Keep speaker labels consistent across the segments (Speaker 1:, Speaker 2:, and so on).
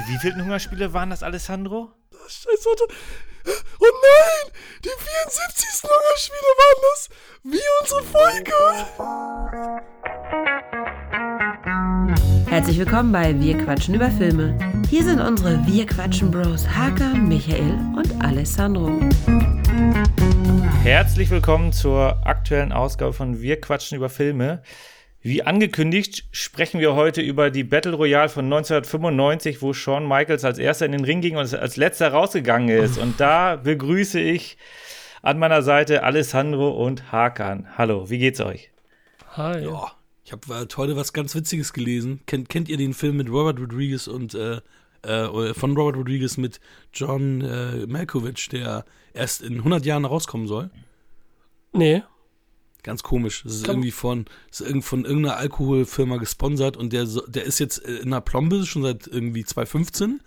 Speaker 1: Die wievielten Hungerspiele waren das, Alessandro?
Speaker 2: Scheiße, warte. Oh nein! Die 74. Hungerspiele waren das! Wie unsere Folge!
Speaker 3: Herzlich willkommen bei Wir quatschen über Filme. Hier sind unsere Wir quatschen Bros Hakan, Michael und Alessandro.
Speaker 1: Herzlich willkommen zur aktuellen Ausgabe von Wir quatschen über Filme. Wie angekündigt sprechen wir heute über die Battle Royale von 1995, wo Shawn Michaels als erster in den Ring ging und als letzter rausgegangen ist. Und da begrüße ich an meiner Seite Alessandro und Hakan. Hallo, wie geht's euch?
Speaker 2: Hi. Ja, ich habe äh, heute was ganz Witziges gelesen. Kennt, kennt ihr den Film mit Robert Rodriguez und äh, äh, von Robert Rodriguez mit John äh, Malkovich, der erst in 100 Jahren rauskommen soll?
Speaker 4: Nee.
Speaker 2: Ganz komisch. Das ist Komm. irgendwie von, ist von irgendeiner Alkoholfirma gesponsert und der, der ist jetzt in einer Plombe schon seit irgendwie 2015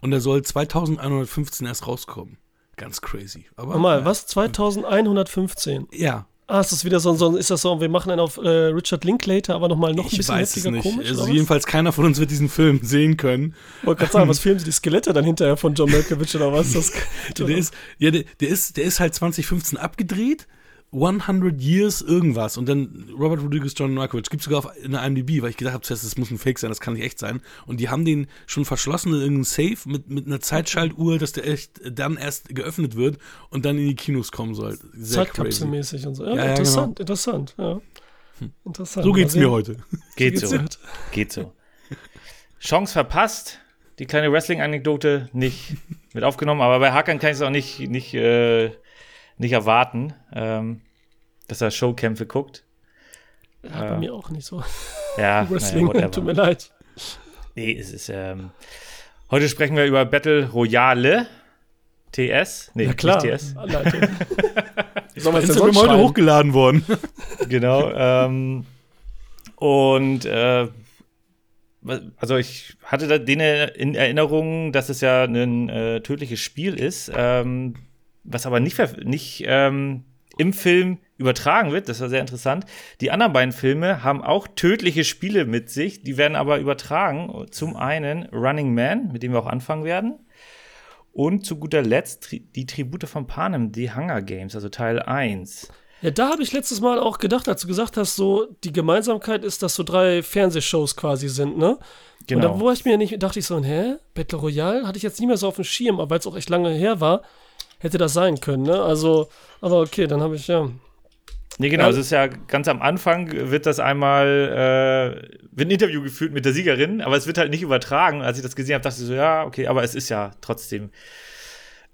Speaker 2: und der soll 2115 erst rauskommen. Ganz crazy.
Speaker 4: Aber mal, ja. was? 2115?
Speaker 2: Ja.
Speaker 4: Ah, ist das wieder so, so ist das so, wir machen einen auf äh, Richard Linklater, aber nochmal noch ein bisschen
Speaker 2: weiß heftiger, nicht. komisch? Also jedenfalls keiner von uns wird diesen Film sehen können.
Speaker 4: Ich wollte gerade sagen, was filmen sie die Skelette dann hinterher von John Malkovich oder was? Das,
Speaker 2: der, ist, ja, der, der, ist, der ist halt 2015 abgedreht 100 Years irgendwas und dann Robert Rodriguez, John Malkovich. Gibt sogar auf, in der IMDb, weil ich gedacht habe, das muss ein Fake sein, das kann nicht echt sein. Und die haben den schon verschlossen in irgendeinem Safe mit, mit einer Zeitschaltuhr, dass der echt dann erst geöffnet wird und dann in die Kinos kommen soll.
Speaker 4: Zeitkapselmäßig und so. Ja, ja interessant, ja, genau. interessant, ja.
Speaker 2: Hm. Interessant. So geht's mir heute.
Speaker 1: Geht so. Geht so. Chance verpasst. Die kleine Wrestling-Anekdote nicht mit aufgenommen, aber bei Hackern kann ich es auch nicht, nicht äh, nicht erwarten, ähm, dass er Showkämpfe guckt.
Speaker 4: Ja, bei äh, mir auch nicht so.
Speaker 1: Ja,
Speaker 4: Wrestling, naja, tut mir leid.
Speaker 1: Nee, es ist, ähm, heute sprechen wir über Battle Royale. TS?
Speaker 4: Nee, ja, klar.
Speaker 1: nicht TS.
Speaker 2: Soll man Instagram heute hochgeladen worden.
Speaker 1: genau. Ähm, und äh, also ich hatte da den in Erinnerung, dass es ja ein äh, tödliches Spiel ist. Ähm, was aber nicht, nicht ähm, im Film übertragen wird. Das war sehr interessant. Die anderen beiden Filme haben auch tödliche Spiele mit sich, die werden aber übertragen. Zum einen Running Man, mit dem wir auch anfangen werden. Und zu guter Letzt die Tribute von Panem, die Hunger Games, also Teil 1.
Speaker 4: Ja, da habe ich letztes Mal auch gedacht, als du gesagt hast, so die Gemeinsamkeit ist, dass so drei Fernsehshows quasi sind, ne? Genau. Und da wo ich mir nicht, dachte ich so, hä? Battle Royale hatte ich jetzt nicht mehr so auf dem Schirm, weil es auch echt lange her war hätte das sein können, ne? Also, aber okay, dann habe ich ja.
Speaker 1: Nee, genau, es ist ja ganz am Anfang wird das einmal, äh, wird ein Interview geführt mit der Siegerin, aber es wird halt nicht übertragen. Als ich das gesehen habe, dachte ich so, ja, okay, aber es ist ja trotzdem.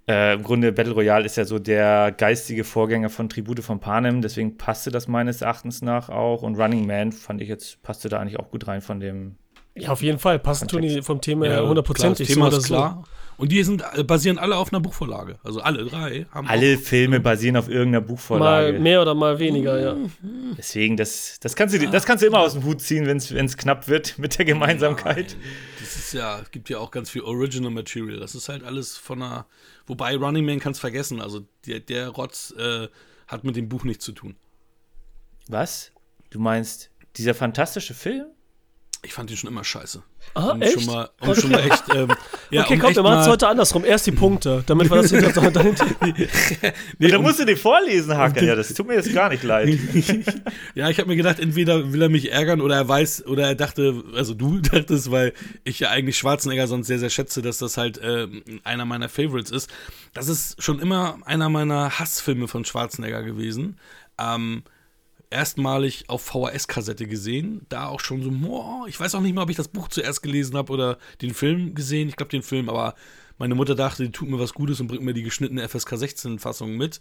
Speaker 1: Äh, Im Grunde, Battle Royale ist ja so der geistige Vorgänger von Tribute von Panem, deswegen passte das meines Erachtens nach auch. Und Running Man fand ich jetzt, passte da eigentlich auch gut rein von dem.
Speaker 4: Ja, auf jeden Fall, passen tun die vom Thema ja, hundertprozentig.
Speaker 2: Das Thema so ist klar. So. Und die sind, äh, basieren alle auf einer Buchvorlage. Also alle drei
Speaker 1: haben. Alle Filme basieren auf irgendeiner Buchvorlage.
Speaker 4: Mal mehr oder mal weniger, ja.
Speaker 1: Deswegen, das, das, kannst, du, das kannst du immer aus dem Hut ziehen, wenn es knapp wird mit der Gemeinsamkeit.
Speaker 2: Nein, das ist ja, es gibt ja auch ganz viel Original Material. Das ist halt alles von einer. Wobei Running Man kann es vergessen. Also der, der Rotz äh, hat mit dem Buch nichts zu tun.
Speaker 1: Was? Du meinst dieser fantastische Film?
Speaker 2: Ich fand ihn schon immer scheiße.
Speaker 4: Ah,
Speaker 2: um
Speaker 4: echt?
Speaker 2: Schon mal, um okay. schon mal echt, ähm, ja,
Speaker 4: okay,
Speaker 2: um
Speaker 4: komm, wir machen es heute andersrum. Erst die Punkte, damit wir das hinter, dahinter.
Speaker 1: nee, da musst du dir vorlesen, Hakan. Ja, das tut mir jetzt gar nicht leid.
Speaker 2: ja, ich habe mir gedacht, entweder will er mich ärgern oder er weiß, oder er dachte, also du dachtest, weil ich ja eigentlich Schwarzenegger sonst sehr, sehr schätze, dass das halt äh, einer meiner Favorites ist. Das ist schon immer einer meiner Hassfilme von Schwarzenegger gewesen. Ähm, erstmalig auf VHS-Kassette gesehen. Da auch schon so, boah, ich weiß auch nicht mal, ob ich das Buch zuerst gelesen habe oder den Film gesehen. Ich glaube den Film, aber meine Mutter dachte, die tut mir was Gutes und bringt mir die geschnittene FSK 16-Fassung mit.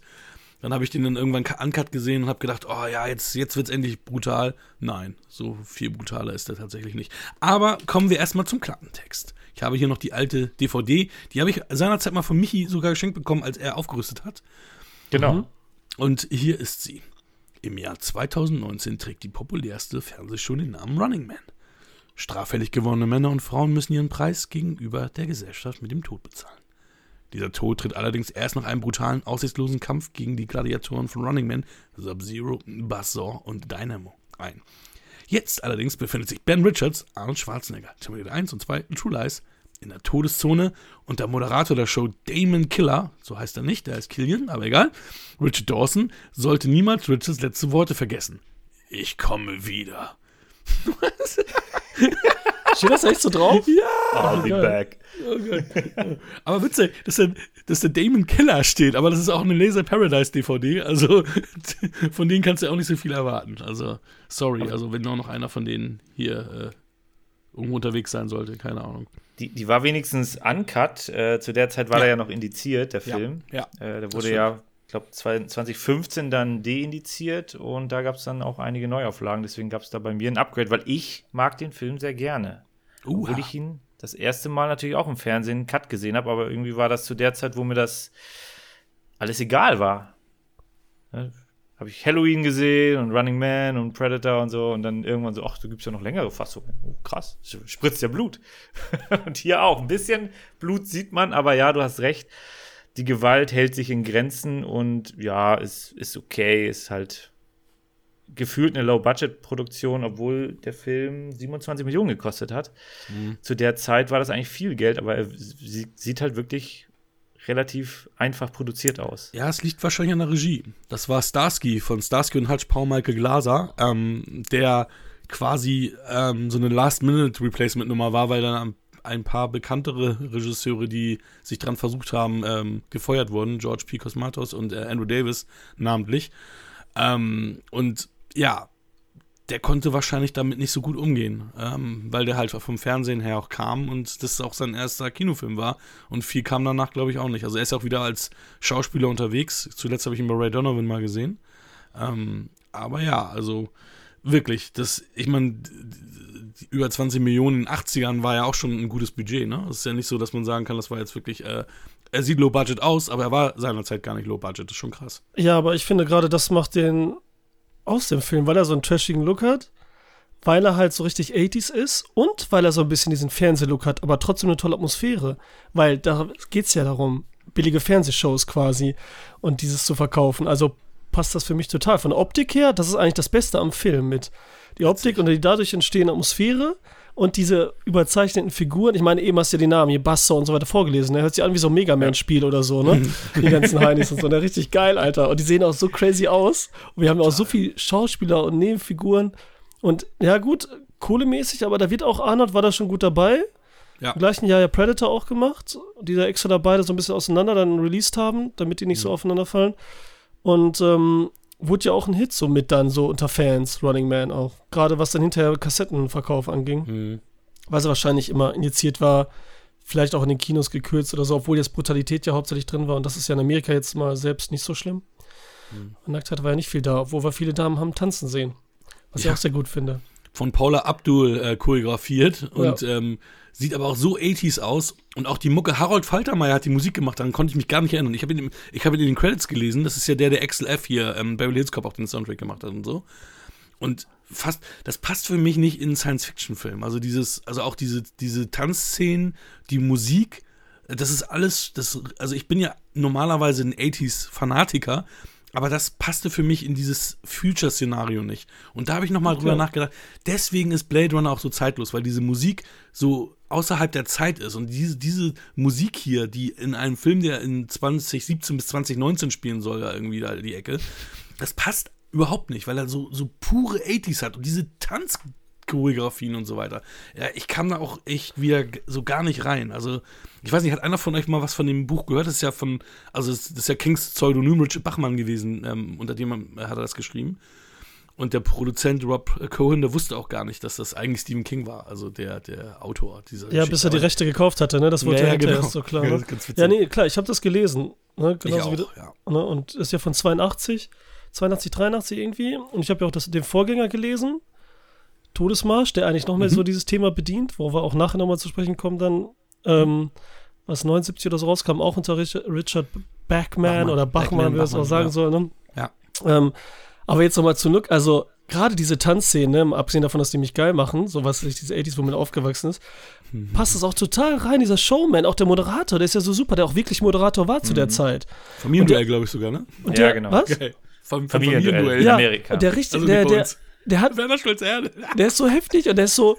Speaker 2: Dann habe ich den dann irgendwann uncut gesehen und habe gedacht, oh ja, jetzt, jetzt wird es endlich brutal. Nein, so viel brutaler ist der tatsächlich nicht. Aber kommen wir erstmal zum Klappentext. Ich habe hier noch die alte DVD, die habe ich seinerzeit mal von Michi sogar geschenkt bekommen, als er aufgerüstet hat.
Speaker 1: Genau. Mhm.
Speaker 2: Und hier ist sie. Im Jahr 2019 trägt die populärste Fernsehshow den Namen Running Man. Straffällig gewordene Männer und Frauen müssen ihren Preis gegenüber der Gesellschaft mit dem Tod bezahlen. Dieser Tod tritt allerdings erst nach einem brutalen, aussichtslosen Kampf gegen die Gladiatoren von Running Man, Sub-Zero, Buzzsaw und Dynamo ein. Jetzt allerdings befindet sich Ben Richards, Arnold Schwarzenegger, Terminator 1 und 2, True Lies, in der Todeszone und der Moderator der Show Damon Killer, so heißt er nicht, der heißt Killian, aber egal, Richard Dawson, sollte niemals Richards letzte Worte vergessen. Ich komme wieder.
Speaker 4: Steht das echt so drauf?
Speaker 2: Ja!
Speaker 1: I'll be back.
Speaker 2: Aber witzig, dass der, dass der Damon Killer steht, aber das ist auch eine Laser Paradise DVD, also von denen kannst du auch nicht so viel erwarten. Also, sorry, also wenn auch noch einer von denen hier äh, irgendwo unterwegs sein sollte, keine Ahnung.
Speaker 1: Die, die war wenigstens uncut. Äh, zu der Zeit war
Speaker 2: Ja.
Speaker 1: er ja noch indiziert, der
Speaker 2: Ja,
Speaker 1: Film.
Speaker 2: ja,
Speaker 1: Äh, der wurde ja, ich glaube, 2015 dann deindiziert und da gab es dann auch einige Neuauflagen. Deswegen gab es da bei mir ein Upgrade, weil ich mag den Film sehr gerne.
Speaker 2: Uha.
Speaker 1: Obwohl ich ihn das erste Mal natürlich auch im Fernsehen einen Cut gesehen habe, aber irgendwie war das zu der Zeit, wo mir das alles egal war. Habe ich Halloween gesehen und Running Man und Predator und so und dann irgendwann so, ach, du gibst ja noch längere Fassungen. Oh, krass, spritzt ja Blut. und hier auch, ein bisschen Blut sieht man, aber ja, du hast recht. Die Gewalt hält sich in Grenzen und ja, ist, ist okay, ist halt gefühlt eine Low-Budget-Produktion, obwohl der Film 27 Millionen gekostet hat. Zu der Zeit war das eigentlich viel Geld, aber er sie, sieht halt wirklich relativ einfach produziert aus.
Speaker 2: Ja, es liegt wahrscheinlich an der Regie. Das war Starsky von Starsky und Hutch, Paul Michael Glaser, ähm, der quasi ähm, so eine Last-Minute-Replacement-Nummer war, weil dann ein paar bekanntere Regisseure, die sich dran versucht haben, ähm, gefeuert wurden. George P. Cosmatos und äh, Andrew Davis namentlich. Ähm, und ja, der konnte wahrscheinlich damit nicht so gut umgehen, ähm, weil der halt vom Fernsehen her auch kam und das auch sein erster Kinofilm war. Und viel kam danach, glaube ich, auch nicht. Also er ist auch wieder als Schauspieler unterwegs. Zuletzt habe ich ihn bei Ray Donovan mal gesehen. Ähm, aber ja, also wirklich, das, ich meine, über 20 Millionen in den 80ern war ja auch schon ein gutes Budget, ne? Es ist ja nicht so, dass man sagen kann, das war jetzt wirklich, äh, er sieht low budget aus, aber er war seinerzeit gar nicht low budget. Das ist schon krass.
Speaker 4: Ja, aber ich finde gerade, das macht den aus dem Film, weil er so einen trashigen Look hat, weil er halt so richtig 80s ist und weil er so ein bisschen diesen Fernsehlook hat, aber trotzdem eine tolle Atmosphäre. Weil da geht's ja darum, billige Fernsehshows quasi und dieses zu verkaufen. Also passt das für mich total. Von der Optik her, das ist eigentlich das Beste am Film mit. Die Optik und die dadurch entstehende Atmosphäre und diese überzeichneten Figuren. Ich meine, eben hast du ja die Namen hier, Buster und so weiter vorgelesen. Der hört sich an wie so ein Mega Man-Spiel oder so, ne? Die ganzen Heinis und so. Der richtig geil, Alter. Und die sehen auch so crazy aus. Und wir haben ja auch so viele Schauspieler und Nebenfiguren. Und ja, gut, kohlemäßig, aber da wird auch Arnold, war da schon gut dabei.
Speaker 2: Ja.
Speaker 4: Im gleichen Jahr ja Predator auch gemacht, die da extra da beide so ein bisschen auseinander dann released haben, damit die nicht so aufeinander fallen. Und ähm, wurde ja auch ein Hit so mit dann so unter Fans, Running Man auch. Gerade was dann hinterher Kassettenverkauf anging.
Speaker 2: Mhm.
Speaker 4: Weil sie wahrscheinlich immer injiziert war, vielleicht auch in den Kinos gekürzt oder so, obwohl jetzt Brutalität ja hauptsächlich drin war. Und das ist ja in Amerika jetzt mal selbst nicht so schlimm.
Speaker 2: Mhm.
Speaker 4: Nacktheit war ja nicht viel da, obwohl wir viele Damen haben tanzen sehen. Was
Speaker 2: Ja.
Speaker 4: ich auch sehr gut finde.
Speaker 2: Von Paula Abdul äh, choreografiert und ähm, sieht aber auch so 80s aus. Und auch die Mucke, Harold Faltermeier hat die Musik gemacht, daran konnte ich mich gar nicht erinnern. Ich habe ihn, ich hab in den Credits gelesen, das ist ja der, der Axel F. hier, ähm, Beverly Hills Cop auch den Soundtrack gemacht hat und so. Und fast, das passt für mich nicht in Science-Fiction-Film. Also dieses, also auch diese, diese Tanzszenen, die Musik, das ist alles, das, also ich bin ja normalerweise ein 80s-Fanatiker, aber das passte für mich in dieses Future-Szenario nicht. Und da habe ich nochmal drüber
Speaker 4: Okay.
Speaker 2: nachgedacht. Deswegen ist Blade Runner auch so zeitlos, weil diese Musik so außerhalb der Zeit ist. Und diese, diese Musik hier, die in einem Film, der in 2017 bis 2019 spielen soll, da irgendwie da die Ecke, das passt überhaupt nicht, weil er so, so pure 80s hat und diese Tanzchoreografien und so weiter. Ja, ich kam da auch echt wieder so gar nicht rein. Also, ich weiß nicht, hat einer von euch mal was von dem Buch gehört? Das ist ja von, also das ist ja Kings Pseudonym Richard Bachmann gewesen, ähm, unter dem hat er das geschrieben. Und der Produzent Rob Cohen, der wusste auch gar nicht, dass das eigentlich Stephen King war, also der, der Autor dieser
Speaker 4: Ja, bis er die
Speaker 2: Geschichte.
Speaker 4: Rechte gekauft hatte, ne? Das wurde
Speaker 2: Ja,
Speaker 4: ja,
Speaker 2: genau.
Speaker 4: erst so klar.
Speaker 2: Ja,
Speaker 4: Ne? Ja, nee, klar, ich habe das gelesen. Ne?
Speaker 2: Ich
Speaker 4: Genauso wie
Speaker 2: auch, ja.
Speaker 4: Ne? Und ist ja von 82, 82, 83 irgendwie. Und ich habe ja auch das, den Vorgänger gelesen, Todesmarsch, der eigentlich noch mehr
Speaker 2: Mhm.
Speaker 4: so dieses Thema bedient, wo wir auch nachher nochmal zu sprechen kommen, dann, ähm, was 79 oder so rauskam, auch unter Richard, Bachman,
Speaker 2: Bachmann.
Speaker 4: oder Bachmann,
Speaker 2: Bachman,
Speaker 4: wie man es auch sagen soll. Ne?
Speaker 2: Ja.
Speaker 4: Ähm, aber jetzt nochmal zurück, also gerade diese Tanzszenen, ne, mal abgesehen davon, dass die mich geil machen, so was sich diese 80s, wo man aufgewachsen ist,
Speaker 2: Mhm.
Speaker 4: passt es auch total rein, dieser Showman, auch der Moderator, der ist ja so super, der auch wirklich Moderator war zu der Zeit.
Speaker 2: Familienduell, glaube ich sogar, ne?
Speaker 4: Und
Speaker 1: Ja,
Speaker 4: der,
Speaker 1: genau.
Speaker 4: Was?
Speaker 2: Geil. Fam
Speaker 1: Familienduell. in
Speaker 4: Ja,
Speaker 1: Amerika.
Speaker 4: und der richtig,
Speaker 2: Also
Speaker 4: der, der, der hat,
Speaker 2: Werner Schulz Erde.
Speaker 4: der ist so heftig und der ist so,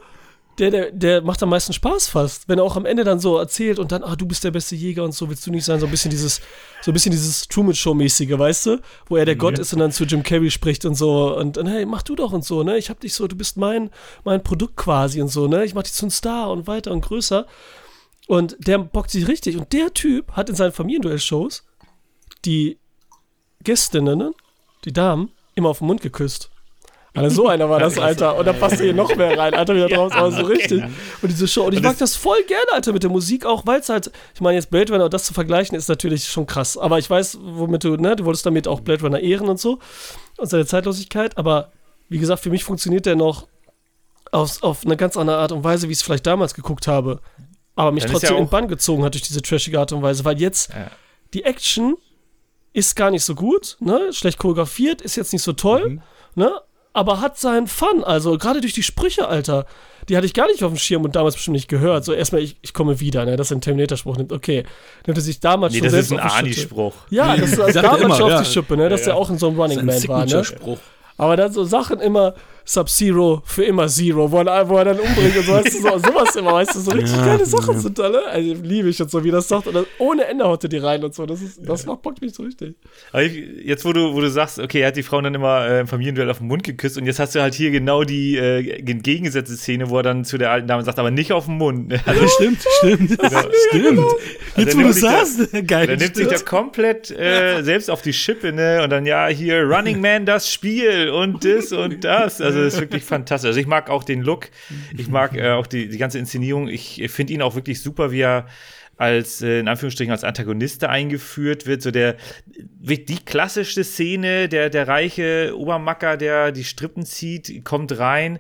Speaker 4: der, der, der macht am meisten Spaß fast. Wenn er auch am Ende dann so erzählt und dann, ah, du bist der beste Jäger und so, willst du nicht sein? So ein bisschen dieses, so ein bisschen dieses Truman-Show-mäßige, weißt du? Wo er der mhm. Gott ist und dann zu Jim Carrey spricht und so und, und hey, mach du doch und so, ne? Ich hab dich so, du bist mein, mein Produkt quasi und so, ne? Ich mach dich zu einem Star und weiter und größer. Und der bockt sich richtig. Und der Typ hat in seinen Familienduell-Shows die Gästinnen, die Damen, immer auf den Mund geküsst. Alter, so einer war das, Alter. Und da passt hier noch mehr rein, Alter, wieder draus, aber so richtig. Und diese Show. Und ich mag das voll gerne, Alter, mit der Musik auch, weil es halt, ich meine, jetzt Blade Runner, das zu vergleichen, ist natürlich schon krass. Aber ich weiß, womit du, ne, du wolltest damit auch Blade Runner ehren und so. Und seine Zeitlosigkeit. Aber wie gesagt, für mich funktioniert der noch auf, auf eine ganz andere Art und Weise, wie ich es vielleicht damals geguckt habe. Aber mich Dann trotzdem ja in Bann gezogen hat durch diese trashige Art und Weise. Weil jetzt ja. die Action ist gar nicht so gut, ne? Schlecht choreografiert, ist jetzt nicht so toll, mhm. ne? Aber hat seinen Fun. Also gerade durch die Sprüche, Alter. Die hatte ich gar nicht auf dem Schirm und damals bestimmt nicht gehört. So erstmal, ich, ich komme wieder, ne? Das ist ein Terminator-Spruch nimmt. Okay. Nimmt er sich damals nee,
Speaker 1: schon das ist ein Ani-Spruch.
Speaker 4: Ja, das ist also damals immer, schon auf die Schippe, ne? Dass ja, ja. er auch in so einem Running Man war, ne? Spruch. Aber dann so Sachen immer, Sub-Zero für immer Zero, wo er, wo er dann umbringt und so, weißt du, so, sowas immer, weißt du, so richtig ja, geile Sachen ja. sind da, ne? Also liebe ich jetzt so, wie das sagt, und ohne Ende haut er die rein und so, das ist, das macht Bock nicht so richtig.
Speaker 1: Aber ich, jetzt, wo du, wo du sagst, okay, er hat die Frauen dann immer äh, im Familienduell auf den Mund geküsst und jetzt hast du halt hier genau die äh, entgegengesetzte Szene, wo er dann zu der alten Dame sagt, aber nicht auf den Mund.
Speaker 2: Also, ja, stimmt, stimmt, genau. stimmt. Also
Speaker 1: jetzt, wo du sagst, da, geil. Der nimmt sich da komplett äh, selbst auf die Schippe, ne, und dann, ja, hier, Running Man, das Spiel und das und das, also das ist wirklich fantastisch. Also ich mag auch den Look, ich mag äh, auch die, die ganze Inszenierung. Ich finde ihn auch wirklich super, wie er als äh, in Anführungsstrichen als Antagonist eingeführt wird, so der die klassischste Szene, der der reiche Obermacker, der die Strippen zieht, kommt rein,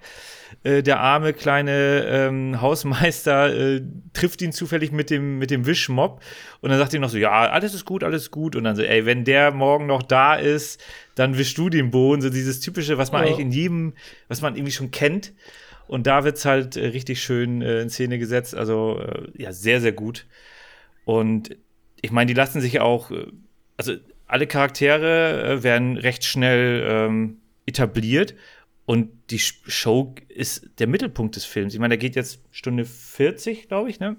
Speaker 1: äh, der arme kleine ähm, Hausmeister äh, trifft ihn zufällig mit dem mit dem Wischmob und dann sagt ihm noch so, ja, alles ist gut, alles gut und dann so, ey, wenn der morgen noch da ist, dann wischst du den Boden, so dieses typische, was man ja. eigentlich in jedem, was man irgendwie schon kennt. Und da wird es halt äh, richtig schön äh, in Szene gesetzt. Also äh, ja, sehr, sehr gut. Und ich meine, die lassen sich auch, äh, also alle Charaktere äh, werden recht schnell ähm, etabliert. Und die Show ist der Mittelpunkt des Films. Ich meine, der geht jetzt Stunde 40, glaube ich, ne?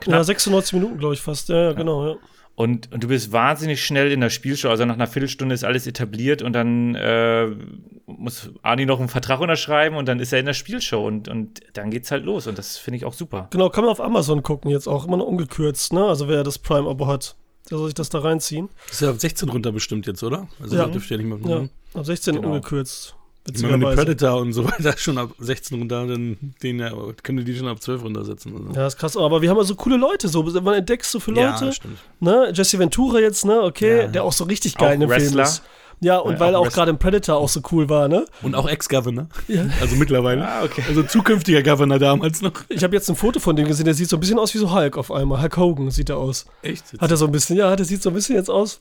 Speaker 4: Knapp. Ja, 96 Minuten, glaube ich, fast. Ja, ja, genau, ja.
Speaker 1: Und, und, du bist wahnsinnig schnell in der Spielshow. Also nach einer Viertelstunde ist alles etabliert und dann äh, muss Arni noch einen Vertrag unterschreiben und dann ist er in der Spielshow und, und dann geht's halt los. Und das finde ich auch super.
Speaker 4: Genau, kann man auf Amazon gucken jetzt auch, immer noch ungekürzt, ne? Also wer das Prime-Abo hat, der soll sich das da reinziehen.
Speaker 2: Das ist ja ab 16 runter bestimmt jetzt, oder?
Speaker 4: Also ja. dürft ihr nicht mehr. Ja, ab 16 genau. ungekürzt.
Speaker 2: Meine, wenn Predator und so weiter schon ab 16 runter, dann den ja, können die schon ab 12 runtersetzen. Also.
Speaker 4: Ja, ist krass. Aber wir haben ja so coole Leute, so man entdeckt so viele Leute. Ja, stimmt. Ne? Jesse Ventura jetzt, ne? Okay, ja. der auch so richtig geil auch in dem Wrestler. Film ist. Ja, und ja, weil auch, auch gerade im Predator auch so cool war, ne?
Speaker 2: Und auch Ex-Governor. Ja. Also mittlerweile. ah, okay. Also zukünftiger Governor damals noch.
Speaker 4: Ich habe jetzt ein Foto von dem gesehen, der sieht so ein bisschen aus wie so Hulk auf einmal. Hulk Hogan sieht er aus. Echt? Hat er so ein bisschen, ja, der sieht so ein bisschen jetzt aus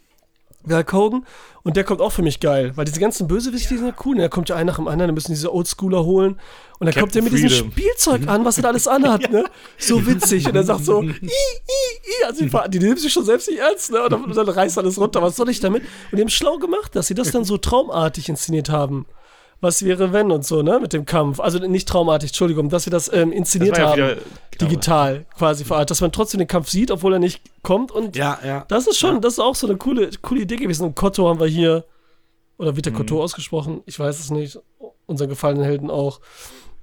Speaker 4: Hulk Hogan. Und der kommt auch für mich geil, weil diese ganzen Bösewichte, die sind ja cool. Und da kommt ja einer nach dem anderen, dann müssen diese Oldschooler holen. Und dann Captain kommt der mit Freedom. diesem Spielzeug an, was er da alles anhat, ne? So witzig. Und er sagt so, i, i, i. Also die, die nehmen sich schon selbst nicht ernst, ne? Und dann reißt alles runter. Was soll ich damit? Und die haben schlau gemacht, dass sie das dann so traumartig inszeniert haben was wäre wenn und so, ne, mit dem Kampf. Also nicht traumartig, Entschuldigung, dass sie das ähm, inszeniert das ja haben, wieder, digital quasi verarbeitet, dass man trotzdem den Kampf sieht, obwohl er nicht kommt und
Speaker 2: ja, ja.
Speaker 4: das ist schon, ja. das ist auch so eine coole, coole Idee gewesen. Und Kotto haben wir hier, oder wird der mhm. Kotto ausgesprochen? Ich weiß es nicht. Unseren gefallenen Helden auch.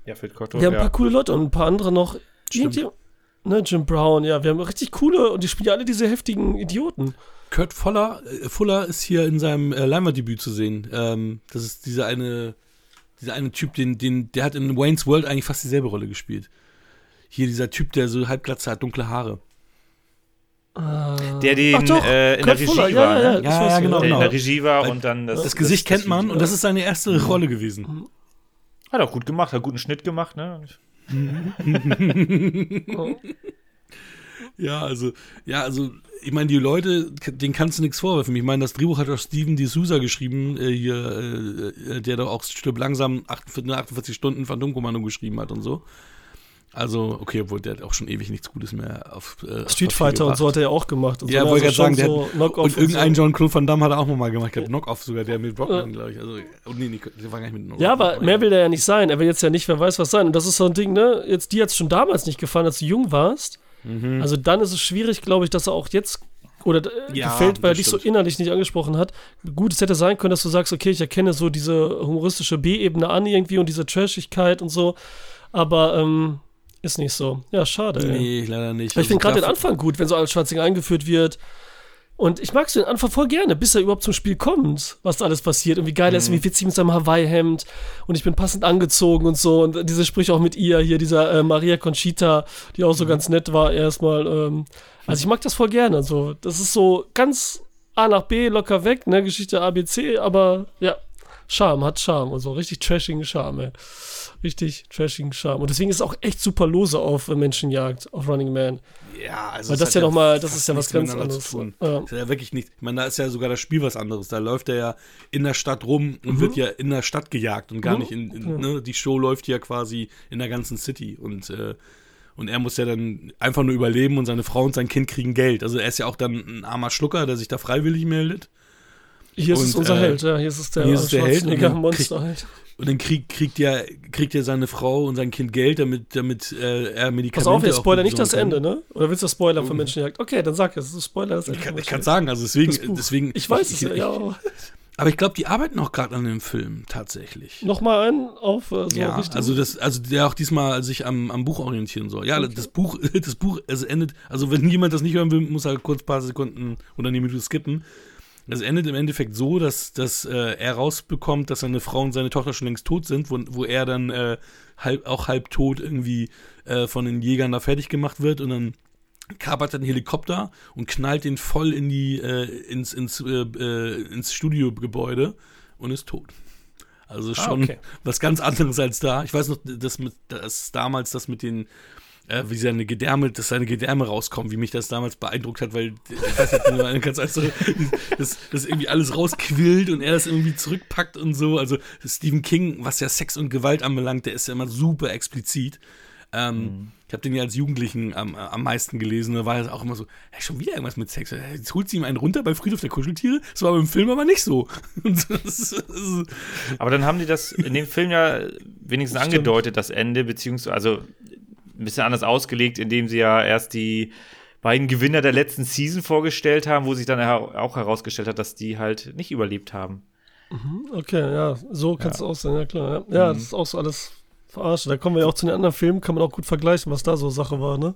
Speaker 1: Ja, für Kotto,
Speaker 4: Wir haben ein paar coole Leute und ein paar andere noch. Ne, Jim Brown, ja, wir haben richtig coole und die spielen ja alle diese heftigen Idioten.
Speaker 2: Kurt Fuller, äh, Fuller ist hier in seinem äh, Leinwanddebüt zu sehen. Ähm, das ist dieser eine dieser eine Typ, den, den, der hat in Wayne's World eigentlich fast dieselbe Rolle gespielt. Hier dieser Typ, der so halbglatze hat, dunkle Haare.
Speaker 1: Der den doch, äh, in der Regie Fuller, war. Ja, ja,
Speaker 2: ne? ja, ja, genau,
Speaker 1: der
Speaker 2: genau.
Speaker 1: in der Regie war und dann
Speaker 2: das. Das Gesicht das, kennt man und das ist seine erste mhm. Rolle gewesen.
Speaker 1: Hat auch gut gemacht, hat guten Schnitt gemacht, ne?
Speaker 2: ja, also, ja, also, ich meine, die Leute, denen kannst du nichts vorwerfen. Ich meine, das Drehbuch hat auch Steven D'Souza geschrieben, äh, hier, äh, äh der doch auch Stück langsam 48, 48 Stunden Phantomkommando geschrieben hat und so. Also, okay, obwohl der hat auch schon ewig nichts Gutes mehr auf
Speaker 4: äh, Street Fighter und so hat er ja auch gemacht. Und
Speaker 2: ja,
Speaker 4: so,
Speaker 2: wollte also gerade sagen, so hat, und irgendeinen John Claude Van Damme hat er auch nochmal gemacht. Ich Knock-Off sogar, der mit Brockman, ja. glaube ich. Also, oh, nee, der
Speaker 4: war gar nicht mit Knock Ja, aber mehr will der ja nicht sein. Er will jetzt ja nicht, wer weiß was sein. Und das ist so ein Ding, ne? Jetzt, dir hat es schon damals nicht gefallen, als du jung warst. Mhm. Also dann ist es schwierig, glaube ich, dass er auch jetzt oder äh, ja, gefällt, weil er dich so innerlich nicht angesprochen hat. Gut, es hätte sein können, dass du sagst, okay, ich erkenne so diese humoristische B-Ebene an irgendwie und diese Trashigkeit und so. Aber ähm, ist nicht so. Ja, schade.
Speaker 2: Nee, ey. leider nicht.
Speaker 4: ich finde also gerade den Anfang gut, wenn so alles Schwarzinger eingeführt wird. Und ich mag so den Anfang voll gerne, bis er überhaupt zum Spiel kommt, was da alles passiert und wie geil er ist, mhm. wie witzig mit seinem Hawaii-Hemd und ich bin passend angezogen und so und diese Sprüche auch mit ihr, hier dieser äh, Maria Conchita, die auch so mhm. ganz nett war erstmal. Ähm, also ich mag das voll gerne. Also das ist so ganz A nach B locker weg, ne, Geschichte ABC, aber ja, Charme, hat Charme und so richtig trashigen Charme, ey richtig trashigen Charme. Und deswegen ist es auch echt super lose auf Menschenjagd, auf Running Man.
Speaker 2: Ja, also.
Speaker 4: Weil das ja nochmal, das ist ja was ganz anderes.
Speaker 2: Ja. Das ist ja wirklich nicht. Ich meine, da ist ja sogar das Spiel was anderes. Da läuft er ja in der Stadt rum und mhm. wird ja in der Stadt gejagt und gar mhm. nicht in. in ne? Die Show läuft ja quasi in der ganzen City und. Äh, und er muss ja dann einfach nur überleben und seine Frau und sein Kind kriegen Geld. Also er ist ja auch dann ein armer Schlucker, der sich da freiwillig meldet.
Speaker 4: Hier ist und, es unser äh, Held, ja. Hier ist es der,
Speaker 2: hier ist der Held.
Speaker 4: Monster
Speaker 2: halt. Und dann krieg, kriegt ja kriegt ja seine Frau und sein Kind Geld, damit, damit äh, er Medikamente
Speaker 4: Pass auf, jetzt spoiler nicht das Ende, ne? Oder willst du das Spoiler von Menschenjagd? Okay, dann sag es. Spoiler das
Speaker 2: Ende. Ich kann, ich kann sagen, also deswegen. deswegen
Speaker 4: ich weiß es ja, ja.
Speaker 2: Aber ich glaube, die arbeiten auch gerade an dem Film tatsächlich.
Speaker 4: Nochmal einen auf
Speaker 2: äh, so ja, richtig. Also das, also der auch diesmal sich am, am Buch orientieren soll. Ja, okay. das Buch, das Buch, es endet, also wenn jemand das nicht hören will, muss er kurz ein paar Sekunden oder eine Minute skippen. Es endet im Endeffekt so, dass, dass äh, er rausbekommt, dass seine Frau und seine Tochter schon längst tot sind, wo, wo er dann äh, halb, auch halb tot irgendwie äh, von den Jägern da fertig gemacht wird und dann kapert er einen Helikopter und knallt ihn voll in die, äh, ins, ins, äh, äh, ins Studiogebäude und ist tot. Also ah, schon ah, okay. was ganz anderes als da. Ich weiß noch, dass, dass damals das mit den äh, wie seine Gedärme, dass seine Gedärme rauskommen, wie mich das damals beeindruckt hat, weil ich weiß nicht, ganz einfach, dass das irgendwie alles rausquillt und er das irgendwie zurückpackt und so. Also Stephen King, was ja Sex und Gewalt anbelangt, der ist ja immer super explizit. Ähm, mhm. Ich habe den ja als Jugendlichen am, am meisten gelesen. Da war es auch immer so, hey, schon wieder irgendwas mit Sex. Jetzt holt sie ihm einen runter bei Friedhof der Kuscheltiere. Das war beim Film aber nicht so.
Speaker 1: aber dann haben die das in dem Film ja wenigstens angedeutet, das Ende, beziehungsweise, also ein bisschen anders ausgelegt, indem sie ja erst die beiden Gewinner der letzten Season vorgestellt haben, wo sich dann auch herausgestellt hat, dass die halt nicht überlebt haben.
Speaker 4: Mhm, okay, ja, so kann es ja. auch sein, ja klar. Ja, ja mhm. das ist auch so alles verarscht. Da kommen wir ja auch zu den anderen Filmen, kann man auch gut vergleichen, was da so Sache war, ne?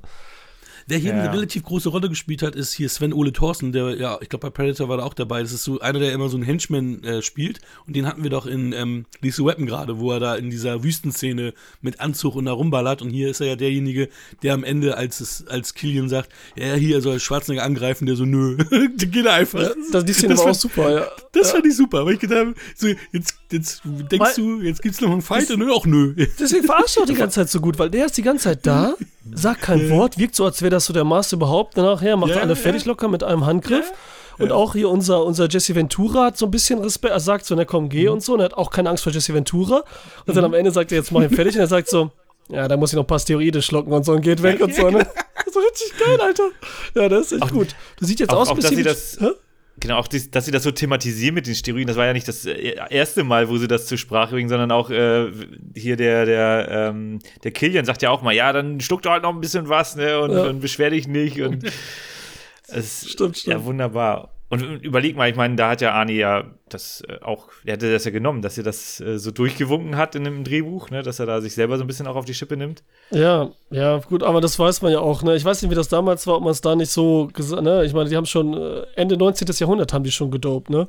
Speaker 2: Wer hier ja. eine relativ große Rolle gespielt hat, ist hier Sven Ole Thorsten, der, ja, ich glaube bei Predator war er auch dabei. Das ist so einer, der immer so einen Henchman äh, spielt. Und den hatten wir doch in ähm, Lethal Weapon gerade, wo er da in dieser Wüstenszene mit Anzug und da rumballert. Und hier ist er ja derjenige, der am Ende, als es, als Killian sagt, ja, hier soll Schwarzenegger angreifen, der so, nö, geht einfach. Ja,
Speaker 4: das, die Szene das war auch super, ja.
Speaker 2: Das ja. fand ich super, weil ich gedacht habe, so, jetzt, jetzt denkst weil, du, jetzt gibt's noch einen Fight und nö, auch nö.
Speaker 4: Deswegen verarscht er auch die ganze Zeit so gut, weil der ist die ganze Zeit da, sagt kein Wort, wirkt so, als wäre das so der Master überhaupt überhaupt. Nachher macht ja, alle fertig locker mit einem Handgriff. Und auch hier unser, unser Jesse Ventura hat so ein bisschen Respekt. Er sagt so, na komm, geh mhm. und so. Und er hat auch keine Angst vor Jesse Ventura. Und mhm. dann am Ende sagt er, jetzt mach ihn fertig. Und er sagt so, ja, da muss ich noch ein paar Steroide schlucken und so und geht weg und so. Ne? so richtig geil, Alter. Ja, das ist echt auch, gut. Du siehst jetzt auch, aus,
Speaker 1: auch, dass sie das, hä? Genau, auch die, dass sie das so thematisieren mit den Steroiden, das war ja nicht das äh, erste Mal, wo sie das zur Sprache bringen, sondern auch äh, hier der, der, ähm, der Killian sagt ja auch mal, ja, dann schluck doch halt noch ein bisschen was, ne, und, ja. und beschwer dich nicht und es stimmt, stimmt. Ja, wunderbar. Und überleg mal, ich meine, da hat ja Arnie ja das äh, auch, er hatte das ja genommen, dass er das äh, so durchgewunken hat in einem Drehbuch, ne, dass er da sich selber so ein bisschen auch auf die Schippe nimmt.
Speaker 4: Ja, ja, gut, aber das weiß man ja auch, ne? Ich weiß nicht, wie das damals war, ob man es da nicht so gesagt, ne? Ich meine, die haben schon äh, Ende 19. Jahrhundert haben die schon gedopt, ne?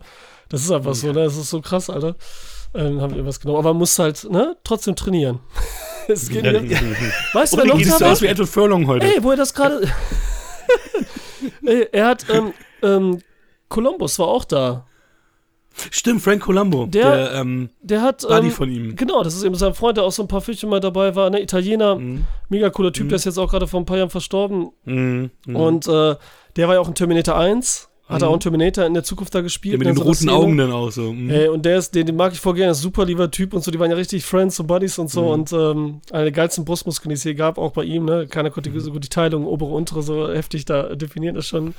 Speaker 4: Das ist einfach ja. so, ne? Das ist so krass, Alter. Ähm, haben wir was genommen. Aber man muss halt, ne, trotzdem trainieren. es geht ja, weißt du, wer noch
Speaker 2: so aus wie Edward Furlong heute.
Speaker 4: Ey, wo er das gerade. er hat ähm, ähm, Columbus war auch da.
Speaker 2: Stimmt, Frank Colombo.
Speaker 4: Der, der, ähm, der hat.
Speaker 2: Buddy ähm, von ihm.
Speaker 4: Genau, das ist eben sein Freund, der auch so ein paar Fische mal dabei war. Ne, Italiener. Mhm. Mega cooler Typ, mhm. der ist jetzt auch gerade vor ein paar Jahren verstorben. Mhm. mhm. Und äh, der war ja auch in Terminator 1. Hat er auch einen Terminator in der Zukunft da gespielt.
Speaker 2: Der mit den
Speaker 4: so
Speaker 2: roten Augen dann auch so.
Speaker 4: Mhm. Ey, und der ist, den, den mag ich voll gerne, super lieber Typ und so, die waren ja richtig Friends und Buddies und so mhm. und ähm, eine der geilsten Brustmuskeln, die es hier gab, auch bei ihm, ne? Keiner konnte mhm. so gut die Teilung, obere, untere so heftig da definieren, das schon.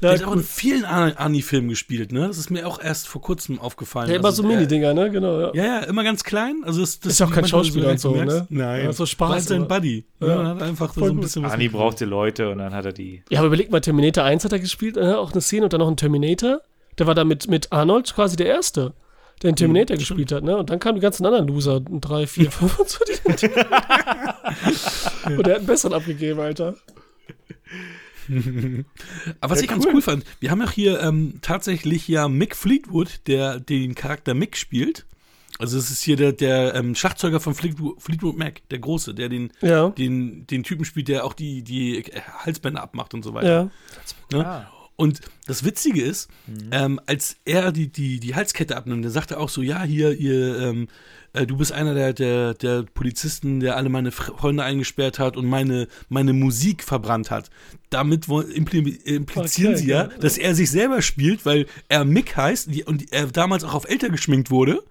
Speaker 2: Der, ja, der hat auch in vielen Ani-Filmen gespielt, ne? Das ist mir auch erst vor kurzem aufgefallen.
Speaker 4: Ja, immer
Speaker 2: also,
Speaker 4: so Mini-Dinger, ne? Genau,
Speaker 2: ja. ja. Ja, immer ganz klein. Also das,
Speaker 4: das ist auch kein Schauspieler und so, ne?
Speaker 2: Nein.
Speaker 4: Ja, so Spaß. War
Speaker 2: sein Buddy. Ja. hat einfach so ein bisschen
Speaker 1: was. Ani brauchte Leute und dann hat er die.
Speaker 4: Ja, aber überleg mal, Terminator 1 hat er gespielt, äh, auch eine Szene und dann noch ein Terminator. Der war da mit, mit Arnold quasi der Erste, der den Terminator mhm, gespielt hat, ne? Und dann kamen die ganzen anderen Loser, drei, vier, fünf und so. Die und der hat einen besseren abgegeben, Alter.
Speaker 2: Aber was ja, ich cool. ganz cool fand, wir haben ja hier ähm, tatsächlich ja Mick Fleetwood, der den Charakter Mick spielt. Also es ist hier der, der ähm, Schlagzeuger von Fleetwood, Fleetwood, Mac, der Große, der den, ja. den, den Typen spielt, der auch die, die Halsbänder abmacht und so weiter. Ja. Ne? Ah. Und das Witzige ist, mhm. ähm, als er die, die, die Halskette abnimmt, der sagt er auch so, ja, hier, ihr, ähm, äh, du bist einer der, der, der Polizisten, der alle meine Freunde eingesperrt hat und meine, meine Musik verbrannt hat. Damit impli implizieren okay, sie ja, ja, dass er sich selber spielt, weil er Mick heißt und er damals auch auf älter geschminkt wurde.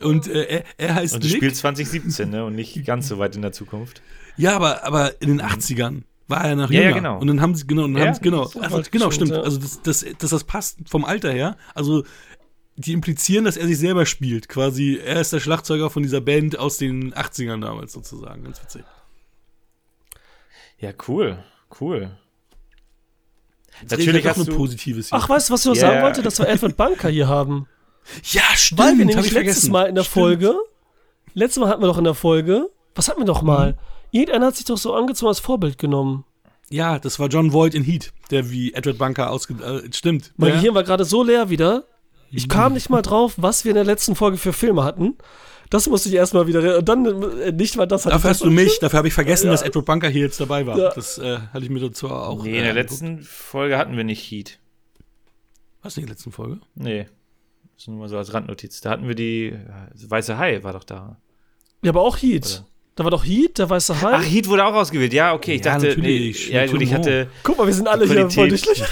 Speaker 2: Und äh, er, er heißt
Speaker 1: Und du spielst 2017, ne? Und nicht ganz so weit in der Zukunft.
Speaker 2: Ja, aber, aber in den 80ern war er noch
Speaker 1: ja, jünger. Ja, genau.
Speaker 2: Und dann haben sie, genau, und ja, haben sie, genau, also, genau, stimmt. Ja. Also, das, das, dass das passt vom Alter her. Also, die implizieren, dass er sich selber spielt. Quasi, er ist der Schlagzeuger von dieser Band aus den 80ern damals sozusagen. Ganz witzig.
Speaker 1: Ja, cool. Cool.
Speaker 2: Jetzt Natürlich hast du positives
Speaker 4: hier. Ach, weißt du, was ich noch yeah. sagen wollte? Dass wir Edward Bunker hier haben.
Speaker 2: Ja, stimmt.
Speaker 4: Weil wir nämlich letztes Mal in der stimmt. Folge, letztes Mal hatten wir doch in der Folge, was hatten wir doch mal? Mhm. Irgendeiner hat sich doch so angezogen als Vorbild genommen.
Speaker 2: Ja, das war John Voight in Heat, der wie Edward Bunker ausge... Äh, stimmt.
Speaker 4: Mein ja. Gehirn war gerade so leer wieder. Ich kam nicht mal drauf, was wir in der letzten Folge für Filme hatten. Das musste ich erstmal wieder. Und dann äh, nicht mal das.
Speaker 2: Dafür hast du mich. Dafür habe ich vergessen, ja. dass Edward Bunker hier jetzt dabei war. Ja. Das äh, hatte ich mir dazu auch.
Speaker 1: Nee, in der äh, letzten. Folge hatten wir nicht Heat.
Speaker 2: Was in der letzten Folge?
Speaker 1: Nee. Das ist nur mal so als Randnotiz. Da hatten wir die äh, Weiße Hai, war doch da.
Speaker 4: Ja, aber auch Heat. Oder? Da war doch Heat, der weiße Hai.
Speaker 1: Ach, Heat wurde auch ausgewählt. Ja, okay. Ich ja, dachte, nee, ja, gut, ich hatte.
Speaker 4: Guck mal, wir sind alle hier voll durchlicht.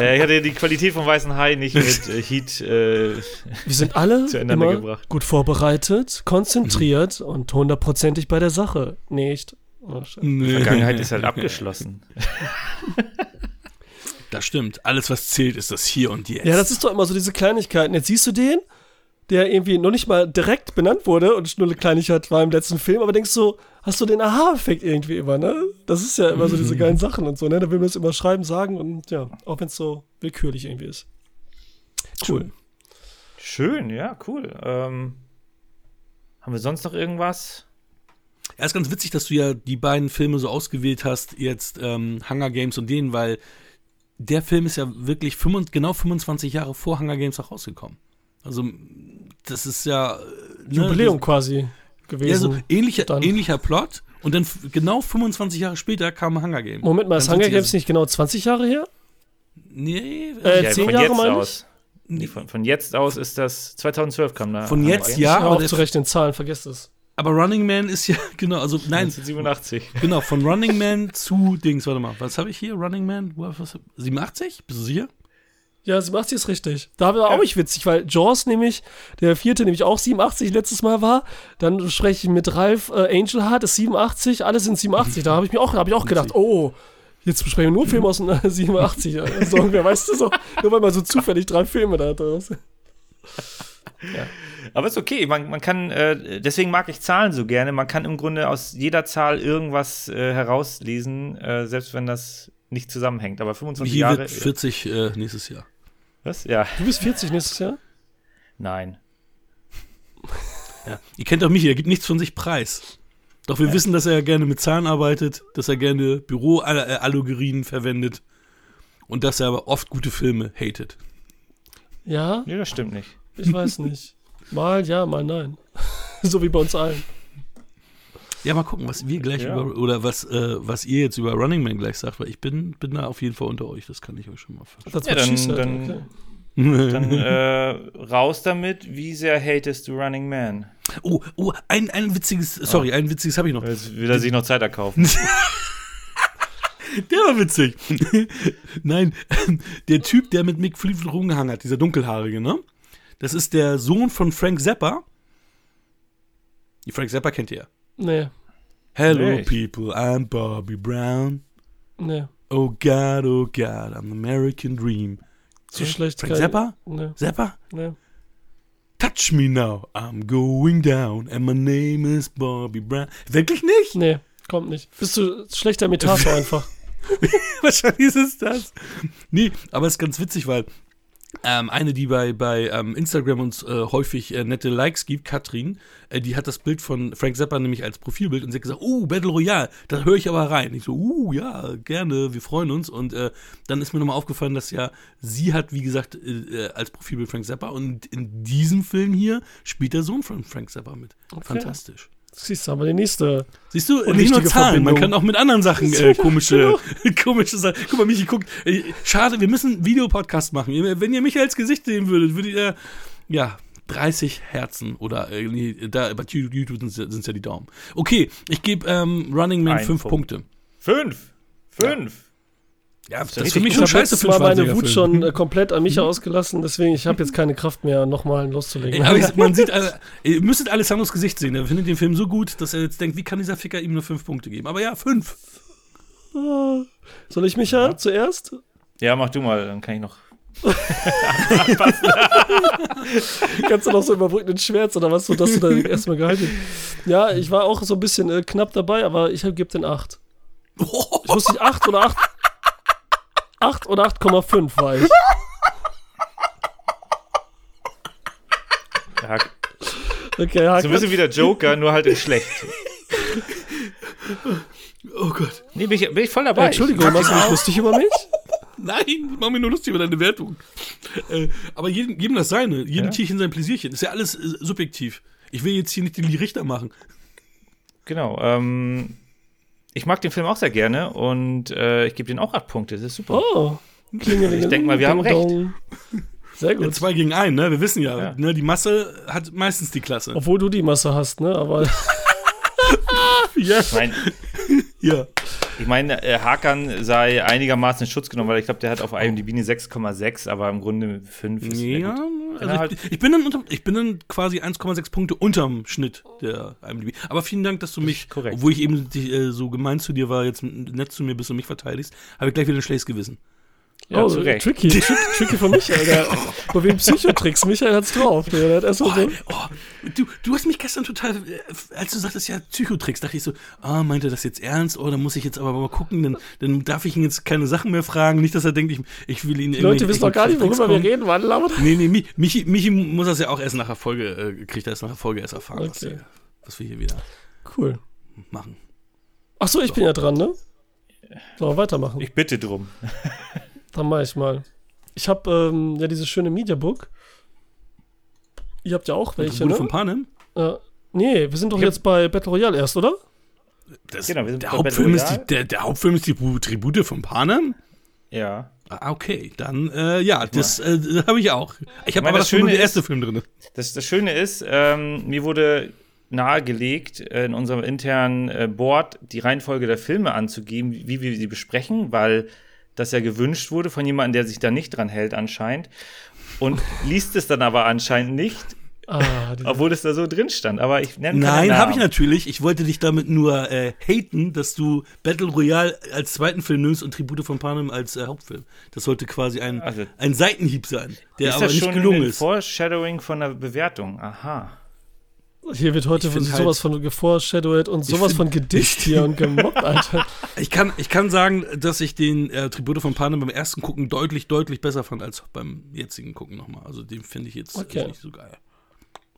Speaker 1: äh, ich hatte die Qualität vom weißen Hai nicht mit äh, Heat äh,
Speaker 4: Wir sind alle immer gebracht. gut vorbereitet, konzentriert mhm. und hundertprozentig bei der Sache. Nicht.
Speaker 1: Oh, die Vergangenheit ist halt abgeschlossen.
Speaker 2: Das stimmt. Alles, was zählt, ist das Hier und Jetzt.
Speaker 4: Ja, das ist doch immer so diese Kleinigkeiten. Jetzt siehst du den der irgendwie noch nicht mal direkt benannt wurde und nur eine Kleinigkeit war im letzten Film, aber denkst du, hast du den Aha-Effekt irgendwie immer, ne? Das ist ja immer so diese geilen Sachen und so, ne? Da will man es immer schreiben, sagen und ja, auch wenn es so willkürlich irgendwie ist.
Speaker 1: Cool. Schön, ja, cool. Ähm, haben wir sonst noch irgendwas?
Speaker 2: Ja, ist ganz witzig, dass du ja die beiden Filme so ausgewählt hast, jetzt ähm, Hunger Games und den, weil der Film ist ja wirklich 25, genau 25 Jahre vor Hunger Games auch rausgekommen. Also, das ist ja.
Speaker 4: Ne, Jubiläum quasi gewesen. Ja, so
Speaker 2: ähnlicher, ähnlicher Plot. Und dann genau 25 Jahre später kam Hunger Games.
Speaker 4: Moment mal, ist Hunger Games nicht genau 20 Jahre her?
Speaker 2: Nee,
Speaker 4: äh, ja, 10 Jahre meine ich?
Speaker 1: Nee, von, von, jetzt aus ist das 2012 kam da.
Speaker 2: Von jetzt Games. ja.
Speaker 4: Ich auch zurecht den Zahlen, vergesst es.
Speaker 2: Aber Running Man ist ja, genau, also nein.
Speaker 1: 1987.
Speaker 2: Genau, von Running Man zu Dings, warte mal, was habe ich hier? Running Man? Was, 87? Bist du sicher?
Speaker 4: Ja, 87 ist richtig. Da war auch nicht witzig, weil Jaws nämlich, der vierte nämlich auch 87 letztes Mal war. Dann spreche ich mit Ralf, äh, Angel Heart ist 87, alle sind 87. Da habe ich mir auch, hab ich auch gedacht, oh, jetzt besprechen wir nur Filme aus 87. Äh, so ungefähr, weißt du so, nur weil man so zufällig drei Filme da hat.
Speaker 1: Ja. Aber ist okay, man, man kann, äh, deswegen mag ich Zahlen so gerne. Man kann im Grunde aus jeder Zahl irgendwas äh, herauslesen, äh, selbst wenn das nicht zusammenhängt. Aber 25
Speaker 2: Hier
Speaker 1: Jahre.
Speaker 2: Wird 40 äh, nächstes Jahr.
Speaker 1: Was? Ja.
Speaker 4: Du bist 40 nächstes Jahr?
Speaker 1: Nein.
Speaker 2: Ja. Ihr kennt doch mich, er gibt nichts von sich preis. Doch wir ja. wissen, dass er gerne mit Zahlen arbeitet, dass er gerne Büro-Allogerien verwendet und dass er aber oft gute Filme hatet.
Speaker 4: Ja?
Speaker 1: Nee, das stimmt nicht.
Speaker 4: Ich weiß nicht. Mal ja, mal nein. so wie bei uns allen.
Speaker 2: Ja, mal gucken, was wir gleich ja. über, oder was, äh, was ihr jetzt über Running Man gleich sagt, weil ich bin, bin da auf jeden Fall unter euch, das kann ich euch schon mal
Speaker 1: versprechen. Ja, dann, dann, okay. dann äh, raus damit, wie sehr hatest du Running Man?
Speaker 2: Oh, oh, ein, ein witziges, sorry, oh. ein witziges habe ich noch.
Speaker 1: Jetzt will er sich noch Zeit erkaufen.
Speaker 2: Der war witzig. Nein, der Typ, der mit Mick Fleetwood rumgehangen hat, dieser dunkelhaarige, ne? Das ist der Sohn von Frank Zappa. Die Frank Zappa kennt ihr.
Speaker 4: Nee.
Speaker 2: Hello
Speaker 1: Nee.
Speaker 2: people, I'm Bobby Brown.
Speaker 4: Nee.
Speaker 2: Oh God, oh God, I'm the American Dream.
Speaker 4: Zu schlecht.
Speaker 2: Frank Zappa?
Speaker 4: Nee.
Speaker 2: Zappa?
Speaker 4: Nee.
Speaker 2: Touch me now, I'm going down and my name is Bobby Brown. Wirklich nicht?
Speaker 4: Nee, kommt nicht. Bist du schlechter Imitator einfach.
Speaker 2: Wahrscheinlich ist es das. Nee, aber es ist ganz witzig, weil ähm, eine, die bei, bei ähm, Instagram uns äh, häufig äh, nette Likes gibt, Katrin, äh, die hat das Bild von Frank Zappa nämlich als Profilbild und sie hat gesagt, oh, Battle Royale, da höre ich aber rein. Ich so, uh, ja, gerne, wir freuen uns. Und äh, dann ist mir nochmal aufgefallen, dass ja sie hat, wie gesagt, äh, äh, als Profilbild Frank Zappa und in diesem Film hier spielt der Sohn von Frank Zappa mit. Fantastisch.
Speaker 4: Siehst du, aber die nächste.
Speaker 2: Siehst du,
Speaker 4: Und
Speaker 2: nicht nur Zahlen, man
Speaker 4: Verbindung.
Speaker 2: kann auch mit anderen Sachen äh, komische, komische Sachen. Guck mal, Michi guckt. Äh, schade, wir müssen einen Videopodcast machen. Wenn ihr Michaels Gesicht sehen würdet, würdet ihr, ja, 30 Herzen oder äh, nee, da bei YouTube sind es ja die Daumen. Okay, ich gebe ähm, Running Man
Speaker 1: Ein
Speaker 2: 5
Speaker 1: Punkt.
Speaker 2: Punkte.
Speaker 1: Fünf. Fünf.
Speaker 2: Ja, das ist
Speaker 1: richtig
Speaker 2: für mich
Speaker 4: Ich
Speaker 2: schon
Speaker 4: habe
Speaker 2: scheiße für
Speaker 4: Mal meine Wut
Speaker 2: Film.
Speaker 4: schon äh, komplett an Micha ausgelassen, deswegen ich habe jetzt keine Kraft mehr, nochmal loszulegen.
Speaker 2: Ey, aber ich, man sieht, äh, ihr müsstet Alessandros Gesicht sehen. Er findet den Film so gut, dass er jetzt denkt, wie kann dieser Ficker ihm nur 5 Punkte geben? Aber ja, 5.
Speaker 4: Soll ich Micha zuerst?
Speaker 1: Ja, mach du mal, dann kann ich noch.
Speaker 4: Kannst du noch so überbrückenden Schmerz oder was, so dass du da erstmal gehalten Ja, ich war auch so ein bisschen äh, knapp dabei, aber ich gebe den 8. Ich wusste nicht 8 oder 8. 8 oder 8,5 war ich.
Speaker 1: Ja,
Speaker 4: Okay,
Speaker 1: so ein bisschen wie der Joker, nur halt in schlecht.
Speaker 2: Oh Gott.
Speaker 1: Nee, bin ich, bin ich voll dabei.
Speaker 4: Entschuldigung, machst du dich lustig über mich?
Speaker 2: Nein, ich mach mir nur lustig über deine Wertung. Äh, aber jedem, jedem das seine, jedem
Speaker 1: Ja.
Speaker 2: Tierchen sein Pläsierchen. Ist ja alles äh, subjektiv. Ich will jetzt hier nicht den Richter machen.
Speaker 1: Genau. Ähm, ich mag den Film auch sehr gerne und äh, ich gebe den auch acht Punkte. Das ist super.
Speaker 4: Oh. Klingelingeling,
Speaker 1: Ich denk mal, wir haben
Speaker 4: Dong. Sehr
Speaker 2: Ja,
Speaker 4: gut.
Speaker 2: zwei gegen einen, ne? Wir wissen ja,
Speaker 1: Ja.
Speaker 2: Ne, die Masse hat meistens die Klasse.
Speaker 4: Obwohl du die Masse hast, ne? Aber
Speaker 2: Ja.
Speaker 1: Ich meine,
Speaker 2: ja.
Speaker 1: Ich mein, äh, Hakan sei einigermaßen in Schutz genommen, weil ich glaube, der hat auf IMDb eine 6,6, aber im Grunde 5 ist
Speaker 2: Ja, also
Speaker 1: Ja, halt.
Speaker 2: ich, ich, bin dann unter, ich bin dann quasi 1,6 Punkte unterm Schnitt der IMDb. Aber vielen Dank, dass du mich,
Speaker 1: korrekt.
Speaker 2: obwohl ich eben äh, so gemein zu dir war, jetzt nett zu mir bist und mich verteidigst, habe ich gleich wieder ein schlechtes Gewissen.
Speaker 1: Ja,
Speaker 4: oh,
Speaker 1: zu Recht.
Speaker 4: tricky, tricky, tricky von Michael. Der, bei wem Psychotricks? Michael hat's drauf. Der hat erst
Speaker 2: Oh,
Speaker 4: so,
Speaker 2: oh, du, du hast mich gestern total, äh, als du sagtest, ja, Psychotricks, dachte ich so, ah, meint er das jetzt ernst? Oh, dann muss ich jetzt aber mal gucken, dann, dann darf ich ihn jetzt keine Sachen mehr fragen. Nicht, dass er denkt, ich, ich will ihn
Speaker 4: die Leute wissen doch gar nicht, worüber wir reden. Wann labert
Speaker 2: Nee, nee, Mi- Michi, Michi muss das ja auch erst nach der Folge, äh, kriegt er erst nach der Folge erst erfahren, was,
Speaker 4: Okay.
Speaker 2: wir- was wir hier wieder
Speaker 4: Cool.
Speaker 2: machen.
Speaker 4: Ach so, ich bin ja dran, ne? So, weitermachen.
Speaker 1: Ich bitte drum.
Speaker 4: Dann mach ich mal. Ich habe ähm, ja dieses schöne Mediabook. Ihr habt ja auch welche, ne?
Speaker 2: von Panem?
Speaker 4: Äh, nee, wir sind doch
Speaker 1: Ich
Speaker 4: jetzt bei Battle Royale erst, oder?
Speaker 2: Das,
Speaker 1: Genau, wir sind
Speaker 2: der,
Speaker 1: bei
Speaker 2: Hauptfilm
Speaker 1: Battle
Speaker 2: ist die,
Speaker 1: Royale.
Speaker 2: der, der Hauptfilm ist die Bu- Tribute von Panem?
Speaker 1: Ja.
Speaker 2: Ah, okay, dann, äh, ja, das äh, habe ich auch. Ich habe aber
Speaker 1: das
Speaker 2: das schon nur
Speaker 1: Schöne
Speaker 2: der erste Film drin.
Speaker 1: Das, das Schöne ist, ähm, mir wurde nahegelegt, äh, in unserem internen äh, Board die Reihenfolge der Filme anzugeben, wie wir sie besprechen, weil das ja gewünscht wurde von jemandem, der sich da nicht dran hält anscheinend. Und liest es dann aber anscheinend nicht,
Speaker 4: Ah,
Speaker 1: obwohl es da so drin stand. Aber ich nenne
Speaker 2: Nein, habe ich natürlich. Ich wollte dich damit nur äh, haten, dass du Battle Royale als zweiten Film nimmst und Tribute von Panem als äh, Hauptfilm. Das sollte quasi ein,
Speaker 1: Also-
Speaker 2: ein Seitenhieb sein, der
Speaker 1: ist
Speaker 2: aber
Speaker 1: das
Speaker 2: nicht
Speaker 1: schon
Speaker 2: gelungen
Speaker 1: ein
Speaker 2: ist.
Speaker 1: Foreshadowing von der Bewertung? Aha.
Speaker 4: Hier wird heute
Speaker 2: find
Speaker 4: sowas von geforeshadowed und sowas
Speaker 2: find-
Speaker 4: von gedisst hier und gemobbt, Alter.
Speaker 2: Ich kann, ich kann sagen, dass ich den äh, Tribute von Panem beim ersten Gucken deutlich, deutlich besser fand als beim jetzigen Gucken nochmal. Also den finde ich jetzt
Speaker 4: Okay.
Speaker 2: nicht so geil.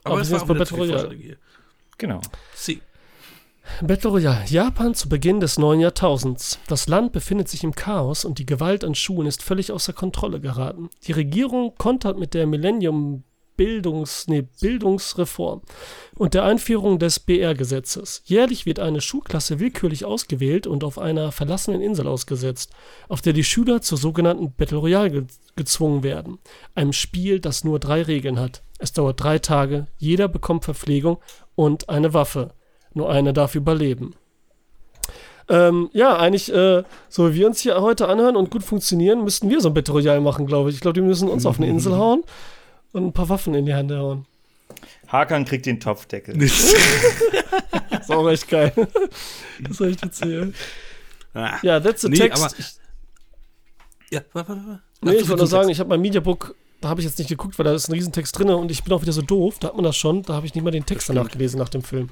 Speaker 4: Aber
Speaker 2: es
Speaker 4: wir
Speaker 2: war
Speaker 4: bei Battle Royale.
Speaker 2: Hier.
Speaker 1: Genau.
Speaker 2: Sie.
Speaker 4: Battle Royale. Japan zu Beginn des neuen Jahrtausends. Das Land befindet sich im Chaos und die Gewalt an Schulen ist völlig außer Kontrolle geraten. Die Regierung kontert mit der Millennium Bildungs, nee, Bildungsreform und der Einführung des BR-Gesetzes. Jährlich wird eine Schulklasse willkürlich ausgewählt und auf einer verlassenen Insel ausgesetzt, auf der die Schüler zur sogenannten Battle Royale ge gezwungen werden. Einem Spiel, das nur drei Regeln hat. Es dauert drei Tage, jeder bekommt Verpflegung und eine Waffe. Nur einer darf überleben. Ähm, ja, eigentlich, äh, so wie wir uns hier heute anhören und gut funktionieren, müssten wir so ein Battle Royale machen, glaube ich. Ich glaube, die müssen uns auf eine Insel hauen und ein paar Waffen in die Hände hauen.
Speaker 1: Hakan kriegt den Topfdeckel.
Speaker 4: das ist auch echt geil. das soll ich erzählen. Ah. Ja, that's the nee, text. Aber, ja, warte, warte. Nee, ich wollte nur sagen, ich habe mein Mediabook, da habe ich jetzt nicht geguckt, weil da ist ein Riesentext drin und ich bin auch wieder so doof, da hat man das schon, da habe ich nicht mal den Text danach gelesen nach dem Film.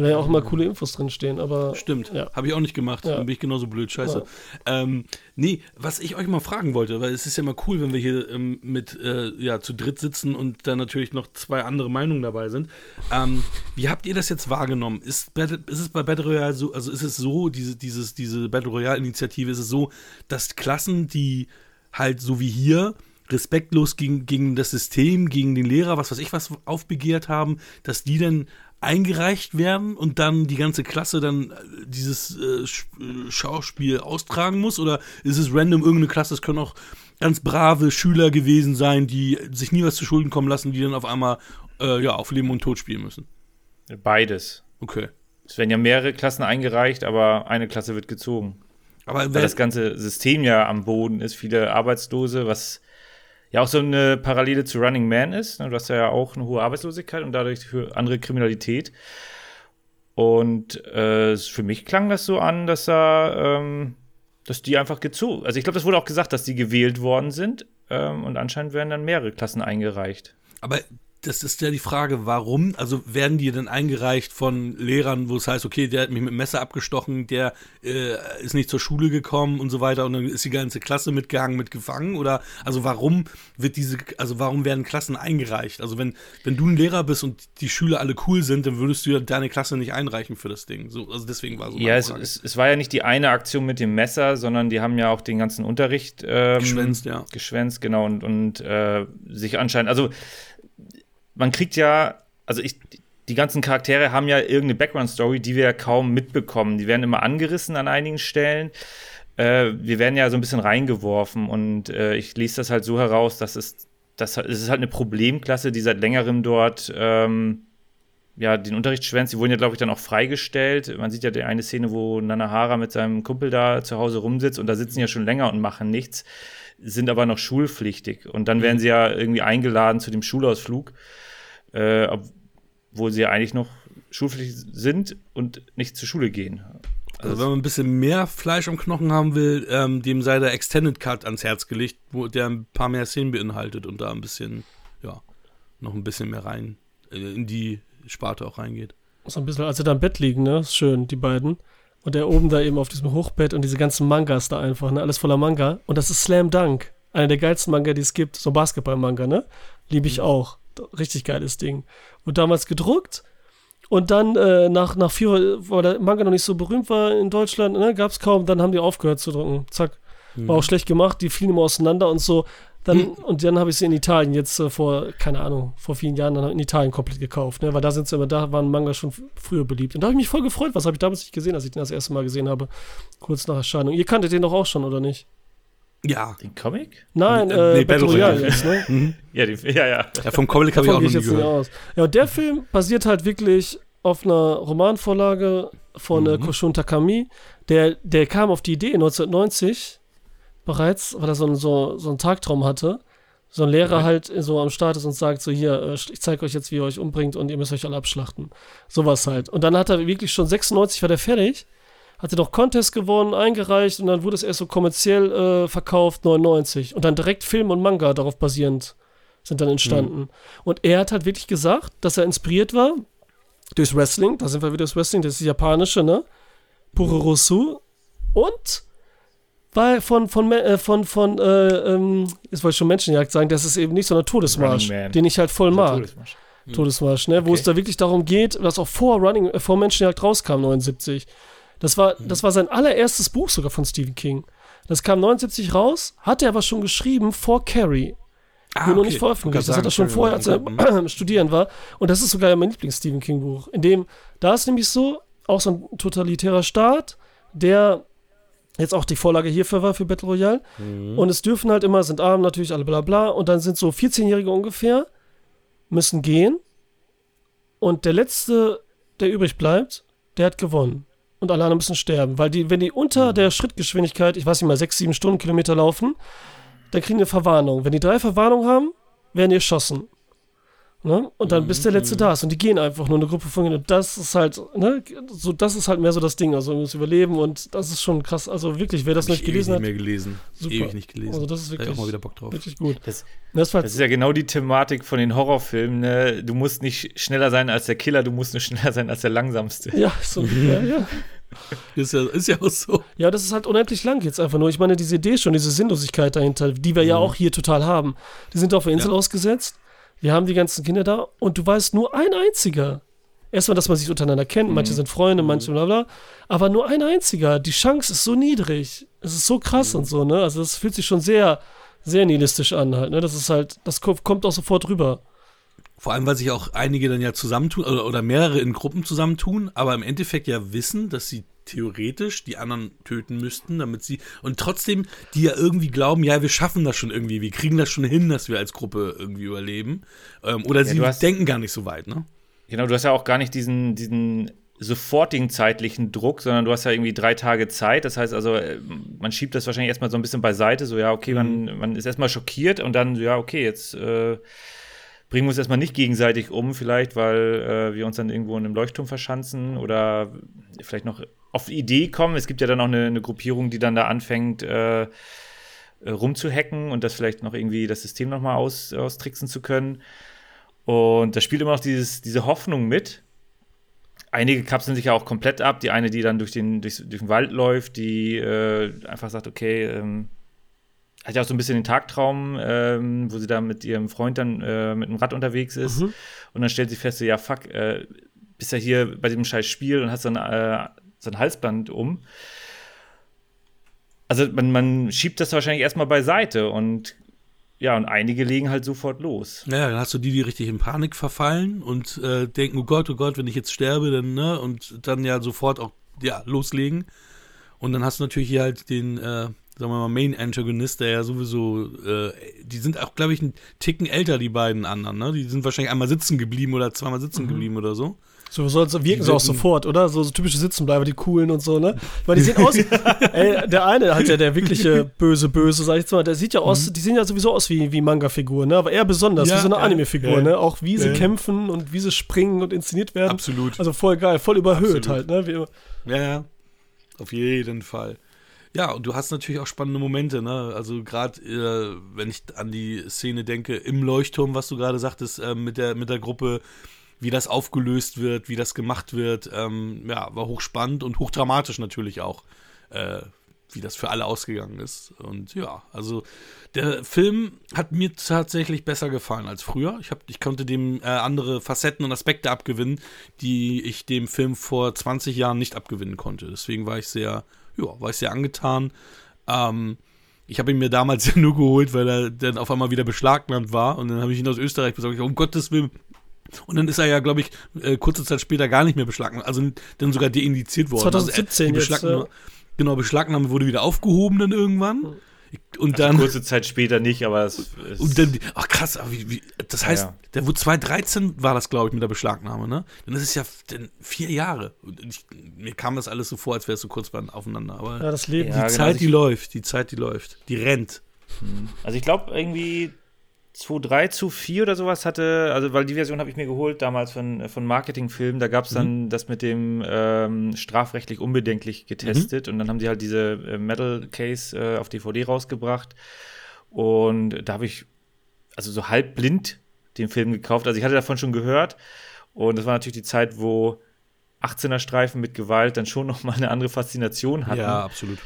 Speaker 4: Weil da ja auch immer coole Infos drinstehen, aber.
Speaker 2: Stimmt, ja. habe ich auch nicht gemacht. Ja. Dann bin ich genauso blöd, scheiße. Ja. Ähm, nee, was ich euch mal fragen wollte, weil es ist ja mal cool, wenn wir hier ähm, mit, äh, ja, zu dritt sitzen und da natürlich noch zwei andere Meinungen dabei sind. Ähm, wie habt ihr das jetzt wahrgenommen? Ist, Battle, ist es bei Battle Royale so, also ist es so, diese, dieses, diese Battle Royale-Initiative, ist es so, dass Klassen, die halt so wie hier respektlos gegen, gegen das System, gegen den Lehrer, was weiß ich was aufbegehrt haben, dass die dann eingereicht werden und dann die ganze Klasse dann äh, dieses äh, äh, Schauspiel austragen muss? Oder ist es random irgendeine Klasse? Es können auch ganz brave Schüler gewesen sein, die sich nie was zu Schulden kommen lassen, die dann auf einmal äh, ja, auf Leben und Tod spielen müssen.
Speaker 1: Beides.
Speaker 2: Okay.
Speaker 1: Es werden ja mehrere Klassen eingereicht, aber eine Klasse wird gezogen. Aber Weil das ganze System ja am Boden ist, viele Arbeitslose, was ja auch so eine Parallele zu Running Man ist. Ne? Du hast ja auch eine hohe Arbeitslosigkeit und dadurch für andere Kriminalität. Und äh, für mich klang das so an, dass er, ähm, dass die einfach gezogen. Also ich glaube, das wurde auch gesagt, dass die gewählt worden sind. Ähm, und anscheinend werden dann mehrere Klassen eingereicht.
Speaker 2: Aber das ist ja die Frage, warum? Also werden die denn eingereicht von Lehrern, wo es heißt, okay, der hat mich mit dem Messer abgestochen, der äh, ist nicht zur Schule gekommen und so weiter und dann ist die ganze Klasse mitgehangen, mitgefangen? Oder also warum wird diese, also warum werden Klassen eingereicht? Also wenn, wenn du ein Lehrer bist und die Schüler alle cool sind, dann würdest du ja deine Klasse nicht einreichen für das Ding. So, also deswegen war so.
Speaker 1: Ja, es, es, es, war ja nicht die eine Aktion mit dem Messer, sondern die haben ja auch den ganzen Unterricht ähm,
Speaker 2: geschwänzt, ja.
Speaker 1: Geschwänzt, genau, und, und äh, sich anscheinend, also man kriegt ja, also ich, die ganzen Charaktere haben ja irgendeine Background-Story, die wir ja kaum mitbekommen. Die werden immer angerissen an einigen Stellen. Äh, wir werden ja so ein bisschen reingeworfen und äh, ich lese das halt so heraus, dass es, das, es ist halt eine Problemklasse, die seit längerem dort ähm, ja, den Unterricht schwänzt. Die wurden ja, glaube ich, dann auch freigestellt. Man sieht ja die eine Szene, wo Nanahara mit seinem Kumpel da zu Hause rumsitzt und da sitzen ja schon länger und machen nichts, sind aber noch schulpflichtig. Und dann werden mhm. sie ja irgendwie eingeladen zu dem Schulausflug äh, obwohl sie ja eigentlich noch schulpflichtig sind und nicht zur Schule gehen.
Speaker 2: Also, also wenn man ein bisschen mehr Fleisch am Knochen haben will, ähm, dem sei der Extended Cut ans Herz gelegt, wo der ein paar mehr Szenen beinhaltet und da ein bisschen, ja, noch ein bisschen mehr rein äh, in die Sparte auch reingeht.
Speaker 4: So ein bisschen, als sie da im Bett liegen, ne? Ist schön, die beiden. Und er oben da eben auf diesem Hochbett und diese ganzen Mangas da einfach, ne? Alles voller Manga. Und das ist Slam Dunk. Einer der geilsten Manga, die es gibt. So Basketball-Manga, ne? Liebe ich mhm. auch richtig geiles Ding. Und damals gedruckt. Und dann äh, nach, nach vier, weil der Manga noch nicht so berühmt war in Deutschland, ne, gab es kaum, dann haben die aufgehört zu drucken. Zack. War mhm. auch schlecht gemacht, die fielen immer auseinander und so. Dann, mhm. Und dann habe ich sie in Italien jetzt äh, vor, keine Ahnung, vor vielen Jahren dann in Italien komplett gekauft, ne? Weil da sind sie immer, da waren Manga schon früher beliebt. Und da habe ich mich voll gefreut, was habe ich damals nicht gesehen, als ich den das erste Mal gesehen habe. Kurz nach Erscheinung. Ihr kanntet den doch auch schon, oder nicht?
Speaker 1: Ja. Den Comic?
Speaker 4: Nein, äh, nee, Battle Royale jetzt, ne?
Speaker 1: Mhm. ja, die, ja, ja.
Speaker 2: Ja, vom Comic habe ich auch noch nie gehört. Aus.
Speaker 4: Ja, und der Film basiert halt wirklich auf einer Romanvorlage von äh, mhm. Koshun Takami. Der, der kam auf die Idee 1990 bereits, weil er so, so, so einen Tagtraum hatte. So ein Lehrer okay. halt so am Start ist und sagt so, hier, äh, ich zeige euch jetzt, wie ihr euch umbringt und ihr müsst euch alle abschlachten. Sowas halt. Und dann hat er wirklich schon 96 war der fertig hatte doch Contest gewonnen, eingereicht und dann wurde es erst so kommerziell äh, verkauft, 99. Und dann direkt Film und Manga darauf basierend sind dann entstanden. Mhm. Und er hat halt wirklich gesagt, dass er inspiriert war durchs Wrestling, da sind wir wieder das Wrestling, das ist das japanische, ne? Purosu. Und weil von, von, äh, von, von, äh, ähm, jetzt wollte ich schon Menschenjagd sagen, das ist eben nicht so ein Todesmarsch, den ich halt voll mag. Todesmarsch. Mhm. Todesmarsch, ne? Okay. Wo es da wirklich darum geht, was auch vor Running, äh, vor Menschenjagd rauskam, 79. Das war, mhm. das war sein allererstes Buch sogar von Stephen King. Das kam 79 raus, hat er aber schon geschrieben vor Carrie. Ah, nur okay. noch nicht veröffentlicht. Das hat er schon vorher, als er mhm. studieren war. Und das ist sogar mein Lieblings-Stephen King-Buch. In dem, da ist nämlich so, auch so ein totalitärer Staat, der jetzt auch die Vorlage hierfür war für Battle Royale. Mhm. Und es dürfen halt immer, sind arm natürlich, alle bla bla. Und dann sind so 14-Jährige ungefähr, müssen gehen. Und der letzte, der übrig bleibt, der hat gewonnen. Und alle anderen müssen sterben. Weil die, wenn die unter der Schrittgeschwindigkeit, ich weiß nicht mal, sechs, sieben Stundenkilometer laufen, dann kriegen die eine Verwarnung. Wenn die drei Verwarnungen haben, werden die erschossen. Ne? Und dann bis der letzte mhm. da ist und die gehen einfach nur eine Gruppe von und das ist halt, ne, so das ist halt mehr so das Ding, also das Überleben und das ist schon krass, also wirklich, wer das
Speaker 2: Hab
Speaker 4: nicht gelesen hat.
Speaker 2: mehr gelesen.
Speaker 4: Super.
Speaker 2: Ewig nicht gelesen.
Speaker 4: Also das ist wirklich,
Speaker 2: da ich auch mal wieder Bock drauf.
Speaker 4: Wirklich gut.
Speaker 1: Das, das, das, ist ja genau die Thematik von den Horrorfilmen, ne? Du musst nicht schneller sein als der Killer, du musst nur schneller sein als der langsamste.
Speaker 4: Ja, so, ja, ja.
Speaker 2: Ist ja, ist ja auch so.
Speaker 4: Ja, das ist halt unendlich lang jetzt einfach nur. Ich meine, diese Idee schon, diese Sinnlosigkeit dahinter, die wir mhm. ja auch hier total haben. Die sind auf der Insel ja. ausgesetzt wir haben die ganzen Kinder da und du weißt nur ein einziger. Erstmal, dass man sich untereinander kennt, mhm. manche sind Freunde, manche mhm. bla bla, aber nur ein einziger. Die Chance ist so niedrig. Es ist so krass mhm. und so, ne? Also, das fühlt sich schon sehr, sehr nihilistisch an, halt, ne? Das ist halt, das kommt auch sofort rüber.
Speaker 2: Vor allem, weil sich auch einige dann ja zusammentun oder, oder mehrere in Gruppen zusammentun, aber im Endeffekt ja wissen, dass sie theoretisch die anderen töten müssten, damit sie und trotzdem die ja irgendwie glauben, ja, wir schaffen das schon irgendwie, wir kriegen das schon hin, dass wir als Gruppe irgendwie überleben. Ähm, oder ja, sie hast, denken gar nicht so weit, ne?
Speaker 1: Genau, du hast ja auch gar nicht diesen, diesen sofortigen zeitlichen Druck, sondern du hast ja irgendwie drei Tage Zeit. Das heißt also, äh, man schiebt das wahrscheinlich erstmal so ein bisschen beiseite, so ja, okay, man, mhm. man ist erstmal schockiert und dann, ja, okay, jetzt äh, bringen wir uns erstmal nicht gegenseitig um, vielleicht, weil äh, wir uns dann irgendwo in einem Leuchtturm verschanzen oder vielleicht noch auf die Idee kommen. Es gibt ja dann auch eine, eine Gruppierung, die dann da anfängt, äh, rumzuhacken und das vielleicht noch irgendwie das System nochmal aus, austricksen zu können. Und da spielt immer noch dieses, diese Hoffnung mit. Einige kapseln sich ja auch komplett ab. Die eine, die dann durch den, durch, durch den Wald läuft, die äh, einfach sagt, okay, ähm, hat ja auch so ein bisschen den Tagtraum, ähm, wo sie da mit ihrem Freund dann äh, mit dem Rad unterwegs ist. Mhm. Und dann stellt sie fest, so, ja, fuck, äh, bist ja hier bei diesem scheiß Spiel und hast dann äh, so ein Halsband um. Also man, man schiebt das wahrscheinlich erstmal beiseite und ja, und einige legen halt sofort los.
Speaker 2: Ja, dann hast du die, die richtig in Panik verfallen und äh, denken, oh Gott, oh Gott, wenn ich jetzt sterbe, dann, ne, und dann ja sofort auch, ja, loslegen. Und dann hast du natürlich hier halt den, äh, sagen wir mal, Main-Antagonist, der ja sowieso, äh, die sind auch, glaube ich, einen Ticken älter, die beiden anderen, ne? Die sind wahrscheinlich einmal sitzen geblieben oder zweimal sitzen mhm. geblieben oder so.
Speaker 4: So soll es wirken sie auch sofort, oder? So, so typische Sitzenbleiber, die coolen und so, ne? Weil die sehen aus, ey, der eine hat ja der wirkliche böse Böse, sag ich jetzt mal, der sieht ja aus, mhm. die sehen ja sowieso aus wie, wie Manga-Figuren, ne? Aber eher besonders, ja, wie so eine ja, Anime-Figur, ja, ne? Auch wie sie kämpfen und wie sie springen und inszeniert werden.
Speaker 2: Absolut.
Speaker 4: Also voll geil, voll überhöht Absolut. halt, ne?
Speaker 2: Wie, ja, ja. Auf jeden Fall. Ja, und du hast natürlich auch spannende Momente, ne? Also gerade, äh, wenn ich an die Szene denke, im Leuchtturm, was du gerade sagtest, äh, mit, der, mit der Gruppe, wie das aufgelöst wird, wie das gemacht wird, ähm, ja, war hochspannend und hochdramatisch natürlich auch, äh, wie das für alle ausgegangen ist. Und ja, also der Film hat mir tatsächlich besser gefallen als früher. Ich, hab, ich konnte dem äh, andere Facetten und Aspekte abgewinnen, die ich dem Film vor 20 Jahren nicht abgewinnen konnte. Deswegen war ich sehr, ja, war ich sehr angetan. Ähm, ich habe ihn mir damals ja nur geholt, weil er dann auf einmal wieder beschlagnahmt war. Und dann habe ich ihn aus Österreich besorgt. Um Gottes Willen, und dann ist er ja, glaube ich, äh, kurze Zeit später gar nicht mehr beschlagnahmt, also dann sogar deindiziert worden.
Speaker 4: 2017
Speaker 2: also, jetzt, äh, Genau, Beschlagnahme wurde wieder aufgehoben dann irgendwann. Und also dann.
Speaker 1: kurze Zeit später nicht, aber es.
Speaker 2: Und dann, ach krass, wie, wie, das heißt, ja, der wurde 2013 war das, glaube ich, mit der Beschlagnahme, ne? Dann ist es ja vier Jahre. Und ich, mir kam das alles so vor, als wäre es so kurz aufeinander. Aber
Speaker 4: ja, das Leben.
Speaker 2: Die ja, genau, Zeit, die läuft, die Zeit, die läuft. Die rennt.
Speaker 1: Hm. Also ich glaube irgendwie 2.3 zu 4 oder sowas hatte, also weil die Version habe ich mir geholt damals von, von Marketingfilmen, da gab es dann mhm. das mit dem ähm, strafrechtlich unbedenklich getestet mhm. und dann haben sie halt diese äh, Metal Case äh, auf DVD rausgebracht und da habe ich also so halb blind den Film gekauft, also ich hatte davon schon gehört und das war natürlich die Zeit, wo 18er Streifen mit Gewalt dann schon noch mal eine andere Faszination hatten.
Speaker 2: Ja, absolut.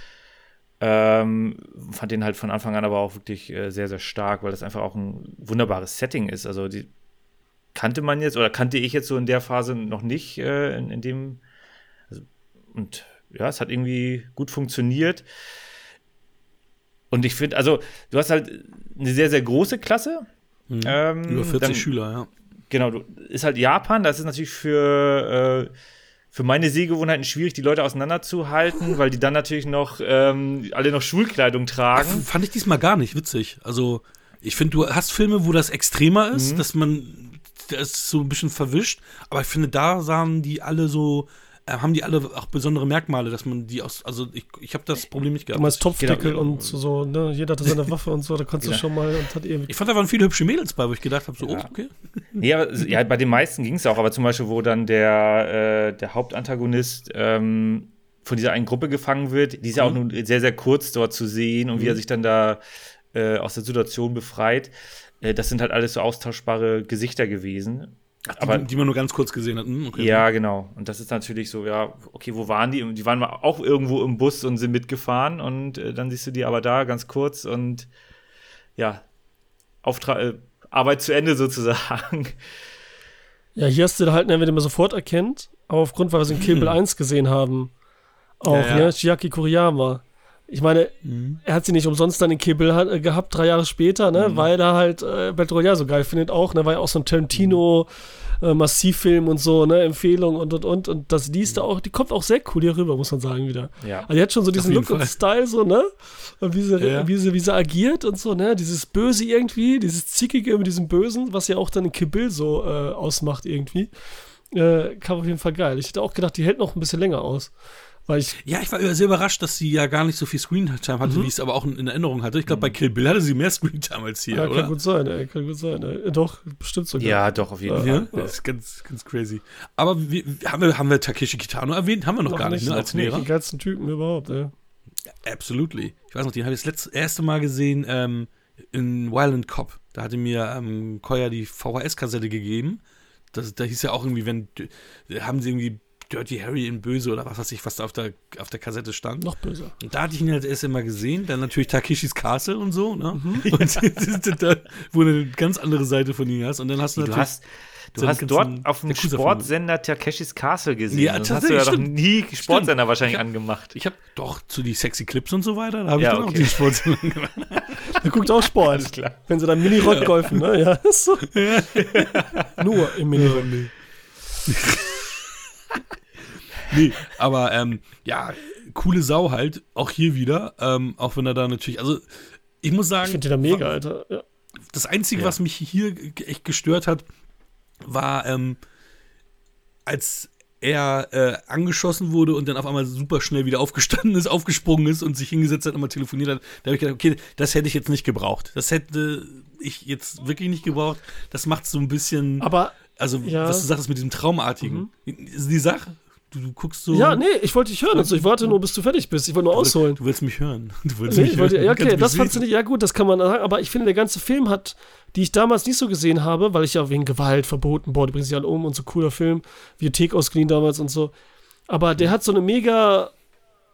Speaker 1: Ähm, fand den halt von Anfang an aber auch wirklich äh, sehr, sehr stark, weil das einfach auch ein wunderbares Setting ist. Also die kannte man jetzt oder kannte ich jetzt so in der Phase noch nicht, äh, in, in, dem. Also, und ja, es hat irgendwie gut funktioniert. Und ich finde, also, du hast halt eine sehr, sehr große Klasse.
Speaker 2: Mhm. Ähm, Über 40 dann, Schüler, ja.
Speaker 1: Genau, du, ist halt Japan, das ist natürlich für äh, für meine Sehgewohnheiten schwierig, die Leute auseinanderzuhalten, weil die dann natürlich noch ähm, alle noch Schulkleidung tragen. Ach,
Speaker 2: fand ich diesmal gar nicht witzig. Also, ich finde, du hast Filme, wo das extremer ist, mhm. dass man das so ein bisschen verwischt, aber ich finde, da sahen die alle so haben die alle auch besondere Merkmale, dass man die aus, also ich, ich habe das Problem nicht gehabt.
Speaker 4: Du meinst Topfdeckel genau. und so, ne? Jeder hatte seine Waffe und so, da konntest genau. du schon mal und hat
Speaker 2: irgendwie. Ich fand, da waren viele hübsche Mädels bei, wo ich gedacht habe, so, ja. oh, okay.
Speaker 1: Nee, aber, ja, bei den meisten ging es auch, aber zum Beispiel, wo dann der, äh, der Hauptantagonist ähm, von dieser einen Gruppe gefangen wird, die ist ja auch mhm. nur sehr, sehr kurz dort zu sehen und mhm. wie er mhm. sich dann da äh, aus der Situation befreit. Äh, das sind halt alles so austauschbare Gesichter gewesen.
Speaker 2: Ach, die, aber, die man nur ganz kurz gesehen hat. Hm,
Speaker 1: okay. Ja, genau. Und das ist natürlich so, ja, okay, wo waren die? Und die waren auch irgendwo im Bus und sind mitgefahren und äh, dann siehst du die aber da ganz kurz und ja, Auftrag, äh, Arbeit zu Ende sozusagen.
Speaker 4: Ja, hier hast du halt, ne, wenn man sofort erkennt, aber aufgrund, weil wir es in Kill Bill 1 gesehen haben, auch, ja, ja. ne, Chiaki Kuriyama. Ich meine, mhm. er hat sie nicht umsonst dann in Kill äh, gehabt, drei Jahre später, ne, mhm. weil er halt äh, Battle Royale so geil findet auch, ne, war ja auch so ein Tarantino äh, Massivfilm und so, ne, Empfehlung und und und und das liest er auch, die kommt auch sehr cool hier rüber, muss man sagen wieder. Ja. Also die hat schon so diesen Look Fall. und Style so, ne, und wie sie, ja. wie sie, wie sie agiert und so, ne, dieses Böse irgendwie, dieses Zickige mit diesem Bösen, was ja auch dann in Kill Bill so äh, ausmacht irgendwie, äh, kam auf jeden Fall geil. Ich hätte auch gedacht, die hält noch ein bisschen länger aus. Weil ich
Speaker 2: ja, ich war sehr überrascht, dass sie ja gar nicht so viel Screentime hatte, mhm. wie ich es aber auch in Erinnerung hatte. Ich glaube, bei Kill Bill hatte sie mehr Screentime als hier, ja,
Speaker 4: oder? Kann gut sein, ey, kann gut sein. Ey. Doch, bestimmt sogar.
Speaker 1: Ja, doch, auf jeden
Speaker 2: ja, Fall. Ja, das ist ganz, ganz crazy. Aber wie, haben, wir, haben wir Takeshi Kitano erwähnt? Haben wir noch, noch gar nicht, ne, als Lehrer.
Speaker 4: Die geilsten Typen überhaupt, ey.
Speaker 2: Ja, absolutely. Ich weiß noch, den habe ich das letzte, erste Mal gesehen ähm, in Violent Cop. Da hatte mir ähm, Koya die VHS-Kassette gegeben. Das, da hieß ja auch irgendwie, wenn haben sie irgendwie Dirty Harry in Böse oder was weiß ich, was da auf der, auf der Kassette stand.
Speaker 4: Noch böser.
Speaker 2: Und da hatte ich ihn halt erst immer gesehen. Dann natürlich Takeshis Castle und so, ne? Mhm. Und da, wo du eine ganz andere Seite von ihm hast. Und dann hast du
Speaker 1: natürlich. Du hast, Du hast dort auf dem Sportsender Takeshis Castle gesehen. Ja, das hast du ja doch nie Sportsender stimmt. wahrscheinlich
Speaker 2: ich hab,
Speaker 1: angemacht.
Speaker 2: Ich habe doch zu die sexy Clips und so weiter, da habe ja, ich dann okay. auch die Sportsender gemacht.
Speaker 4: Er guckt auch Sport. Alles klar. Wenn sie dann Mini-Rock golfen, ne? Ja, ist so. Nur im Mini-Rock.
Speaker 2: Nee, aber ähm, ja, coole Sau halt, auch hier wieder, ähm, auch wenn er da natürlich, also ich muss sagen. Ich
Speaker 4: finde den da mega, Alter. Ja.
Speaker 2: Das Einzige, ja. was mich hier echt gestört hat, war, ähm, als er äh, angeschossen wurde und dann auf einmal super schnell wieder aufgestanden ist, aufgesprungen ist und sich hingesetzt hat und mal telefoniert hat, da habe ich gedacht, okay, das hätte ich jetzt nicht gebraucht. Das hätte ich jetzt wirklich nicht gebraucht. Das macht so ein bisschen.
Speaker 4: Aber.
Speaker 2: Also, ja. was du sagst mit diesem Traumartigen. Mhm. Die Sache, Du, du, guckst so.
Speaker 4: Ja, nee, ich wollte dich hören. Also ich warte nur, bis du fertig bist. Ich wollte nur ausholen.
Speaker 2: Du willst mich hören.
Speaker 4: Du willst nee, mich wollte, hören. Ja, okay, das fandst du nicht. Ja, gut, das kann man sagen. Aber ich finde, der ganze Film hat, die ich damals nicht so gesehen habe, weil ich ja wegen Gewalt verboten, boah, die bringen sich alle um und so cooler Film, Bibliothek ausgeliehen damals und so. Aber der hat so eine mega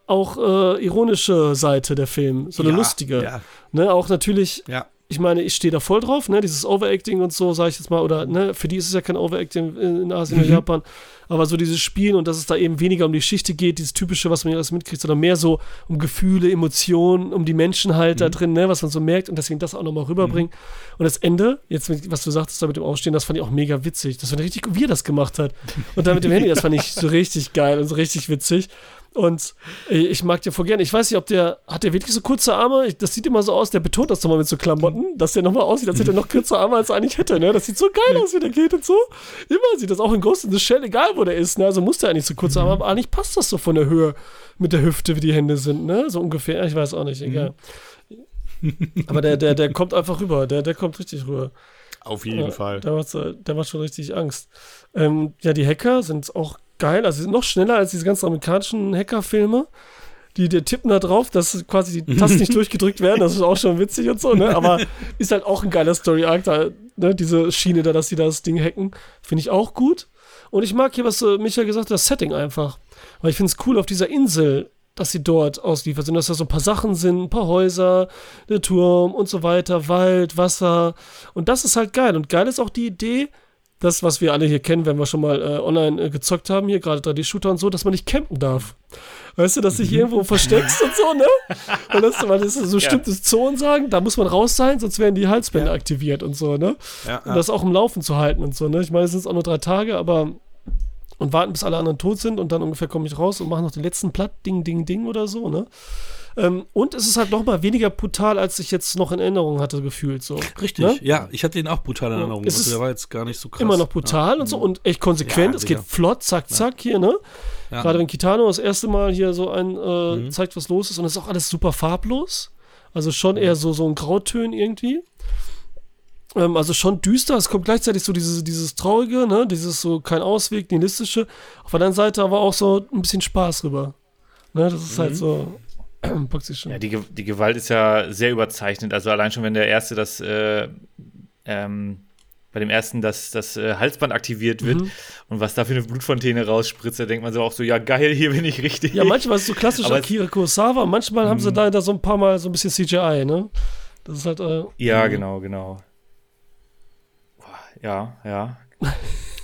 Speaker 4: auch äh, ironische Seite der Film, so eine ja, lustige. Ja. Ne, auch natürlich
Speaker 2: ja
Speaker 4: ich meine, ich stehe da voll drauf, ne, dieses Overacting und so, sage ich jetzt mal, oder ne, für die ist es ja kein Overacting in, Asien mhm. oder Japan, aber so dieses Spielen und dass es da eben weniger um die Geschichte geht, dieses typische, was man ja alles mitkriegt, sondern mehr so um Gefühle, Emotionen, um die Menschen halt mhm. da drin, ne, was man so merkt und deswegen das auch nochmal rüberbringen. Mhm. Und das Ende, jetzt, was du sagtest da mit dem Aufstehen, das fand ich auch mega witzig. Das fand ich richtig, wie er das gemacht hat. Und dann mit dem Handy, das fand ich so richtig geil und so richtig witzig. Und ich mag den voll gerne. Ich weiß nicht, ob der, hat der wirklich so kurze Arme? Das sieht immer so aus, der betont das nochmal mit so Klamotten, dass der nochmal aussieht, als hätte er noch kürzere Arme, als er eigentlich hätte, ne? Das sieht so geil aus, wie der geht und so. Immer sieht das auch in Ghost in the Shell, egal wo der ist, ne? Also muss der eigentlich so kurze Arme haben, aber eigentlich passt das so von der Höhe mit der Hüfte, wie die Hände sind, ne? So ungefähr, ich weiß auch nicht, egal. aber der, der, der kommt einfach rüber, der, der kommt richtig rüber.
Speaker 2: Auf jeden ja, Fall.
Speaker 4: Der macht, der macht schon richtig Angst. Ähm, ja, die Hacker sind auch geil. Also noch schneller als diese ganzen amerikanischen Hackerfilme. Die, die tippen da drauf, dass quasi die Tasten nicht durchgedrückt werden. Das ist auch schon witzig und so, ne? Aber ist halt auch ein geiler Story-Arc, da, ne? Diese Schiene da, dass sie das Ding hacken. Finde ich auch gut. Und ich mag hier, was äh, Michael gesagt hat, das Setting einfach. Weil ich finde es cool auf dieser Insel, dass sie dort ausliefert sind, dass da so ein paar Sachen sind, ein paar Häuser, der Turm und so weiter, Wald, Wasser. Und das ist halt geil. Und geil ist auch die Idee, das, was wir alle hier kennen, wenn wir schon mal äh, online äh, gezockt haben, hier gerade 3D-Shooter und so, dass man nicht campen darf. Weißt du, dass du dich mhm. irgendwo versteckst und so, ne? Und das, weil das so ja. bestimmte Zonen sagen, da muss man raus sein, sonst werden die Halsbänder ja. aktiviert und so, ne? Ja, und das auch im Laufen zu halten und so, ne? Ich meine, es sind auch nur drei Tage, aber und warten, bis alle anderen tot sind und dann ungefähr komme ich raus und mache noch den letzten Platt, Ding, Ding, Ding oder so, ne? Ähm, und es ist halt noch mal weniger brutal, als ich jetzt noch in Erinnerung hatte, gefühlt. So.
Speaker 2: Richtig, ne? ja. Ich hatte ihn auch brutal in Erinnerung.
Speaker 4: Es
Speaker 2: also, der war jetzt gar nicht so krass.
Speaker 4: Immer noch brutal ja. und so und echt konsequent. Ja, es geht flott, zack, zack, hier, ne? Gerade wenn Kitano das erste Mal hier so ein äh, mhm. zeigt, was los ist und es ist auch alles super farblos. Also schon eher so, so ein Grautönen irgendwie. Ähm, also schon düster. Es kommt gleichzeitig so dieses, dieses Traurige, ne? Dieses so kein Ausweg, nihilistische. Auf der anderen Seite aber auch so ein bisschen Spaß rüber. Ne? Das ist halt mhm. halt so.
Speaker 1: Ja, die, die Gewalt ist ja sehr überzeichnet. Also allein schon, wenn der Erste das äh, ähm, bei dem ersten das, das äh, Halsband aktiviert wird mhm. und was da für eine Blutfontäne rausspritzt, da denkt man so auch so, ja geil, hier bin ich richtig.
Speaker 4: Ja, manchmal ist es so klassisch Aber Akira Kurosawa, manchmal haben sie mhm. da, da so ein paar Mal so ein bisschen CGI, ne? Das ist halt. Äh,
Speaker 1: ja, genau, genau. Ja, ja.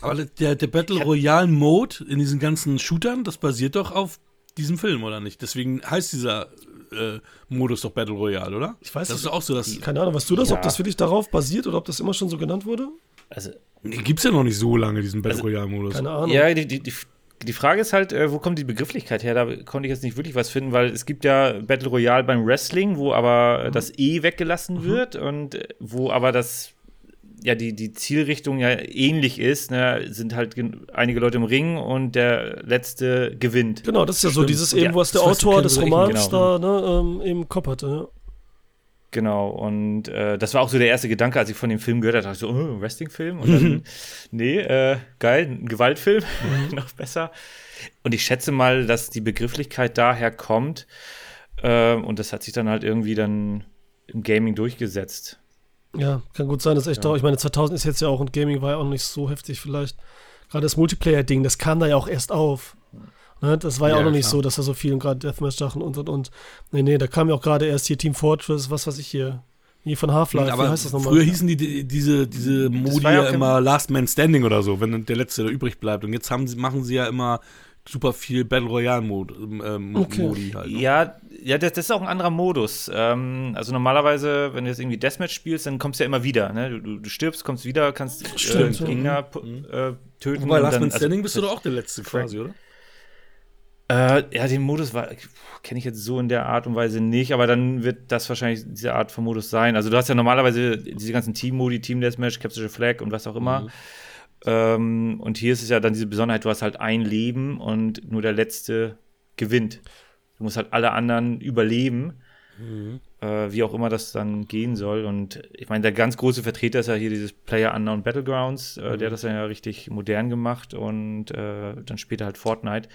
Speaker 2: Aber der, der Battle Royale Mode in diesen ganzen Shootern, das basiert doch auf diesem Film, oder nicht? Deswegen heißt dieser äh, Modus doch Battle Royale, oder?
Speaker 4: Ich weiß das ist auch so, dass. Keine Ahnung, weißt du das, ja. ob das wirklich darauf basiert oder ob das immer schon so genannt wurde?
Speaker 2: Also. Gibt es ja noch nicht so lange, diesen Battle also, Royale Modus.
Speaker 1: Keine Ahnung. Ja, die, die, die, die Frage ist halt, äh, wo kommt die Begrifflichkeit her? Da konnte ich jetzt nicht wirklich was finden, weil es gibt ja Battle Royale beim Wrestling, wo aber mhm. das E weggelassen mhm. wird und äh, wo aber das ja die, die Zielrichtung ja ähnlich ist, ne, sind halt einige Leute im Ring und der letzte gewinnt.
Speaker 4: Genau, das ist ja Stimmt. so dieses eben, was der Autor des Romans genau. da ne, ähm, im Kopf hatte. Ja.
Speaker 1: Genau, und äh, das war auch so der erste Gedanke, als ich von dem Film gehört habe, dachte ich so, oh, Wrestling-Film? Und dann, nee, äh, geil, ein Gewaltfilm, mhm. noch besser. Und ich schätze mal, dass die Begrifflichkeit daher kommt. Äh, und das hat sich dann halt irgendwie dann im Gaming durchgesetzt.
Speaker 4: Ja, kann gut sein, das ist echt ja. Ich meine, 2000 ist jetzt ja auch und Gaming war ja auch nicht so heftig vielleicht. Gerade das Multiplayer-Ding, das kam da ja auch erst auf. Ne? Das war ja, ja auch noch nicht klar. so, dass da so viel gerade Deathmatch-Sachen und und und. Nee, nee, da kam ja auch gerade erst hier Team Fortress, was weiß ich hier. Hier von Half-Life,
Speaker 2: wie heißt das nochmal? Früher hießen die, diese, diese Modi ja, ja immer Last Man Standing oder so, wenn der Letzte da übrig bleibt. Und jetzt haben sie, machen sie ja immer super viel Battle Royale-Modi ähm,
Speaker 1: okay. halt. Ne? Ja, ja das, das, ist auch ein anderer Modus. Ähm, also normalerweise, wenn du jetzt irgendwie Deathmatch spielst, dann kommst du ja immer wieder. Ne? Du, du stirbst, kommst wieder, kannst äh, Gegner mhm. äh, töten.
Speaker 2: Wobei Last Man also Standing also, bist du doch auch der Letzte quasi, oder?
Speaker 1: Äh, ja, den Modus kenne ich jetzt so in der Art und Weise nicht, aber dann wird das wahrscheinlich diese Art von Modus sein. Also du hast ja normalerweise diese ganzen Team-Modi, Team Deathmatch, Capture Flag und was auch immer. Mhm. Ähm, und hier ist es ja dann diese Besonderheit, du hast halt ein Leben und nur der Letzte gewinnt. Du musst halt alle anderen überleben, mhm. äh, wie auch immer das dann gehen soll. Und ich meine, der ganz große Vertreter ist ja hier dieses Player Unknown Battlegrounds, äh, mhm. der hat das ja richtig modern gemacht und äh, dann später halt Fortnite.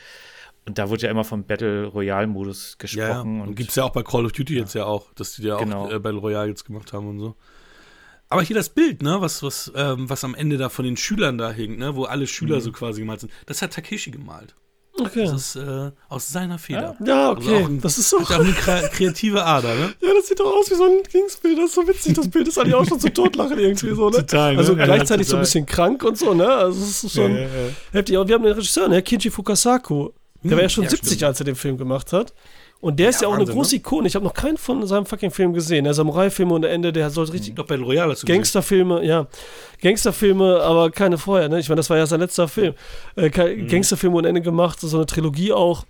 Speaker 1: Und da wird ja immer vom Battle Royale Modus gesprochen. Ja,
Speaker 2: und, und gibt es ja auch bei Call of Duty ja. jetzt ja auch, dass die ja genau. auch äh, Battle Royale jetzt gemacht haben und so. Aber hier das Bild, ne, was, was, ähm, was am Ende da von den Schülern da hängt, ne, wo alle Schüler mhm. so quasi gemalt sind, das hat Takeshi gemalt. Okay. Das ist äh, aus seiner Feder.
Speaker 4: Ja, okay. Also ein,
Speaker 2: das ist so. Hat auch eine kreative Ader, ne?
Speaker 4: Ja, das sieht doch aus wie so ein Kingsbild. Das ist so witzig. Das Bild ist eigentlich auch schon zum Totlachen irgendwie so, ne? Total, ne? Also ja, gleichzeitig so ein bisschen krank und so, ne? Also es ist schon ja, ja, heftig. Aber wir haben den Regisseur, ne? Kinji Fukasaku. Der hm, war ja schon 70, stimmt. als er den Film gemacht hat. Und der ist ja, ja auch Wahnsinn, eine große ne? Ikone. Ich habe noch keinen von seinem fucking Film gesehen. Der Samurai-Filme und der Ende, der soll richtig.
Speaker 2: Doch Battle Royale
Speaker 4: hast du Gangsterfilme, ja. Gangsterfilme, aber keine vorher, ne? Ich meine, das war ja sein letzter Film. Äh, mhm. Gangsterfilme und Ende gemacht, so eine Trilogie auch.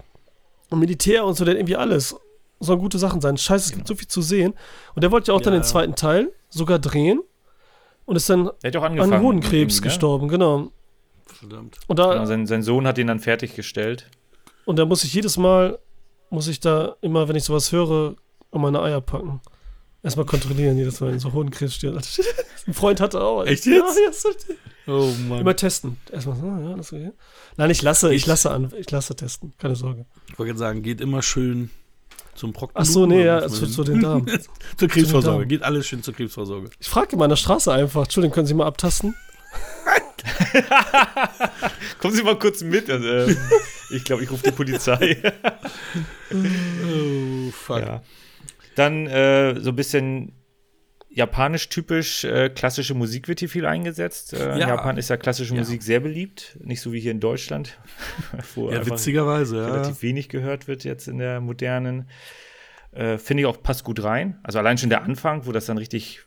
Speaker 4: Und Militär und so, der hat irgendwie alles. Sollen gute Sachen sein. Scheiße, es gibt genau. so viel zu sehen. Und der wollte ja auch ja. dann den zweiten Teil sogar drehen. Und ist dann an Hodenkrebs ne? gestorben, genau.
Speaker 1: Verdammt. Und da, genau, sein, sein Sohn hat ihn dann fertiggestellt.
Speaker 4: Und da muss ich jedes Mal muss ich da immer, wenn ich sowas höre, um meine Eier packen. Erstmal kontrollieren, jedes Mal in so hohen Krebs steht. Ein Freund hatte auch.
Speaker 2: Echt jetzt?
Speaker 4: Ja, oh Mann. Immer testen. Erstmal so, ja, das okay. Nein, ich lasse, ich lasse an, ich lasse testen. Keine Sorge.
Speaker 2: Ich wollte sagen, geht immer schön zum Proktologen.
Speaker 4: Ach so, nee, ja, zu, zu, den Damen.
Speaker 2: zur Krebsvorsorge. Geht alles schön zur Krebsvorsorge.
Speaker 4: Ich frage immer an der Straße einfach. Entschuldigung, können Sie mal abtasten?
Speaker 1: Kommen Sie mal kurz mit. Also, ähm, ich glaube, ich rufe die Polizei. oh, fuck. Ja. Dann äh, so ein bisschen japanisch typisch äh, klassische Musik wird hier viel eingesetzt. Äh, ja. In Japan ist ja klassische ja. Musik sehr beliebt, nicht so wie hier in Deutschland,
Speaker 2: wo ja, witzigerweise
Speaker 1: relativ wenig gehört wird jetzt in der modernen. Äh, Finde ich auch passt gut rein. Also allein schon der Anfang, wo das dann richtig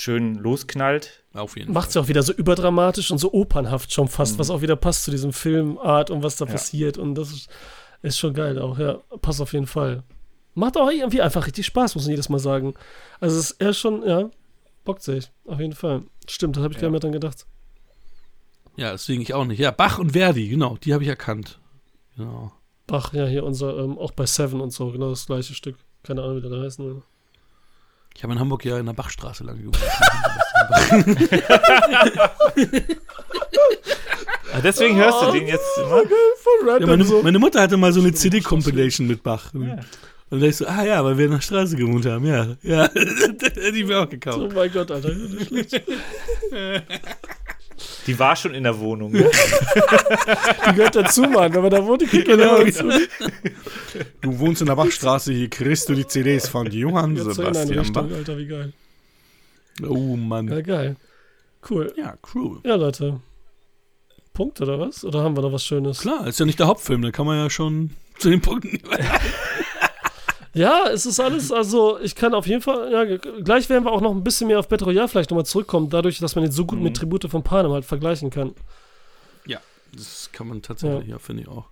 Speaker 1: schön losknallt.
Speaker 4: Auf jeden Macht es ja auch wieder so überdramatisch und so opernhaft schon fast, mhm. was auch wieder passt zu diesem Filmart und was da ja. passiert. Und das ist, ist, schon geil auch, ja. Passt auf jeden Fall. Macht auch irgendwie einfach richtig Spaß, muss man jedes Mal sagen. Also es ist eher schon, ja, bockt sich. Auf jeden Fall. Stimmt, das habe ich ja. gar nicht mehr dran gedacht.
Speaker 2: Ja, deswegen ich auch nicht. Ja, Bach und Verdi, genau, die habe ich erkannt. Genau.
Speaker 4: Bach, ja, hier unser, ähm, auch bei Seven und so, genau das gleiche Stück. Keine Ahnung, wie der da heißt. Ne?
Speaker 2: Ich habe in Hamburg ja in der Bachstraße lang gewohnt.
Speaker 1: ah, deswegen hörst du den jetzt immer?
Speaker 2: Ja, meine, meine, Mutter hatte mal so eine CD-Compilation mit Bach. Ja. Und da ich so, ah ja, weil wir in der Straße gewohnt haben, ja. Ja, die wir auch gekauft.
Speaker 4: Oh mein Gott, Alter.
Speaker 1: Die war schon in der Wohnung. Ne?
Speaker 4: die gehört dazu, Mann, aber da wohnt die genau, genau.
Speaker 2: Du wohnst in der Bachstraße, hier kriegst du die CDs von Johann Jetzt Sebastian Richtung, Bach.
Speaker 4: Alter, wie geil.
Speaker 2: Oh Mann.
Speaker 4: Ja, geil. Cool.
Speaker 2: Ja, cool.
Speaker 4: Ja, Leute. Punkt oder was? Oder haben wir noch was Schönes?
Speaker 2: Klar, ist ja nicht der Hauptfilm, da kann man ja schon zu den Punkten.
Speaker 4: Ja, es ist alles, also ich kann auf jeden Fall, ja, gleich werden wir auch noch ein bisschen mehr auf Battle Royale vielleicht nochmal zurückkommen, dadurch, dass man jetzt so gut mhm. mit Tribute von Panem halt vergleichen kann.
Speaker 2: Ja, das kann man tatsächlich, ja, ja finde ich auch.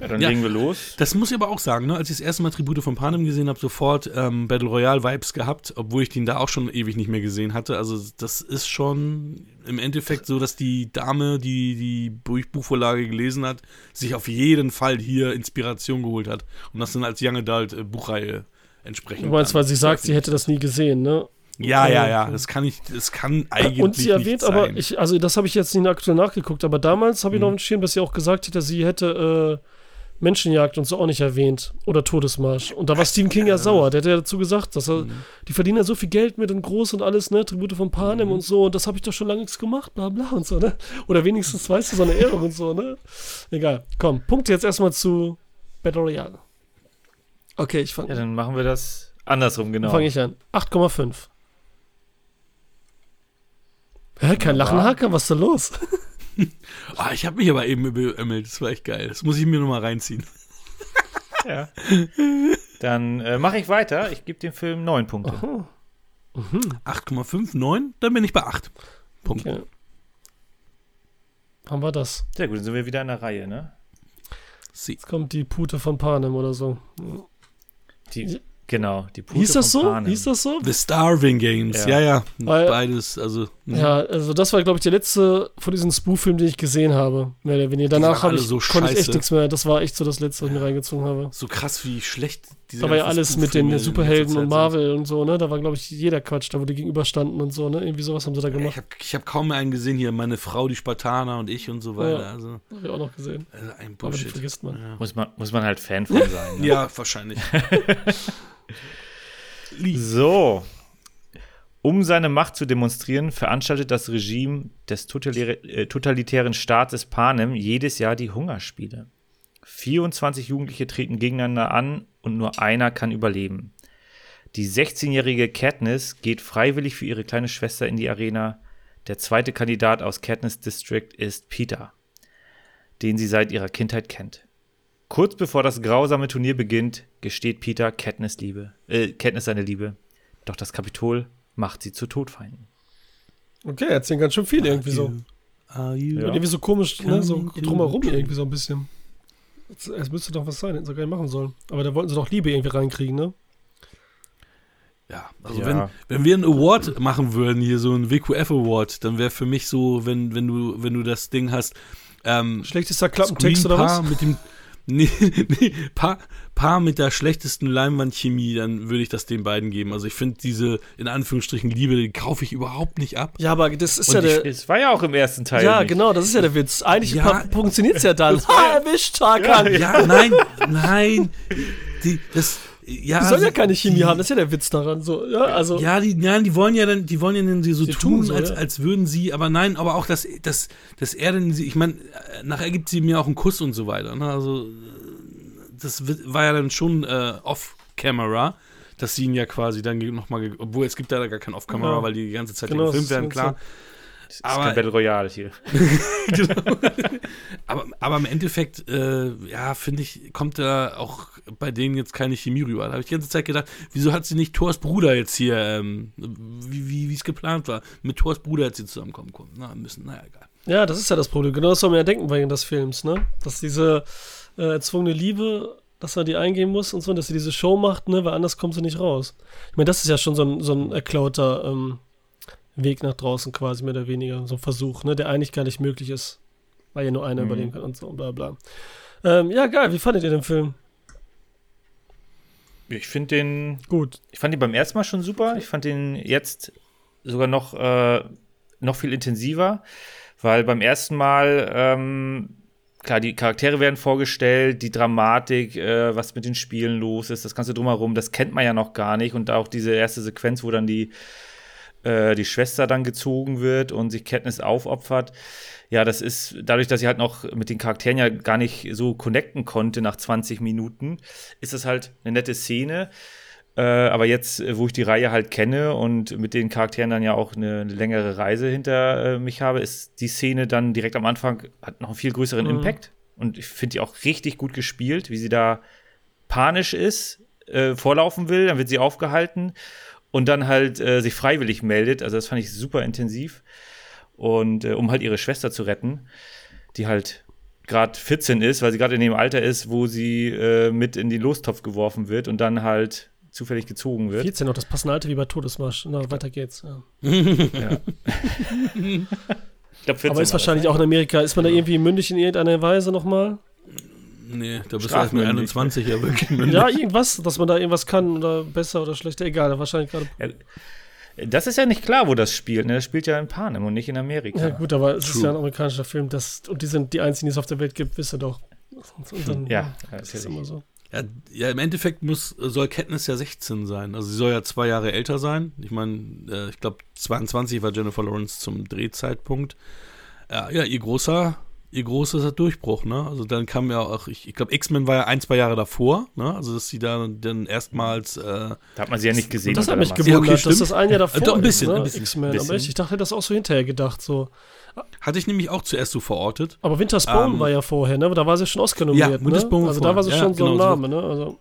Speaker 1: Ja, dann ja, legen wir los.
Speaker 2: Das muss ich aber auch sagen, ne? als ich das erste Mal Tribute von Panem gesehen habe, sofort ähm, Battle Royale-Vibes gehabt, obwohl ich den da auch schon ewig nicht mehr gesehen hatte. Also das ist schon im Endeffekt so, dass die Dame, die die Buchvorlage gelesen hat, sich auf jeden Fall hier Inspiration geholt hat und das dann als Young Adult äh, Buchreihe entsprechend.
Speaker 4: Du meinst, weil sie sagt, sie hätte das nie gesehen, ne?
Speaker 2: Ja, ja, ja, das kann ich, das kann eigentlich
Speaker 4: Und sie erwähnt aber, ich, also das habe ich jetzt nicht aktuell nachgeguckt, aber damals habe ich mhm. noch im Schirm, dass sie auch gesagt hätte, sie hätte äh, Menschenjagd und so auch nicht erwähnt. Oder Todesmarsch. Und da war Stephen King ja sauer. Der hat ja dazu gesagt, dass er, mhm. die verdienen ja so viel Geld mit und groß und alles, ne? Tribute von Panem mhm. und so. Und das habe ich doch schon lange nichts gemacht, bla bla und so, ne? Oder wenigstens, weißt du, so eine Ehrung und so, ne? Egal. Komm, Punkt jetzt erstmal zu Battle Royale. Okay, ich fange.
Speaker 1: Ja, dann machen wir das andersrum, genau.
Speaker 4: Fange ich an. 8,5. Hä, kein Lachenhaker? Was ist da los?
Speaker 2: Oh, ich habe mich aber eben beömmelt. Das war echt geil. Das muss ich mir nochmal reinziehen.
Speaker 1: ja. Dann äh, mache ich weiter. Ich gebe dem Film 9 Punkte.
Speaker 2: Mhm. 8,5, 9? Dann bin ich bei 8 Punkten. Okay.
Speaker 4: Haben wir das.
Speaker 1: Sehr gut, dann sind wir wieder in der Reihe, ne?
Speaker 4: Sie. Jetzt kommt die Pute von Panem oder so.
Speaker 1: Die, Genau, die
Speaker 4: Pute Hieß das so? Panem. Hieß das so?
Speaker 2: The Starving Games, ja, ja. ja. Weil, Beides, also.
Speaker 4: Mh. Ja, also das war, glaube ich, der letzte von diesen Spoof-Filmen, den ich gesehen habe. Mehr oder weniger. Danach habe ich, so konnte ich echt nichts mehr. Das war echt so das letzte, was ich mir reingezogen habe.
Speaker 2: So krass, wie schlecht
Speaker 4: diese Da war ja alles mit den Superhelden und Marvel sind. und so, ne? Da war, glaube ich, jeder Quatsch, da wo die gegenüberstanden und so, ne? Irgendwie sowas haben sie da gemacht.
Speaker 2: Ich habe hab kaum mehr einen gesehen hier. Meine Frau, die Spartaner und ich und so weiter.
Speaker 4: Ja,
Speaker 2: also,
Speaker 4: hab ich auch noch gesehen.
Speaker 2: Also ein Bullshit. Aber die
Speaker 4: vergisst man.
Speaker 1: Ja. Muss man. Muss man halt Fan von sein.
Speaker 2: Ne? ja, wahrscheinlich.
Speaker 1: So. Um seine Macht zu demonstrieren, veranstaltet das Regime des äh, totalitären Staates Panem jedes Jahr die Hungerspiele. 24 Jugendliche treten gegeneinander an und nur einer kann überleben. Die 16-jährige Katniss geht freiwillig für ihre kleine Schwester in die Arena. Der zweite Kandidat aus Katniss District ist Peter, den sie seit ihrer Kindheit kennt. Kurz bevor das grausame Turnier beginnt, gesteht Peter Katniss Liebe, äh, Katniss seine Liebe. Doch das Kapitol macht sie zu Todfeinden.
Speaker 4: Okay, erzählen ganz schön viel Are irgendwie you, so. Ja. Irgendwie so komisch, ne, so drumherum irgendwie so ein bisschen. Es müsste doch was sein, hätten sie gar nicht machen sollen. Aber da wollten sie doch Liebe irgendwie reinkriegen, ne?
Speaker 2: Ja, also ja. Wenn, wenn wir einen Award machen würden, hier so einen WQF Award, dann wäre für mich so, wenn, wenn du, wenn du das Ding hast, ähm,
Speaker 4: Schlechtester Klappentext oder was?
Speaker 2: Mit dem, Nee, nee, Paar, Paar mit der schlechtesten Leinwandchemie, dann würde ich das den beiden geben. Also ich finde diese, in Anführungsstrichen, Liebe, die kaufe ich überhaupt nicht ab.
Speaker 4: Ja, aber das ist Und ja der.
Speaker 1: Es war ja auch im ersten Teil.
Speaker 4: Ja, nicht. genau, das ist ja der Witz. Eigentlich ja, funktioniert es ja dann. Ha, erwischt, Tarkan.
Speaker 2: Ja, ja, nein, nein. Die, das, ja,
Speaker 4: die sollen ja keine Chemie die, haben, das ist ja der Witz daran. So, ja, also.
Speaker 2: ja, die, ja, die wollen ja dann, die wollen ja dann so tun, tun so, als, ja. als würden sie, aber nein, aber auch, dass, dass, dass er dann, ich meine, nachher gibt sie mir auch einen Kuss und so weiter. Ne? Also, das war ja dann schon äh, off-camera, dass sie ihn ja quasi dann nochmal, obwohl es gibt ja gar kein Off-Camera, ja. weil die die ganze Zeit genau, gefilmt werden, klar.
Speaker 1: Das ist aber, kein Battle Royale hier.
Speaker 2: genau. aber, aber im Endeffekt, äh, ja, finde ich, kommt da auch bei denen jetzt keine Chemie rüber. Da habe ich die ganze Zeit gedacht, wieso hat sie nicht Thors Bruder jetzt hier, ähm, wie es geplant war, mit Thors Bruder jetzt hier zusammenkommen können. Na, müssen, naja, egal.
Speaker 4: Ja, das ist ja das Problem. Genau das soll man ja denken während des Films, ne? Dass diese äh, erzwungene Liebe, dass er die eingehen muss und so, dass sie diese Show macht, ne, weil anders kommt sie nicht raus. Ich meine, das ist ja schon so ein, so ein erklauter ähm, Weg nach draußen quasi, mehr oder weniger, so ein Versuch, ne, der eigentlich gar nicht möglich ist, weil ja nur einer mhm. überleben kann und so, bla bla. Ähm, ja, geil. Wie fandet ihr den Film?
Speaker 1: Ich finde den gut. Ich fand ihn beim ersten Mal schon super. Ich fand den jetzt sogar noch, äh, noch viel intensiver, weil beim ersten Mal, ähm, klar, die Charaktere werden vorgestellt, die Dramatik, äh, was mit den Spielen los ist, das Ganze drumherum, das kennt man ja noch gar nicht. Und auch diese erste Sequenz, wo dann die, äh, die Schwester dann gezogen wird und sich Katniss aufopfert ja, das ist dadurch, dass ich halt noch mit den Charakteren ja gar nicht so connecten konnte nach 20 Minuten, ist das halt eine nette Szene. Äh, aber jetzt, wo ich die Reihe halt kenne und mit den Charakteren dann ja auch eine, eine längere Reise hinter äh, mich habe, ist die Szene dann direkt am Anfang hat noch einen viel größeren mhm. Impact. Und ich finde die auch richtig gut gespielt, wie sie da panisch ist, äh, vorlaufen will, dann wird sie aufgehalten und dann halt äh, sich freiwillig meldet. Also das fand ich super intensiv und äh, um halt ihre Schwester zu retten, die halt gerade 14 ist, weil sie gerade in dem Alter ist, wo sie äh, mit in den Lostopf geworfen wird und dann halt zufällig gezogen wird.
Speaker 4: 14 noch, das passende Alter wie bei Todesmarsch. Na, weiter geht's. Ja. ja. glaub, Aber ist wahrscheinlich auch in Amerika, ist man da irgendwie mündig in irgendeiner Weise nochmal?
Speaker 2: Nee, da bist du erst mit 21 ja wirklich
Speaker 4: mündig. Ja, irgendwas, dass man da irgendwas kann oder besser oder schlechter, egal, wahrscheinlich gerade. Ja,
Speaker 1: das ist ja nicht klar, wo das spielt. Ne? Das spielt ja in Panem und nicht in Amerika.
Speaker 4: Ja, gut, aber es True. ist ja ein amerikanischer Film. Das, und die sind die einzigen, die es auf der Welt gibt, wisst ihr doch.
Speaker 1: Und dann, ja, ja, das ist
Speaker 2: immer so. Ja, ja, im Endeffekt muss, soll Katniss ja 16 sein. Also sie soll ja zwei Jahre älter sein. Ich meine, äh, ich glaube 22 war Jennifer Lawrence zum Drehzeitpunkt. Äh, ja, ihr großer ihr großer Durchbruch, ne? Also dann kam ja auch, ich, ich glaube, X-Men war ja ein, zwei Jahre davor, ne? Also dass sie da dann erstmals. Äh, da
Speaker 1: hat man sie ja nicht gesehen.
Speaker 4: Das hat mich gewundert, ja, okay, dass das ein Jahr davor äh, doch, ein bisschen, ist, ne? ein bisschen, X-Men. Aber ich, ich dachte das auch so hinterher gedacht, so.
Speaker 2: Hatte ich nämlich auch zuerst so verortet.
Speaker 4: Aber Winter's Bone ähm, war ja vorher, ne? Da war sie schon Oscar nominiert, ja, ne? Also da war sie ja, schon genau, so ein Name, ne? Also.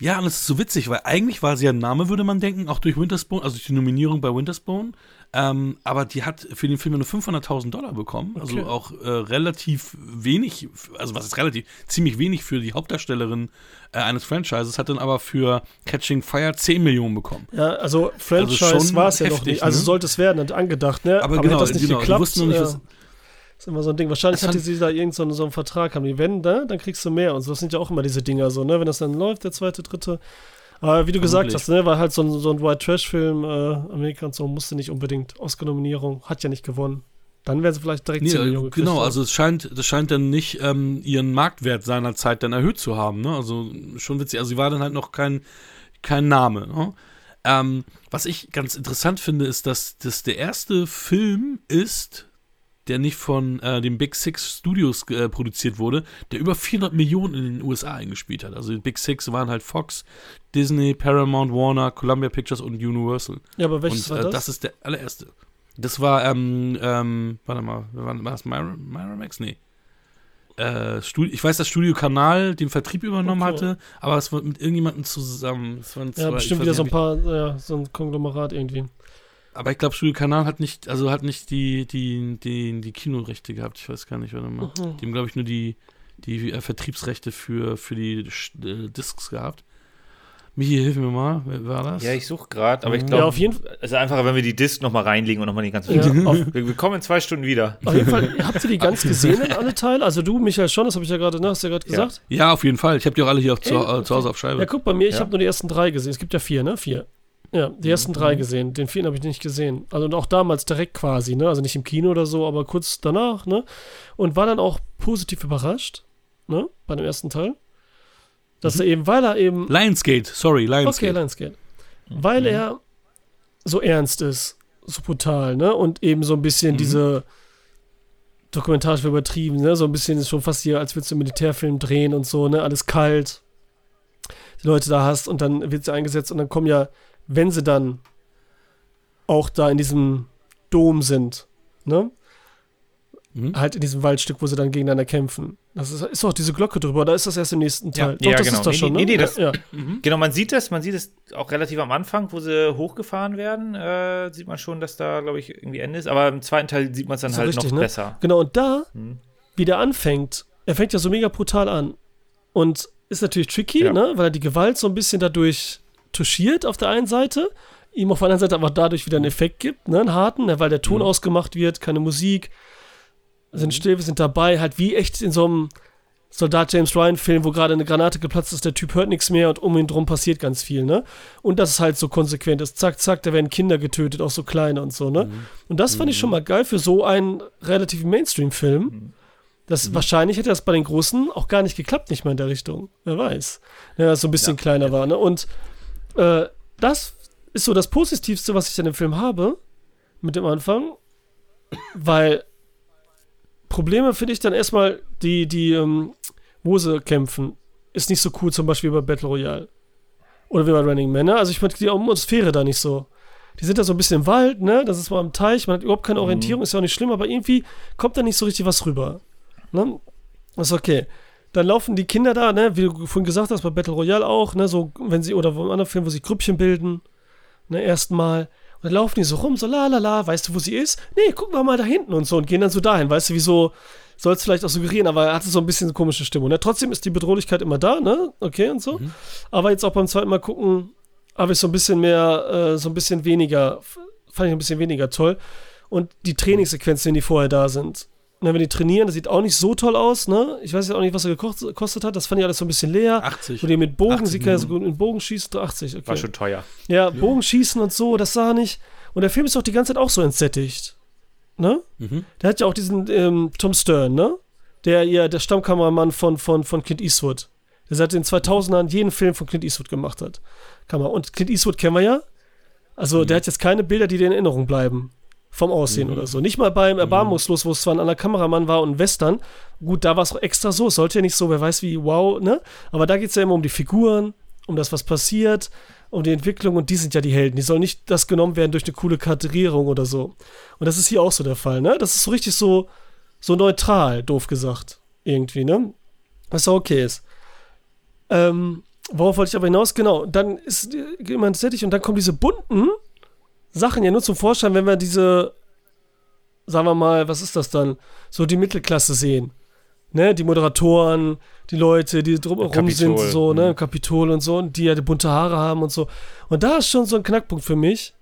Speaker 2: Ja, und es ist so witzig, weil eigentlich war sie ja ein Name, würde man denken, auch durch Wintersbone, also durch die Nominierung bei Wintersbone. Ähm, aber die hat für den Film nur 500.000 Dollar bekommen. Also okay. auch äh, relativ wenig, also was ist relativ, ziemlich wenig für die Hauptdarstellerin äh, eines Franchises, hat dann aber für Catching Fire 10 Millionen bekommen.
Speaker 4: Ja, also Franchise also war es ja noch nicht. Also ne? sollte es werden, angedacht, ne?
Speaker 2: Aber, aber genau, das nicht genau, geklappt.
Speaker 4: Noch nicht, was, das ist immer so ein Ding. Wahrscheinlich hatte sie da irgendeinen so, so einen Vertrag, haben die, wenn, ne, dann kriegst du mehr und so. Das sind ja auch immer diese Dinger so, ne? Wenn das dann läuft, der zweite, dritte, aber wie du gesagt hast, ne, war halt so ein, so ein White Trash-Film, äh, Amerika und so, musste nicht unbedingt Oscar-Nominierung, hat ja nicht gewonnen. Dann wäre sie vielleicht direkt
Speaker 2: nee, 10 Millionen gekriegt. Genau, also es scheint, das scheint dann nicht ähm, ihren Marktwert seiner Zeit dann erhöht zu haben, ne? Also schon witzig. Also sie war dann halt noch kein, kein Name, ne? ähm, was ich ganz interessant finde, ist, dass das der erste Film ist, der nicht von äh, den Big Six Studios äh, produziert wurde, der über 400 Millionen in den USA eingespielt hat. Also die Big Six waren halt Fox, Disney, Paramount, Warner, Columbia Pictures und Universal.
Speaker 4: Ja, aber welches
Speaker 2: und,
Speaker 4: war das?
Speaker 2: Äh, das ist der allererste. Das war, ähm, ähm, warte mal, war, war das Miramax? Nee. Äh, ich weiß, dass Studio Kanal den Vertrieb übernommen okay. hatte, aber es war mit irgendjemandem zusammen.
Speaker 4: ja, zwei, bestimmt wieder so ein paar, ja, so ein Konglomerat irgendwie.
Speaker 2: Aber ich glaube, Studio Kanal hat nicht, also hat nicht die, die, die, die Kinorechte gehabt. Ich weiß gar nicht, warte mal. Mhm. Die haben, glaube ich, nur die, die äh, Vertriebsrechte für, für die äh, Discs gehabt. Michi, hilf mir mal, wer war das?
Speaker 1: Ja, ich suche gerade, aber ich glaube, ja,
Speaker 4: auf jeden Fall.
Speaker 1: es ist einfacher, wenn wir die Disc nochmal reinlegen und nochmal die ganze ja, wir, wir, kommen in zwei Stunden wieder.
Speaker 4: Auf jeden Fall, habt ihr die ganz gesehen in alle Teile? Also du, Michael, schon, das habe ich ja gerade, ne, hast du ja gerade gesagt?
Speaker 2: Ja. ja. auf jeden Fall. Ich habe die auch alle hier auf, zu, äh, zu, Hause auf Scheibe.
Speaker 4: Ja, guck, bei mir, ich habe nur die ersten drei gesehen. Es gibt ja vier, ne? Vier. Ja, die ersten mhm. drei gesehen. Den vierten habe ich nicht gesehen. Also und auch damals direkt quasi, ne? Also nicht im Kino oder so, aber kurz danach, ne? Und war dann auch positiv überrascht, ne? Bei dem ersten Teil. Dass mhm. er eben, weil er eben.
Speaker 2: Lionsgate, sorry, Lionsgate.
Speaker 4: Okay, Lionsgate. Mhm. Weil er so ernst ist, so brutal, ne? Und eben so ein bisschen mhm. diese dokumentarisch übertrieben, ne? So ein bisschen ist schon fast hier, als würdest du einen Militärfilm drehen und so, ne? Alles kalt. Die Leute da hast und dann wird sie eingesetzt und dann kommen ja wenn sie dann auch da in diesem Dom sind, ne? Mhm. Halt in diesem Waldstück, wo sie dann gegeneinander kämpfen. Das ist, ist auch diese Glocke drüber, da ist das erst im nächsten Teil.
Speaker 1: Ja, Doch,
Speaker 4: ja
Speaker 1: das genau. ist
Speaker 4: das nee, schon, nee,
Speaker 1: ne? Nee, das, ja. Mhm. Genau, man sieht das, man sieht es auch relativ am Anfang, wo sie hochgefahren werden, äh, sieht man schon, dass da, glaube ich, irgendwie Ende ist. Aber im zweiten Teil sieht man es dann halt richtig, noch ne? besser.
Speaker 4: Genau, und da, mhm. wie der anfängt, er fängt ja so mega brutal an. Und ist natürlich tricky, ja. ne? Weil er die Gewalt so ein bisschen dadurch touchiert auf der einen Seite, ihm auf der anderen Seite aber dadurch wieder einen Effekt gibt, ne, einen harten, ne, weil der Ton mhm. ausgemacht wird, keine Musik, sind mhm. still, wir sind dabei, halt wie echt in so einem Soldat James Ryan-Film, wo gerade eine Granate geplatzt ist, der Typ hört nichts mehr und um ihn drum passiert ganz viel, ne? Und das ist halt so konsequent ist. Zack, zack, da werden Kinder getötet, auch so kleine und so, ne? Mhm. Und das fand ich schon mal geil für so einen relativ Mainstream-Film. Mhm. Das, mhm. Wahrscheinlich hätte das bei den Großen auch gar nicht geklappt, nicht mal in der Richtung. Wer weiß. Ja, so ein bisschen ja, kleiner ja. war, ne? Und äh, das ist so das Positivste, was ich an dem Film habe, mit dem Anfang, weil Probleme finde ich dann erstmal, die, die, ähm, wo sie kämpfen, ist nicht so cool, zum Beispiel bei Battle Royale. Oder wie bei Running Man, ne? Also ich meine, die Atmosphäre da nicht so. Die sind da so ein bisschen im Wald, ne? Das ist mal im Teich, man hat überhaupt keine mhm. Orientierung, ist ja auch nicht schlimm, aber irgendwie kommt da nicht so richtig was rüber. Ne? Das ist okay. Dann laufen die Kinder da, ne, wie du vorhin gesagt hast, bei Battle Royale auch, ne, so, wenn sie, oder wo im anderen Film, wo sie Grüppchen bilden, ne, erstmal. Und dann laufen die so rum, so la la la, weißt du, wo sie ist? Nee, gucken wir mal da hinten und so und gehen dann so dahin, weißt du, wieso soll es vielleicht auch suggerieren, aber er hatte so ein bisschen eine komische Stimmung. Ne? Trotzdem ist die Bedrohlichkeit immer da, ne? Okay und so. Mhm. Aber jetzt auch beim zweiten Mal gucken, habe ich so ein bisschen mehr, äh, so ein bisschen weniger, fand ich ein bisschen weniger toll. Und die Trainingssequenzen, die vorher da sind, Ne, wenn die trainieren, das sieht auch nicht so toll aus, ne? Ich weiß ja auch nicht, was er gekostet hat. Das fand ich alles so ein bisschen leer.
Speaker 2: 80.
Speaker 4: Wo die mit Bogen, sie kann ja so gut mit Bogen schießen, 80, okay.
Speaker 1: War schon teuer.
Speaker 4: Ja, Bogen schießen und so, das sah nicht. Und der Film ist auch die ganze Zeit auch so entsättigt. Ne? Mhm. Der hat ja auch diesen ähm, Tom Stern, ne? Der ja der Stammkameramann von, von, von Clint Eastwood. Der seit den 2000ern jeden Film von Clint Eastwood gemacht hat. Kamera. Und Clint Eastwood kennen wir ja. Also, mhm. der hat jetzt keine Bilder, die dir in Erinnerung bleiben vom Aussehen mhm. oder so. Nicht mal beim mhm. Erbarmungslos, wo es zwar ein anderer Kameramann war und Western. Gut, da war es auch extra so. Es sollte ja nicht so, wer weiß wie, wow, ne? Aber da geht es ja immer um die Figuren, um das, was passiert, um die Entwicklung und die sind ja die Helden. Die sollen nicht das genommen werden durch eine coole Kartierierung oder so. Und das ist hier auch so der Fall, ne? Das ist so richtig so, so neutral, doof gesagt. Irgendwie, ne? Was auch okay ist. Ähm, worauf wollte ich aber hinaus? Genau, dann ist jemand sättig und dann kommen diese bunten Sachen ja nur zum Vorschein, wenn wir diese, sagen wir mal, was ist das dann? So die Mittelklasse sehen. Ne, die Moderatoren, die Leute, die drumherum sind, so, ne, mhm. Kapitol und so, und die ja die bunte Haare haben und so. Und da ist schon so ein Knackpunkt für mich.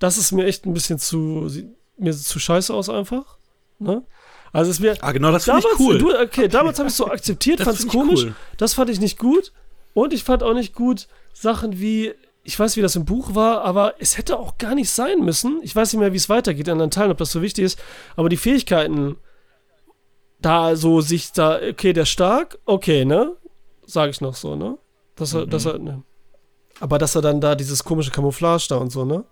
Speaker 4: Das ist mir echt ein bisschen zu, mir zu scheiße aus einfach. Ne? Also es mir.
Speaker 2: Ah, genau, das finde ich cool.
Speaker 4: Du, okay, damals habe ich so akzeptiert, fand es komisch. Cool. Das fand ich nicht gut. Und ich fand auch nicht gut Sachen wie, ich weiß, wie das im Buch war, aber es hätte auch gar nicht sein müssen. Ich weiß nicht mehr, wie es weitergeht in anderen Teilen, ob das so wichtig ist. Aber die Fähigkeiten, da so sich da, okay, der stark, okay, ne? Sag ich noch so, ne? Dass er, mhm. dass er, ne? Aber dass er dann da dieses komische Camouflage da und so, ne?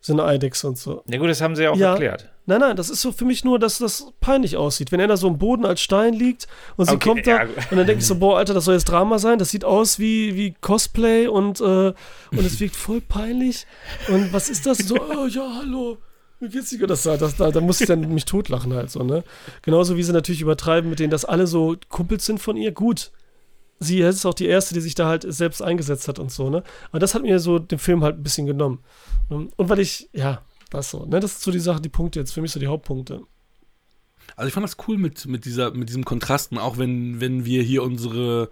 Speaker 4: sind Eidex und so.
Speaker 1: Ja gut, das haben sie ja auch ja. erklärt.
Speaker 4: Nein, nein, das ist so für mich nur, dass das peinlich aussieht. Wenn er da so im Boden als Stein liegt und sie okay, kommt da ja. und dann denke ich so, boah, Alter, das soll jetzt Drama sein. Das sieht aus wie, wie Cosplay und, äh, und es wirkt voll peinlich. Und was ist das? So, oh ja, hallo. Wie geht's dir? Das, das, da, da muss ich dann mich totlachen halt so, ne? Genauso wie sie natürlich übertreiben mit denen, dass alle so Kumpels sind von ihr. Gut, sie ist auch die erste, die sich da halt selbst eingesetzt hat und so, ne? Aber das hat mir so den Film halt ein bisschen genommen. Und weil ich, ja, das so, ne? Das ist so die Sache, die Punkte jetzt, für mich so die Hauptpunkte.
Speaker 2: Also ich fand das cool mit, mit, dieser, mit diesem Kontrasten, auch wenn, wenn wir hier unsere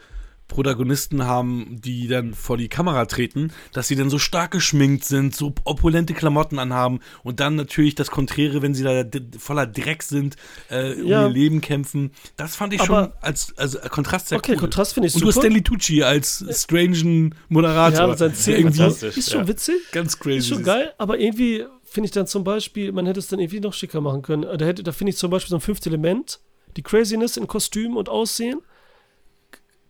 Speaker 2: Protagonisten haben, die dann vor die Kamera treten, dass sie dann so stark geschminkt sind, so opulente Klamotten anhaben und dann natürlich das Konträre, wenn sie da voller Dreck sind, äh, um ja. ihr Leben kämpfen. Das fand ich aber, schon als, als Kontrast sehr
Speaker 4: okay,
Speaker 2: cool.
Speaker 4: Kontrast finde ich
Speaker 2: und super. Und du hast Stanley Tucci als strangen Moderator.
Speaker 4: Ja, sein irgendwie ist schon witzig.
Speaker 2: Ganz crazy.
Speaker 4: Ist schon geil, aber irgendwie finde ich dann zum Beispiel, man hätte es dann irgendwie noch schicker machen können. Da, hätte, da finde ich zum Beispiel so ein fünftes Element, die Craziness in Kostüm und Aussehen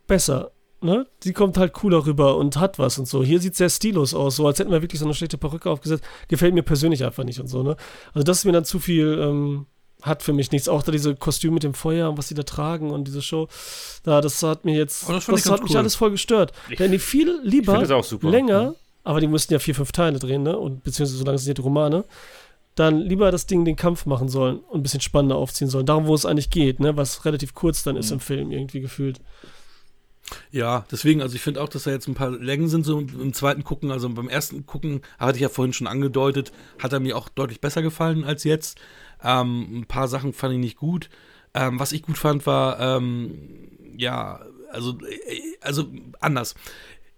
Speaker 4: besser. Ne? Die kommt halt cooler rüber und hat was und so. Hier sieht es sehr stilos aus, so als hätten wir wirklich so eine schlechte Perücke aufgesetzt. Gefällt mir persönlich einfach nicht und so, ne? Also das ist mir dann zu viel, ähm, hat für mich nichts. Auch da diese Kostüme mit dem Feuer und was die da tragen und diese Show, da, das hat mir jetzt,
Speaker 2: oh, das, das
Speaker 4: hat
Speaker 2: mich
Speaker 4: cool. alles voll gestört. Ich, Denn die viel lieber, länger,
Speaker 1: mhm.
Speaker 4: Aber die mussten ja vier, fünf Teile drehen, ne? Und beziehungsweise so lange sind die Romane dann lieber das Ding den Kampf machen sollen und ein bisschen spannender aufziehen sollen. Darum, wo es eigentlich geht, ne? Was relativ kurz dann ist mhm. im Film irgendwie gefühlt.
Speaker 2: Ja, deswegen, also ich finde auch, dass da jetzt ein paar Längen sind, so im, zweiten Gucken. Also beim ersten Gucken, hatte ich ja vorhin schon angedeutet, hat er mir auch deutlich besser gefallen als jetzt. Ähm, ein paar Sachen fand ich nicht gut. Ähm, was ich gut fand, war, ähm, ja, also, äh, also anders.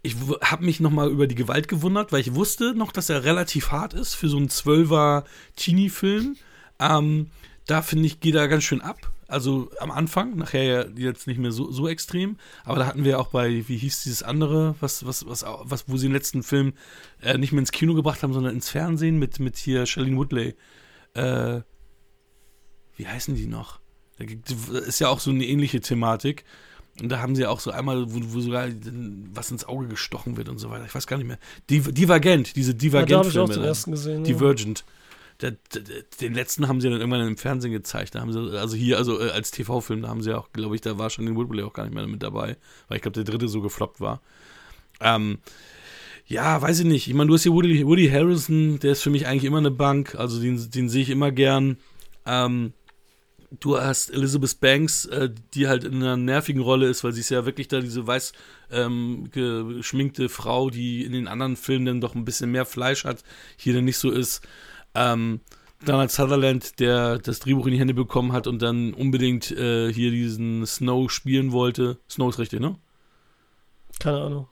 Speaker 2: Ich habe mich nochmal über die Gewalt gewundert, weil ich wusste noch, dass er relativ hart ist für so einen Zwölfer Teenie-Film. Ähm, da finde ich, geht er ganz schön ab. Also am Anfang, nachher ja jetzt nicht mehr so, so extrem. Aber da hatten wir auch bei, wie hieß dieses andere, was, was, was, was wo sie den letzten Film äh, nicht mehr ins Kino gebracht haben, sondern ins Fernsehen mit, mit hier Shailene Woodley. Äh, wie heißen die noch? Da ist ja auch so eine ähnliche Thematik. Und da haben sie auch so einmal, wo, wo, sogar was ins Auge gestochen wird und so weiter. Ich weiß gar nicht mehr. Div Divergent, diese Divergent-Filme. Ja, gesehen. Divergent. Ja den letzten haben sie dann irgendwann im Fernsehen gezeigt. Da haben sie, also hier, also äh, als TV-Film, da haben sie auch, glaube ich, da war schon den Woodley auch gar nicht mehr mit dabei, weil ich glaube, der dritte so gefloppt war. Ähm, ja, weiß ich nicht. Ich meine, du hast hier Woody, Woody Harrison, der ist für mich eigentlich immer eine Bank, also den, den sehe ich immer gern. Ähm, du hast Elizabeth Banks, äh, die halt in einer nervigen Rolle ist, weil sie ist ja wirklich da diese weiß ähm, geschminkte Frau, die in den anderen Filmen dann doch ein bisschen mehr Fleisch hat, hier dann nicht so ist. Ähm, Donald Sutherland, der das Drehbuch in die Hände bekommen hat und dann unbedingt äh, hier diesen Snow spielen wollte. Snow ist richtig, ne?
Speaker 4: Keine Ahnung.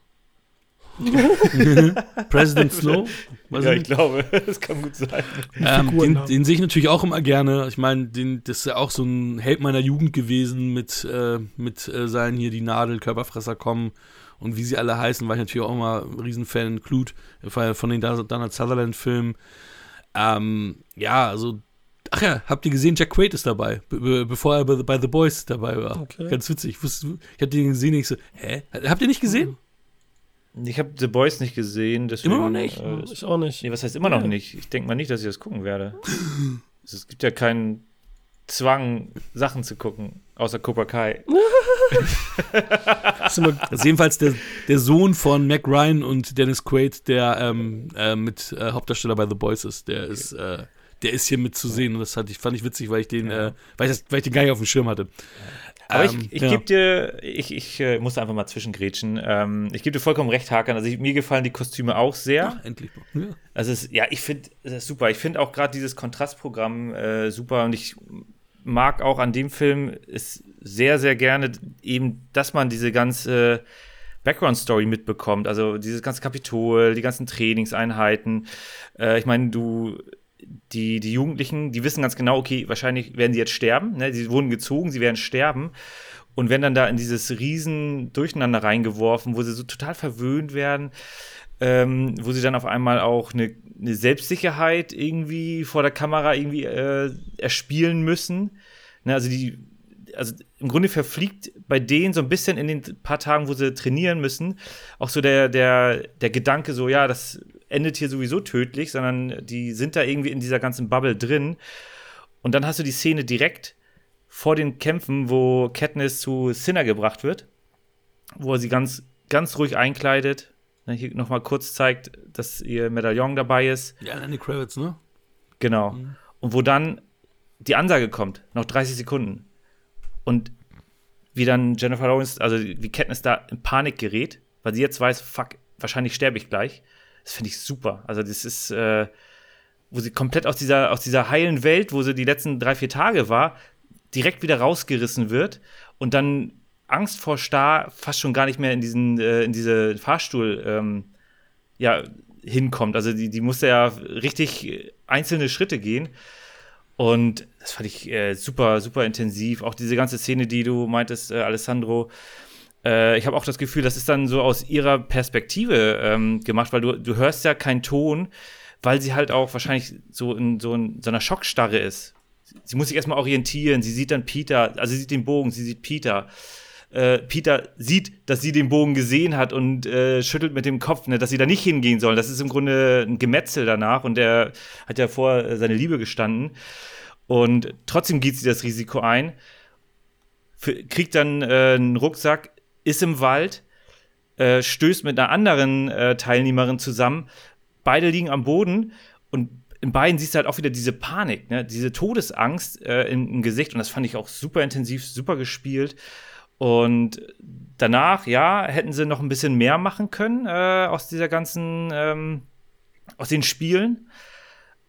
Speaker 2: President Snow?
Speaker 1: Was ja, ich glaube, das kann gut sein.
Speaker 2: Ähm, den, den sehe ich natürlich auch immer gerne. Ich meine, das ist ja auch so ein Held meiner Jugend gewesen mit, äh, mit äh, seinen hier die Nadel, Körperfresser kommen und wie sie alle heißen, war ich natürlich auch immer ein Riesenfan. Clute von den Donald Sutherland-Filmen. Ähm, ja, also Ach ja, habt ihr gesehen, Jack Quaid ist dabei, be bevor er bei The Boys dabei war. Okay. Ganz witzig. Ich, wusste, ich hab den gesehen und ich so, hä? Habt ihr nicht gesehen?
Speaker 1: Ich habe The Boys nicht gesehen. Deswegen,
Speaker 2: immer noch nicht?
Speaker 1: Äh, ich auch nicht. Nee, was heißt immer noch ja. nicht? Ich denke mal nicht, dass ich das gucken werde. es gibt ja keinen Zwang, Sachen zu gucken, außer Cobra Kai.
Speaker 2: das ist jedenfalls der, der Sohn von Mac Ryan und Dennis Quaid, der ähm, äh, mit äh, Hauptdarsteller bei The Boys ist. Der okay. ist, äh, der ist hier mit zu sehen und das fand ich, fand ich witzig, weil ich den, ja. Äh, weil, ich das, weil ich den gar nicht auf dem Schirm hatte.
Speaker 1: Aber ähm, ich, ich ja. gebe dir, ich, ich äh, muss einfach mal zwischengrätschen. Ähm, ich gebe dir vollkommen recht, Hakan. Also ich, mir gefallen die Kostüme auch sehr.
Speaker 2: Ach, endlich.
Speaker 1: Ja. Also es, ja, ich finde das super. Ich finde auch gerade dieses Kontrastprogramm äh, super und ich mag auch an dem Film ist sehr, sehr gerne eben, dass man diese ganze Background-Story mitbekommt. Also dieses ganze Kapitol, die ganzen Trainingseinheiten. Äh, ich meine, du, die, die Jugendlichen, die wissen ganz genau, okay, wahrscheinlich werden sie jetzt sterben. Ne? Sie wurden gezogen, sie werden sterben. Und werden dann da in dieses riesen Durcheinander reingeworfen, wo sie so total verwöhnt werden, ähm, wo sie dann auf einmal auch eine, eine Selbstsicherheit irgendwie vor der Kamera irgendwie äh, erspielen müssen. Ne, also die, also im Grunde verfliegt bei denen so ein bisschen in den paar Tagen, wo sie trainieren müssen, auch so der, der, der Gedanke, so, ja, das endet hier sowieso tödlich, sondern die sind da irgendwie in dieser ganzen Bubble drin. Und dann hast du die Szene direkt vor den Kämpfen, wo Katniss zu Sinner gebracht wird, wo er sie ganz, ganz ruhig einkleidet, Ne, hier nochmal kurz zeigt, dass ihr Medaillon dabei ist.
Speaker 2: Ja, Lenny Kravitz, ne?
Speaker 1: Genau. Mhm. Und wo dann die Ansage kommt, noch 30 Sekunden. Und wie dann Jennifer Lawrence, also wie Katniss da in Panik gerät, weil sie jetzt weiß, fuck, wahrscheinlich sterbe ich gleich. Das finde ich super. Also das ist, äh, wo sie komplett aus dieser, aus dieser heilen Welt, wo sie die letzten drei, vier Tage war, direkt wieder rausgerissen wird und dann Angst vor Star fast schon gar nicht mehr in diesen, äh, in diese Fahrstuhl ähm, ja, hinkommt. Also die, die musste ja richtig einzelne Schritte gehen. Und das fand ich äh, super, super intensiv. Auch diese ganze Szene, die du meintest, äh, Alessandro. Äh, ich habe auch das Gefühl, das ist dann so aus ihrer Perspektive ähm, gemacht, weil du, du hörst ja keinen Ton, weil sie halt auch wahrscheinlich so in so, in so einer Schockstarre ist. Sie muss sich erstmal orientieren. Sie sieht dann Peter, also sie sieht den Bogen, sie sieht Peter äh, Peter sieht, dass sie den Bogen gesehen hat und äh, schüttelt mit dem Kopf, ne, dass sie da nicht hingehen sollen. Das ist im Grunde ein Gemetzel danach und der hat ja vor äh, seine Liebe gestanden. Und trotzdem geht sie das Risiko ein, für, kriegt dann äh, einen Rucksack, ist im Wald, äh, stößt mit einer anderen äh, Teilnehmerin zusammen. Beide liegen am Boden und in beiden siehst du halt auch wieder diese Panik, ne? diese Todesangst äh, im, im, Gesicht. Und das fand ich auch super intensiv, super gespielt. Und danach, ja, hätten sie noch ein bisschen mehr machen können äh, aus dieser ganzen, ähm, aus den Spielen.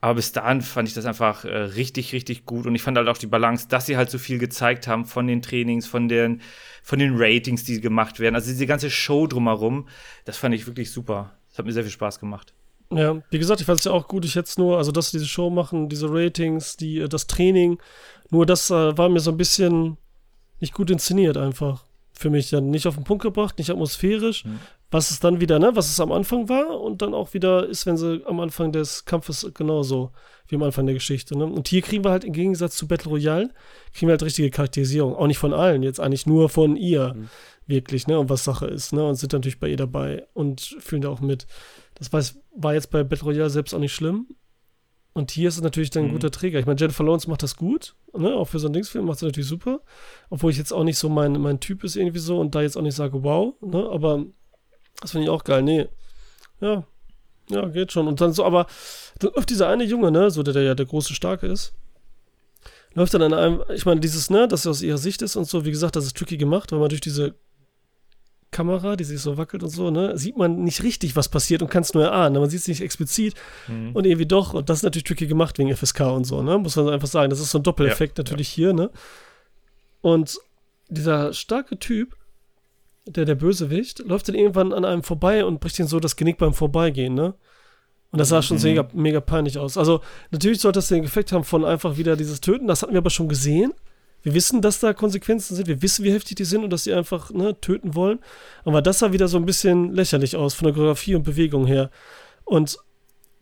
Speaker 1: Aber bis dahin fand ich das einfach äh, richtig, richtig gut. Und ich fand halt auch die Balance, dass sie halt so viel gezeigt haben von den Trainings, von den, von den Ratings, die gemacht werden. Also diese ganze Show drumherum, das fand ich wirklich super. Das hat mir sehr viel Spaß gemacht.
Speaker 4: Ja, wie gesagt, ich fand es ja auch gut. Ich jetzt nur, also dass sie diese Show machen, diese Ratings, die, äh, das Training, Nur das äh, war mir so ein bisschen nicht gut inszeniert einfach. Für mich dann nicht auf den Punkt gebracht, nicht atmosphärisch. Mhm. Was es dann wieder, ne, was es am Anfang war und dann auch wieder ist, wenn sie am Anfang des Kampfes genauso wie am Anfang der Geschichte. Ne? Und hier kriegen wir halt im Gegensatz zu Battle Royale, kriegen wir halt richtige Charakterisierung. Auch nicht von allen, jetzt eigentlich nur von ihr. Mhm. Wirklich, ne? Und was Sache ist, ne? Und sind natürlich bei ihr dabei und fühlen da auch mit. Das war, war jetzt bei Battle Royale selbst auch nicht schlimm. Und hier ist es natürlich dann ein mhm. guter Träger. Ich meine, Jennifer Lawrence macht das gut, ne? Auch für so einen Dingsfilm macht sie natürlich super. Obwohl ich jetzt auch nicht so mein, mein Typ ist irgendwie so und da jetzt auch nicht sage, wow, ne? Aber das finde ich auch geil. Nee. Ja. Ja, geht schon. Und dann so, aber dann läuft dieser eine Junge, ne, so der, der ja der große Starke ist, läuft dann an einem, ich meine, dieses, ne, dass er aus ihrer Sicht ist und so, wie gesagt, das ist tricky gemacht, weil man durch diese Kamera, die sich so wackelt und so, ne, sieht man nicht richtig, was passiert und kann es nur erahnen. Ne? Man sieht es nicht explizit mhm. und irgendwie doch. Und das ist natürlich tricky gemacht wegen FSK und so, ne? Muss man einfach sagen. Das ist so ein Doppeleffekt ja, natürlich ja. hier, ne? Und dieser starke Typ, der der Bösewicht, läuft dann irgendwann an einem vorbei und bricht ihn so das Genick beim Vorbeigehen, ne? Und das sah schon mhm. mega, mega peinlich aus. Also, natürlich sollte das den Effekt haben von einfach wieder dieses Töten. Das hatten wir aber schon gesehen. Wir wissen, dass da Konsequenzen sind. Wir wissen, wie heftig die sind und dass sie einfach ne, töten wollen. Aber das sah wieder so ein bisschen lächerlich aus von der Choreografie und Bewegung her. Und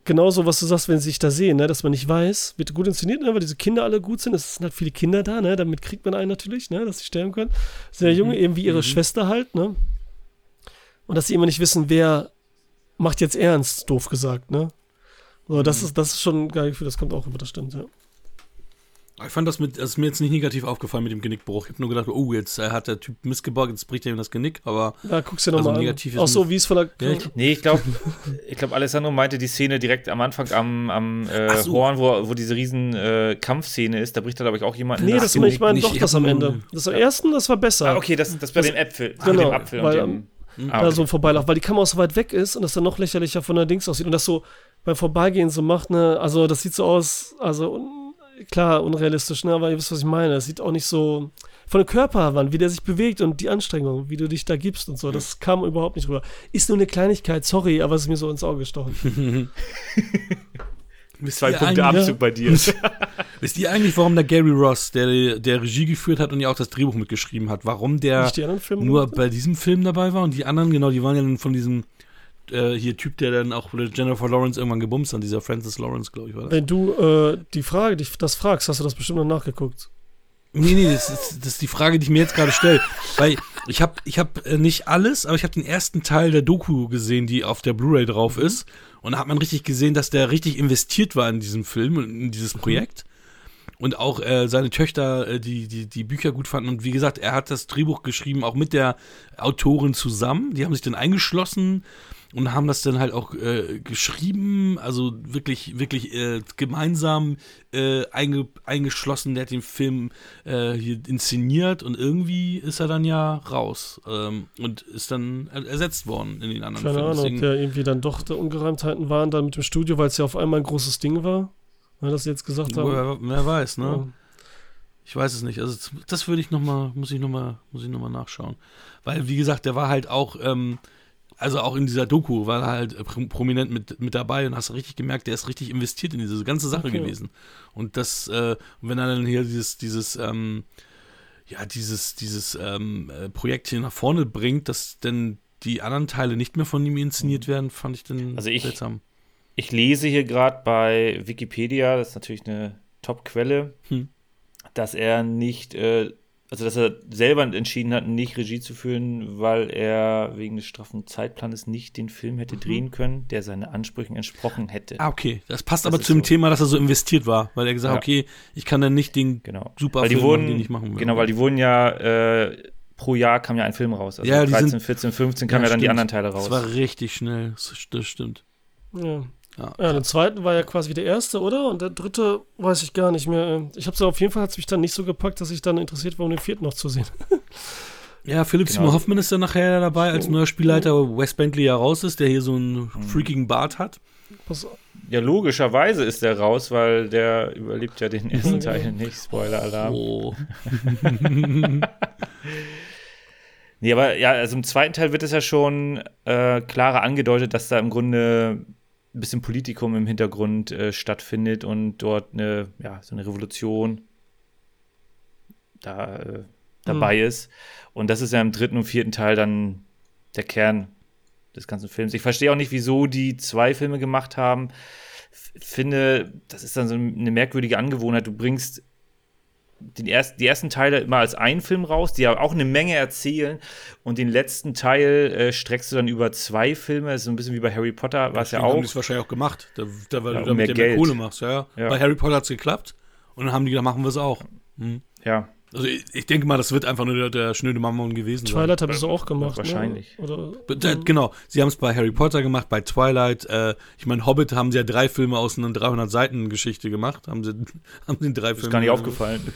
Speaker 4: genauso, was du sagst, wenn sie sich da sehen, ne, dass man nicht weiß, wird gut inszeniert, ne, weil diese Kinder alle gut sind. Es sind halt viele Kinder da, ne, damit kriegt man einen natürlich, ne, dass sie sterben können. Sehr junge, mhm. eben wie ihre mhm. Schwester halt, ne. Und dass sie immer nicht wissen, wer macht jetzt ernst, doof gesagt, ne. So, das, mhm. ist, das ist schon ein geiles Gefühl, das kommt auch über, das stimmt, ja.
Speaker 2: Ich fand das mit, das ist mir jetzt nicht negativ aufgefallen mit dem Genickbruch. Ich habe nur gedacht, oh, jetzt hat der Typ missgebaut, jetzt bricht er ihm das Genick, aber.
Speaker 4: Ja, guck's dir nochmal also an. Auch so, wie es von der.
Speaker 1: Ja, ich, nee, ich glaube, ich glaube, Alessandro meinte die Szene direkt am Anfang am, am äh, so. Horn, wo, wo diese riesen äh, Kampfszene ist. Da bricht da, glaube ich, auch jemand.
Speaker 4: Nee, das ich meine doch das am Ende. Das am ersten, das war besser.
Speaker 1: Ah, okay, das, das bei dem Äpfel.
Speaker 4: Genau,
Speaker 1: dem
Speaker 4: Apfel weil, und dem, mhm. ah, okay. so vorbeilaufen, weil die Kamera so weit weg ist und das dann noch lächerlicher von der Dings aussieht und das so beim Vorbeigehen so macht, ne, also das sieht so aus, also klar, unrealistisch, ne? aber ihr wisst, was ich meine. Es sieht auch nicht so von der Körperwand, wie der sich bewegt und die Anstrengung, wie du dich da gibst und so. Das kam überhaupt nicht rüber. Ist nur eine Kleinigkeit, sorry, aber es ist mir so ins Auge gestochen.
Speaker 1: Zwei Punkte Abzug ja. bei dir.
Speaker 2: Wisst ihr eigentlich, warum der Gary Ross, der, der Regie geführt hat und ja auch das Drehbuch mitgeschrieben hat, warum der nur bei diesem Film dabei war und die anderen, genau, die waren ja dann von diesem äh, hier Typ, der dann auch Jennifer Lawrence irgendwann gebumst hat, dieser Francis Lawrence, glaube ich, war
Speaker 4: das. Wenn du äh, die Frage, dich das fragst, hast du das bestimmt noch nachgeguckt.
Speaker 2: Nee, nee, das ist, das ist die Frage, die ich mir jetzt gerade stelle. Weil ich habe ich hab äh, nicht alles, aber ich habe den ersten Teil der Doku gesehen, die auf der Blu-ray drauf mhm. ist. Und da hat man richtig gesehen, dass der richtig investiert war in diesen Film und in dieses mhm. Projekt. Und auch äh, seine Töchter, äh, die, die die Bücher gut fanden. Und wie gesagt, er hat das Drehbuch geschrieben, auch mit der Autorin zusammen. Die haben sich dann eingeschlossen und haben das dann halt auch äh, geschrieben, also wirklich, wirklich äh, gemeinsam äh, einge eingeschlossen. Der hat den Film äh, hier inszeniert und irgendwie ist er dann ja raus ähm, und ist dann ersetzt worden in den anderen
Speaker 4: Keine Filmen. Keine Ahnung, ob der irgendwie dann doch der Ungereimtheiten waren dann mit dem Studio, weil es ja auf einmal ein großes Ding war. Weil das jetzt gesagt haben.
Speaker 2: Wer, wer weiß, ne? Ja. Ich weiß es nicht. Also das würde ich noch mal, muss ich noch mal, muss ich noch mal nachschauen, weil wie gesagt, der war halt auch ähm, also auch in dieser Doku war er halt prominent mit, mit dabei und hast richtig gemerkt, der ist richtig investiert in diese ganze Sache okay. gewesen. Und das, äh, wenn er dann hier dieses, dieses, ähm, ja, dieses, dieses ähm, äh, Projekt hier nach vorne bringt, dass denn die anderen Teile nicht mehr von ihm inszeniert mhm. werden, fand ich dann
Speaker 1: also ich, seltsam. Ich lese hier gerade bei Wikipedia, das ist natürlich eine Top-Quelle, hm. dass er nicht äh, also dass er selber entschieden hat, nicht Regie zu führen, weil er wegen des straffen Zeitplanes nicht den Film hätte mhm. drehen können, der seinen Ansprüchen entsprochen hätte.
Speaker 2: Ah, okay. Das passt das aber zum so. Thema, dass er so investiert war, weil er gesagt hat, ja. okay, ich kann dann nicht den
Speaker 1: genau.
Speaker 2: super
Speaker 1: weil Film wurden, machen, den ich machen will. Genau, weil die wurden ja äh, pro Jahr kam ja ein Film raus. Also
Speaker 2: ja,
Speaker 1: 13, sind, 14, 15 kamen ja, ja, dann die anderen Teile raus.
Speaker 2: Das war richtig schnell, das stimmt.
Speaker 4: Ja. Ja, ja der zweite war ja quasi der erste, oder? Und der dritte weiß ich gar nicht mehr. Ich habe so auf jeden Fall hat es mich dann nicht so gepackt, dass ich dann interessiert war, um den vierten noch zu sehen.
Speaker 2: Ja, Philipp genau. Seymour Hoffmann ist dann nachher dabei, als neuer Spielleiter Wes Bentley ja raus ist, der hier so einen mhm. freakigen Bart hat.
Speaker 1: Ja, logischerweise ist der raus, weil der überlebt ja den ersten Teil nicht. Spoiler-Alarm. Oh. nee, aber ja, also im zweiten Teil wird es ja schon äh, klarer angedeutet, dass da im Grunde ein bisschen Politikum im Hintergrund äh, stattfindet und dort eine, ja, so eine Revolution da äh, dabei mhm. ist. Und das ist ja im dritten und vierten Teil dann der Kern des ganzen Films. Ich verstehe auch nicht, wieso die zwei Filme gemacht haben. Finde, das ist dann so eine merkwürdige Angewohnheit. Du bringst den ersten, die ersten Teile immer als einen Film raus, die ja auch eine Menge erzählen. Und den letzten Teil äh, streckst du dann über zwei Filme. Das ist so ein bisschen wie bei Harry Potter, was ja, ja auch. haben
Speaker 2: die es wahrscheinlich auch gemacht, da, da, weil ja, du damit mehr, mehr Kohle machst. Ja, ja. Bei Harry Potter hat es geklappt. Und dann haben die gedacht, machen wir es auch. Hm.
Speaker 1: Ja.
Speaker 2: Also ich, ich, denke mal, das wird einfach nur der, der schnöde Mammon gewesen
Speaker 4: sein. Twilight haben sie auch gemacht.
Speaker 1: Ne? Wahrscheinlich.
Speaker 4: Ne? Oder,
Speaker 2: äh, genau, sie haben es bei Harry Potter gemacht, bei Twilight. Äh, ich meine, Hobbit haben sie ja drei Filme aus einer 300 Seiten Geschichte gemacht. Haben sie, haben sie drei
Speaker 1: das
Speaker 2: Filme.
Speaker 1: Ist gar nicht aufgefallen.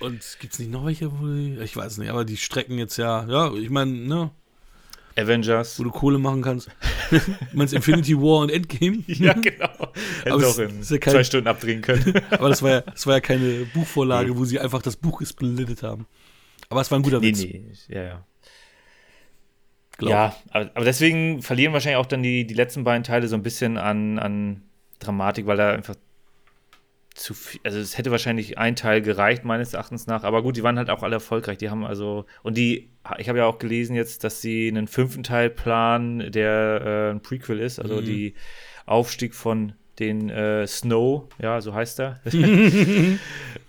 Speaker 2: Und gibt es nicht noch welche, wo die, ich weiß nicht, aber die strecken jetzt ja, ja, ich meine, ne,
Speaker 1: Avengers.
Speaker 2: Wo du Kohle machen kannst. du meinst Infinity War und Endgame?
Speaker 1: ja, genau. Hätten
Speaker 2: aber
Speaker 1: auch in ja kein, zwei Stunden abdrehen können.
Speaker 2: aber das war, ja, das war ja keine Buchvorlage, wo sie einfach das Buch gesplittet haben. Aber es war ein guter Witz.
Speaker 1: Nee, nee, ja, ja. Glaub. Ja, aber, aber, deswegen verlieren wahrscheinlich auch dann die, die letzten beiden Teile so ein bisschen an, an Dramatik, weil da einfach zu viel, also es hätte wahrscheinlich ein Teil gereicht, meines Erachtens nach, aber gut, die waren halt auch alle erfolgreich. Die haben also, und die, ich habe ja auch gelesen jetzt, dass sie einen fünften Teil planen, der äh, ein Prequel ist, also mhm. die Aufstieg von den äh, Snow, ja, so heißt er,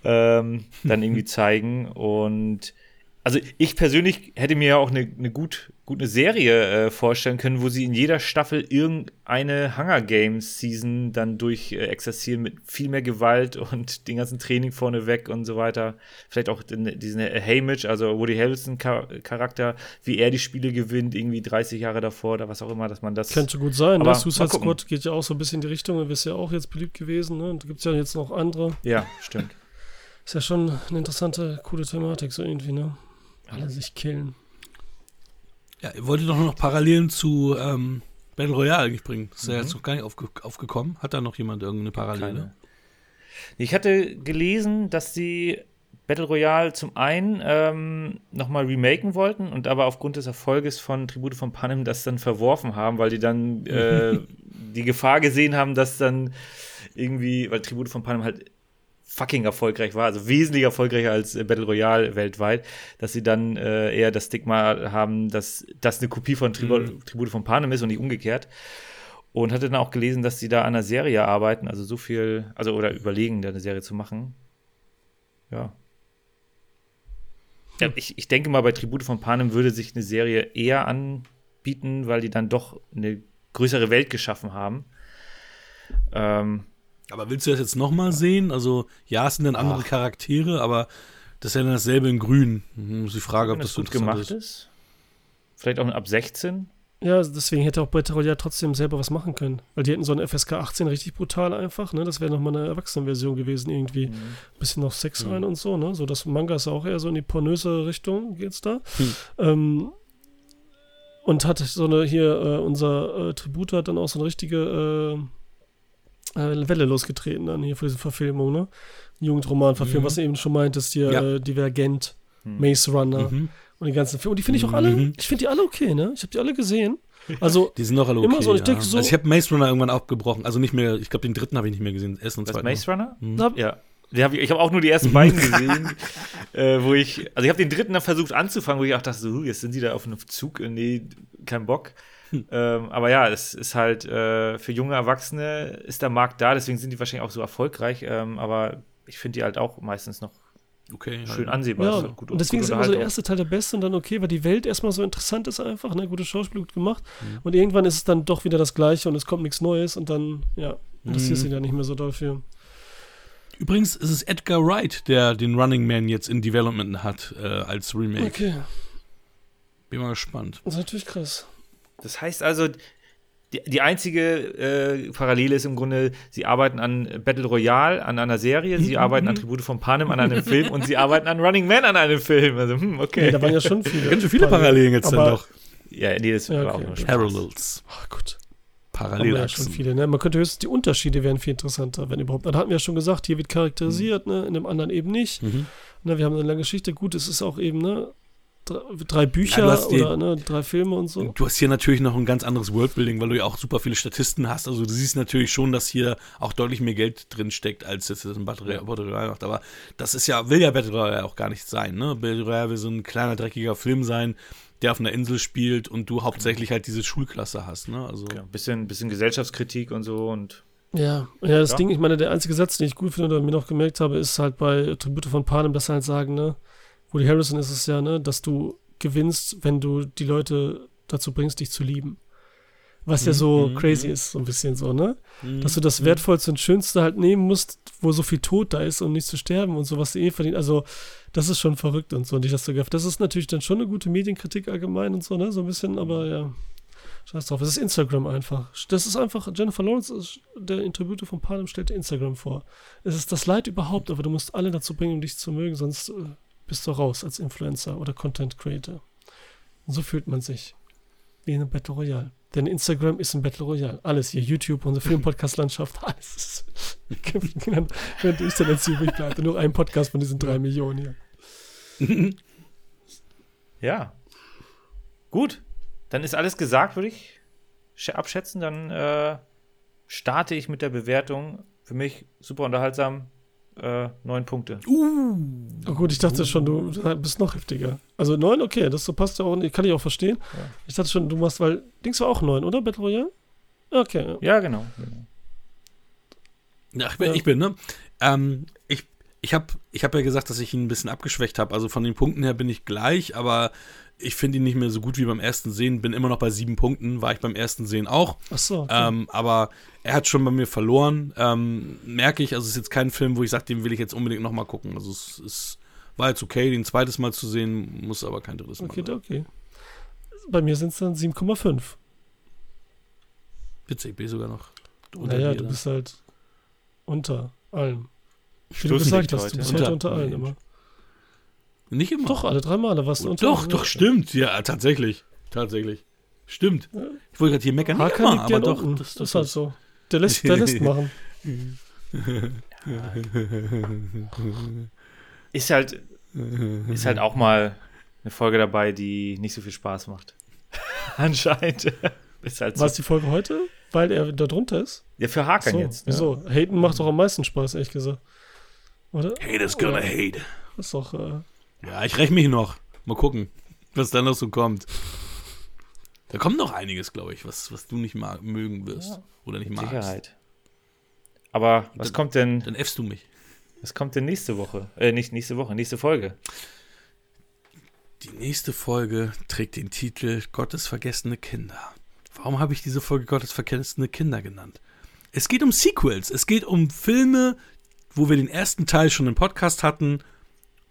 Speaker 1: ähm, dann irgendwie zeigen und also ich persönlich hätte mir ja auch eine, eine gut, gute Serie äh, vorstellen können, wo sie in jeder Staffel irgendeine Hunger Games Season dann durch äh, exerzieren mit viel mehr Gewalt und den ganzen Training vorneweg und so weiter. Vielleicht auch den, diesen Hamish, also Woody Harrelson Charakter, wie er die Spiele gewinnt, irgendwie 30 Jahre davor oder was auch immer, dass man das.
Speaker 4: Könnte gut sein, ne? aber ne? Suicide Squad geht ja auch so ein bisschen in die Richtung, ist ja auch jetzt beliebt gewesen, ne? Und da gibt es ja jetzt noch andere.
Speaker 1: Ja, stimmt.
Speaker 4: Ist ja schon eine interessante, coole Thematik, so irgendwie, ne? Alle sich killen.
Speaker 2: Ja, ihr wolltet doch noch Parallelen zu ähm, Battle Royale eigentlich bringen. Das ist mhm. ja jetzt noch gar nicht aufge aufgekommen. Hat da noch jemand irgendeine Parallele? Keine.
Speaker 1: Ich hatte gelesen, dass sie Battle Royale zum einen ähm, nochmal remaken wollten und aber aufgrund des Erfolges von Tribute von Panem das dann verworfen haben, weil die dann äh, die Gefahr gesehen haben, dass dann irgendwie, weil Tribute von Panem halt fucking erfolgreich war, also wesentlich erfolgreicher als äh, Battle Royale weltweit, dass sie dann äh, eher das Stigma haben, dass das eine Kopie von Tribu mhm. Tribute von Panem ist und nicht umgekehrt. Und hatte dann auch gelesen, dass sie da an einer Serie arbeiten, also so viel, also oder überlegen, da eine Serie zu machen. Ja. ja ich, ich denke mal, bei Tribute von Panem würde sich eine Serie eher anbieten, weil die dann doch eine größere Welt geschaffen haben. Ähm,
Speaker 2: aber willst du das jetzt nochmal sehen? Also, ja, es sind dann andere Ach. Charaktere, aber das ist ja dann dasselbe in Grün. Mhm, die Frage, ob das, das gut gemacht ist. ist.
Speaker 1: Vielleicht auch ab 16?
Speaker 4: Ja, deswegen hätte auch Battle Royale trotzdem selber was machen können. Weil die hätten so eine FSK 18 richtig brutal einfach, ne? Das wäre nochmal eine Erwachsenenversion gewesen, irgendwie. Mhm. Bisschen noch Sex mhm. rein und so, ne? So das Manga ist auch eher so in die pornöse Richtung, geht's da. Mhm. Ähm, und hat so eine hier, äh, unser äh, Tribut hat dann auch so eine richtige äh, Welle losgetreten dann hier für diese Verfilmung, ne? Jugendroman-Verfilmung, mhm. was du eben schon meintest, hier ja. äh, Divergent, mhm. Maze Runner mhm. und die ganzen Filme. Und die finde ich auch alle, mhm. ich finde die alle okay, ne? Ich habe die alle gesehen. Also,
Speaker 2: die sind doch alle okay. Immer
Speaker 4: so, ich ja.
Speaker 2: so, also ich habe Maze Runner irgendwann abgebrochen. Also nicht mehr, ich glaube, den dritten habe ich nicht mehr gesehen. Ersten und zweiten.
Speaker 1: Maze Runner? Mhm. Ja. Hab ich, ich habe auch nur die ersten beiden gesehen, äh, wo ich, also ich habe den dritten dann versucht anzufangen, wo ich auch dachte, so, jetzt sind die da auf einem Zug, nee, kein Bock. ähm, aber ja, es ist halt äh, für junge Erwachsene ist der Markt da, deswegen sind die wahrscheinlich auch so erfolgreich. Ähm, aber ich finde die halt auch meistens noch okay, schön halt. ansehbar.
Speaker 4: Ja, halt gut, und deswegen ist immer so der erste Teil der beste und dann okay, weil die Welt erstmal so interessant ist einfach, ne, gute Schauspiel gut gemacht. Mhm. Und irgendwann ist es dann doch wieder das Gleiche und es kommt nichts Neues und dann, ja, interessiert mhm. sich ja nicht mehr so doll für.
Speaker 2: Übrigens ist es Edgar Wright, der den Running Man jetzt in Development hat äh, als Remake. Okay. Bin mal gespannt.
Speaker 4: Das ist natürlich krass.
Speaker 1: Das heißt also, die, die einzige äh, Parallele ist im Grunde, sie arbeiten an Battle Royale, an einer Serie, sie arbeiten an Tribute von Panem, an einem Film und sie arbeiten an Running Man, an einem Film. Also, hm, okay.
Speaker 4: Nee, da waren ja schon viele.
Speaker 2: Ganz schön viele Parallelen jetzt dann doch.
Speaker 1: Ja, nee, das ja, okay. war auch
Speaker 2: Spaß. Parallels.
Speaker 4: Ach gut.
Speaker 2: Parallel ja
Speaker 4: schon viele, ne? Man könnte höchstens die Unterschiede wären viel interessanter, wenn überhaupt. Dann hatten wir ja schon gesagt, hier wird charakterisiert, mhm. ne? In dem anderen eben nicht. Mhm. Ne, wir haben eine lange Geschichte. Gut, es ist auch eben, ne? Drei Bücher ja, oder ne, drei Filme und so.
Speaker 2: Du hast hier natürlich noch ein ganz anderes Worldbuilding, weil du ja auch super viele Statisten hast. Also du siehst natürlich schon, dass hier auch deutlich mehr Geld drin steckt, als jetzt in Battle Royale macht. Aber das ist ja, will ja Battle Royale auch gar nicht sein. Ne? Battle Royale will so ein kleiner, dreckiger Film sein, der auf einer Insel spielt und du hauptsächlich halt diese Schulklasse hast. Ne? Also
Speaker 1: ja, bisschen, bisschen Gesellschaftskritik und so und
Speaker 4: ja, ja, das ja. Ding, ich meine, der einzige Satz, den ich gut finde oder mir noch gemerkt habe, ist halt bei Tribute von Panem, dass sie halt sagen, ne, Woody Harrison ist es ja, ne, dass du gewinnst, wenn du die Leute dazu bringst, dich zu lieben. Was ja so mhm. crazy mhm. ist, so ein bisschen so, ne? Mhm. Dass du das mhm. Wertvollste und Schönste halt nehmen musst, wo so viel Tod da ist, um nicht zu sterben und so, was du eh verdient. Also, das ist schon verrückt und so. Und ich das so Das ist natürlich dann schon eine gute Medienkritik allgemein und so, ne? So ein bisschen, aber ja. Scheiß drauf. Es ist Instagram einfach. Das ist einfach, Jennifer Lawrence, ist, der Interviewte von Panem stellt Instagram vor. Es ist das Leid überhaupt, aber du musst alle dazu bringen, um dich zu mögen, sonst äh, bist du raus als Influencer oder Content Creator. Und so fühlt man sich. Wie in einem Battle Royale. Denn Instagram ist ein Battle Royale. Alles hier, YouTube, unsere Filmpodcast-Landschaft, alles. Könnte ich dann jetzt übrig bleiben. Nur ein Podcast von diesen drei Millionen
Speaker 1: hier. Ja. Gut. Dann ist alles gesagt, würde ich abschätzen. Dann äh, starte ich mit der Bewertung. Für mich super unterhaltsam. Äh, neun Punkte.
Speaker 4: Uh. Oh gut, ich dachte schon, du bist noch heftiger. Also neun, okay, das so passt ja auch, kann ich auch verstehen. Ja. Ich dachte schon, du machst, weil Dings war auch neun, oder? Battle Royale?
Speaker 1: Okay. Ja, genau. genau.
Speaker 2: Ja, ich bin, ja. ich bin ne? Ähm, ich ich habe ich hab ja gesagt, dass ich ihn ein bisschen abgeschwächt habe. Also von den Punkten her bin ich gleich, aber ich finde ihn nicht mehr so gut wie beim ersten Sehen. Bin immer noch bei sieben Punkten, war ich beim ersten Sehen auch.
Speaker 4: Ach so. Okay.
Speaker 2: Ähm, aber er hat schon bei mir verloren. Ähm, merke ich, also es ist jetzt kein Film, wo ich sage, den will ich jetzt unbedingt nochmal gucken. Also es, es, war jetzt okay, den zweites Mal zu sehen, muss aber kein drittes Mal
Speaker 4: okay, sein. Okay, Bei mir sind es dann 7,5.
Speaker 2: Witzig, ich bin sogar noch
Speaker 4: unter Naja, du bist halt unter allem. Wie du gesagt hast, du bist unter, halt unter allen immer.
Speaker 2: Nicht immer.
Speaker 4: Doch, alle drei Male warst du
Speaker 2: unter Doch, doch, stimmt. Ja, tatsächlich. Tatsächlich. Stimmt. Ich wollte gerade hier meckern.
Speaker 4: Nicht immer, aber doch. Unten. Das, das ist halt so. Der lässt, der lässt machen.
Speaker 1: ist halt ist halt auch mal eine Folge dabei, die nicht so viel Spaß macht. Anscheinend.
Speaker 4: ist halt so. Was die Folge heute? Weil er da drunter ist?
Speaker 1: Ja, für Hakan so, jetzt.
Speaker 4: Wieso? Ja. Haten macht doch am meisten Spaß, ehrlich gesagt.
Speaker 2: Oder? Haters gonna Oder? hate.
Speaker 4: Das ist doch. Äh,
Speaker 2: ja, ich räche mich noch. Mal gucken, was da noch so kommt. Da kommt noch einiges, glaube ich, was, was du nicht mag, mögen wirst. Ja, oder nicht magst.
Speaker 1: Sicherheit. Aber was
Speaker 2: dann,
Speaker 1: kommt denn.
Speaker 2: Dann äffst du mich.
Speaker 1: Was kommt denn nächste Woche? Äh, nicht nächste Woche, nächste Folge.
Speaker 2: Die nächste Folge trägt den Titel Gottes vergessene Kinder. Warum habe ich diese Folge Gottes vergessene Kinder genannt? Es geht um Sequels. Es geht um Filme, wo wir den ersten Teil schon im Podcast hatten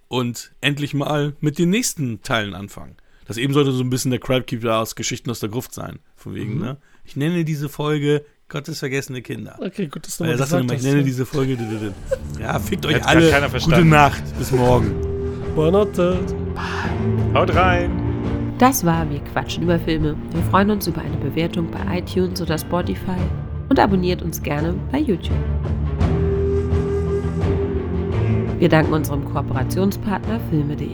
Speaker 2: und endlich mal mit den nächsten Teilen anfangen. Das eben sollte so ein bisschen der Crabkeeper aus Geschichten aus der Gruft sein. Von wegen, mhm. ne? Ich nenne diese Folge Gottes vergessene Kinder.
Speaker 4: Okay, gut, dass
Speaker 2: du mal gesagt hast. Ich nenne ja. diese Folge. Ja, fickt euch alle. Gute Nacht. Bis morgen.
Speaker 4: Buonanotte.
Speaker 1: Haut rein.
Speaker 3: Das war Wir quatschen über Filme. Wir freuen uns über eine Bewertung bei iTunes oder Spotify und abonniert uns gerne bei YouTube. Wir danken unserem Kooperationspartner filme.de.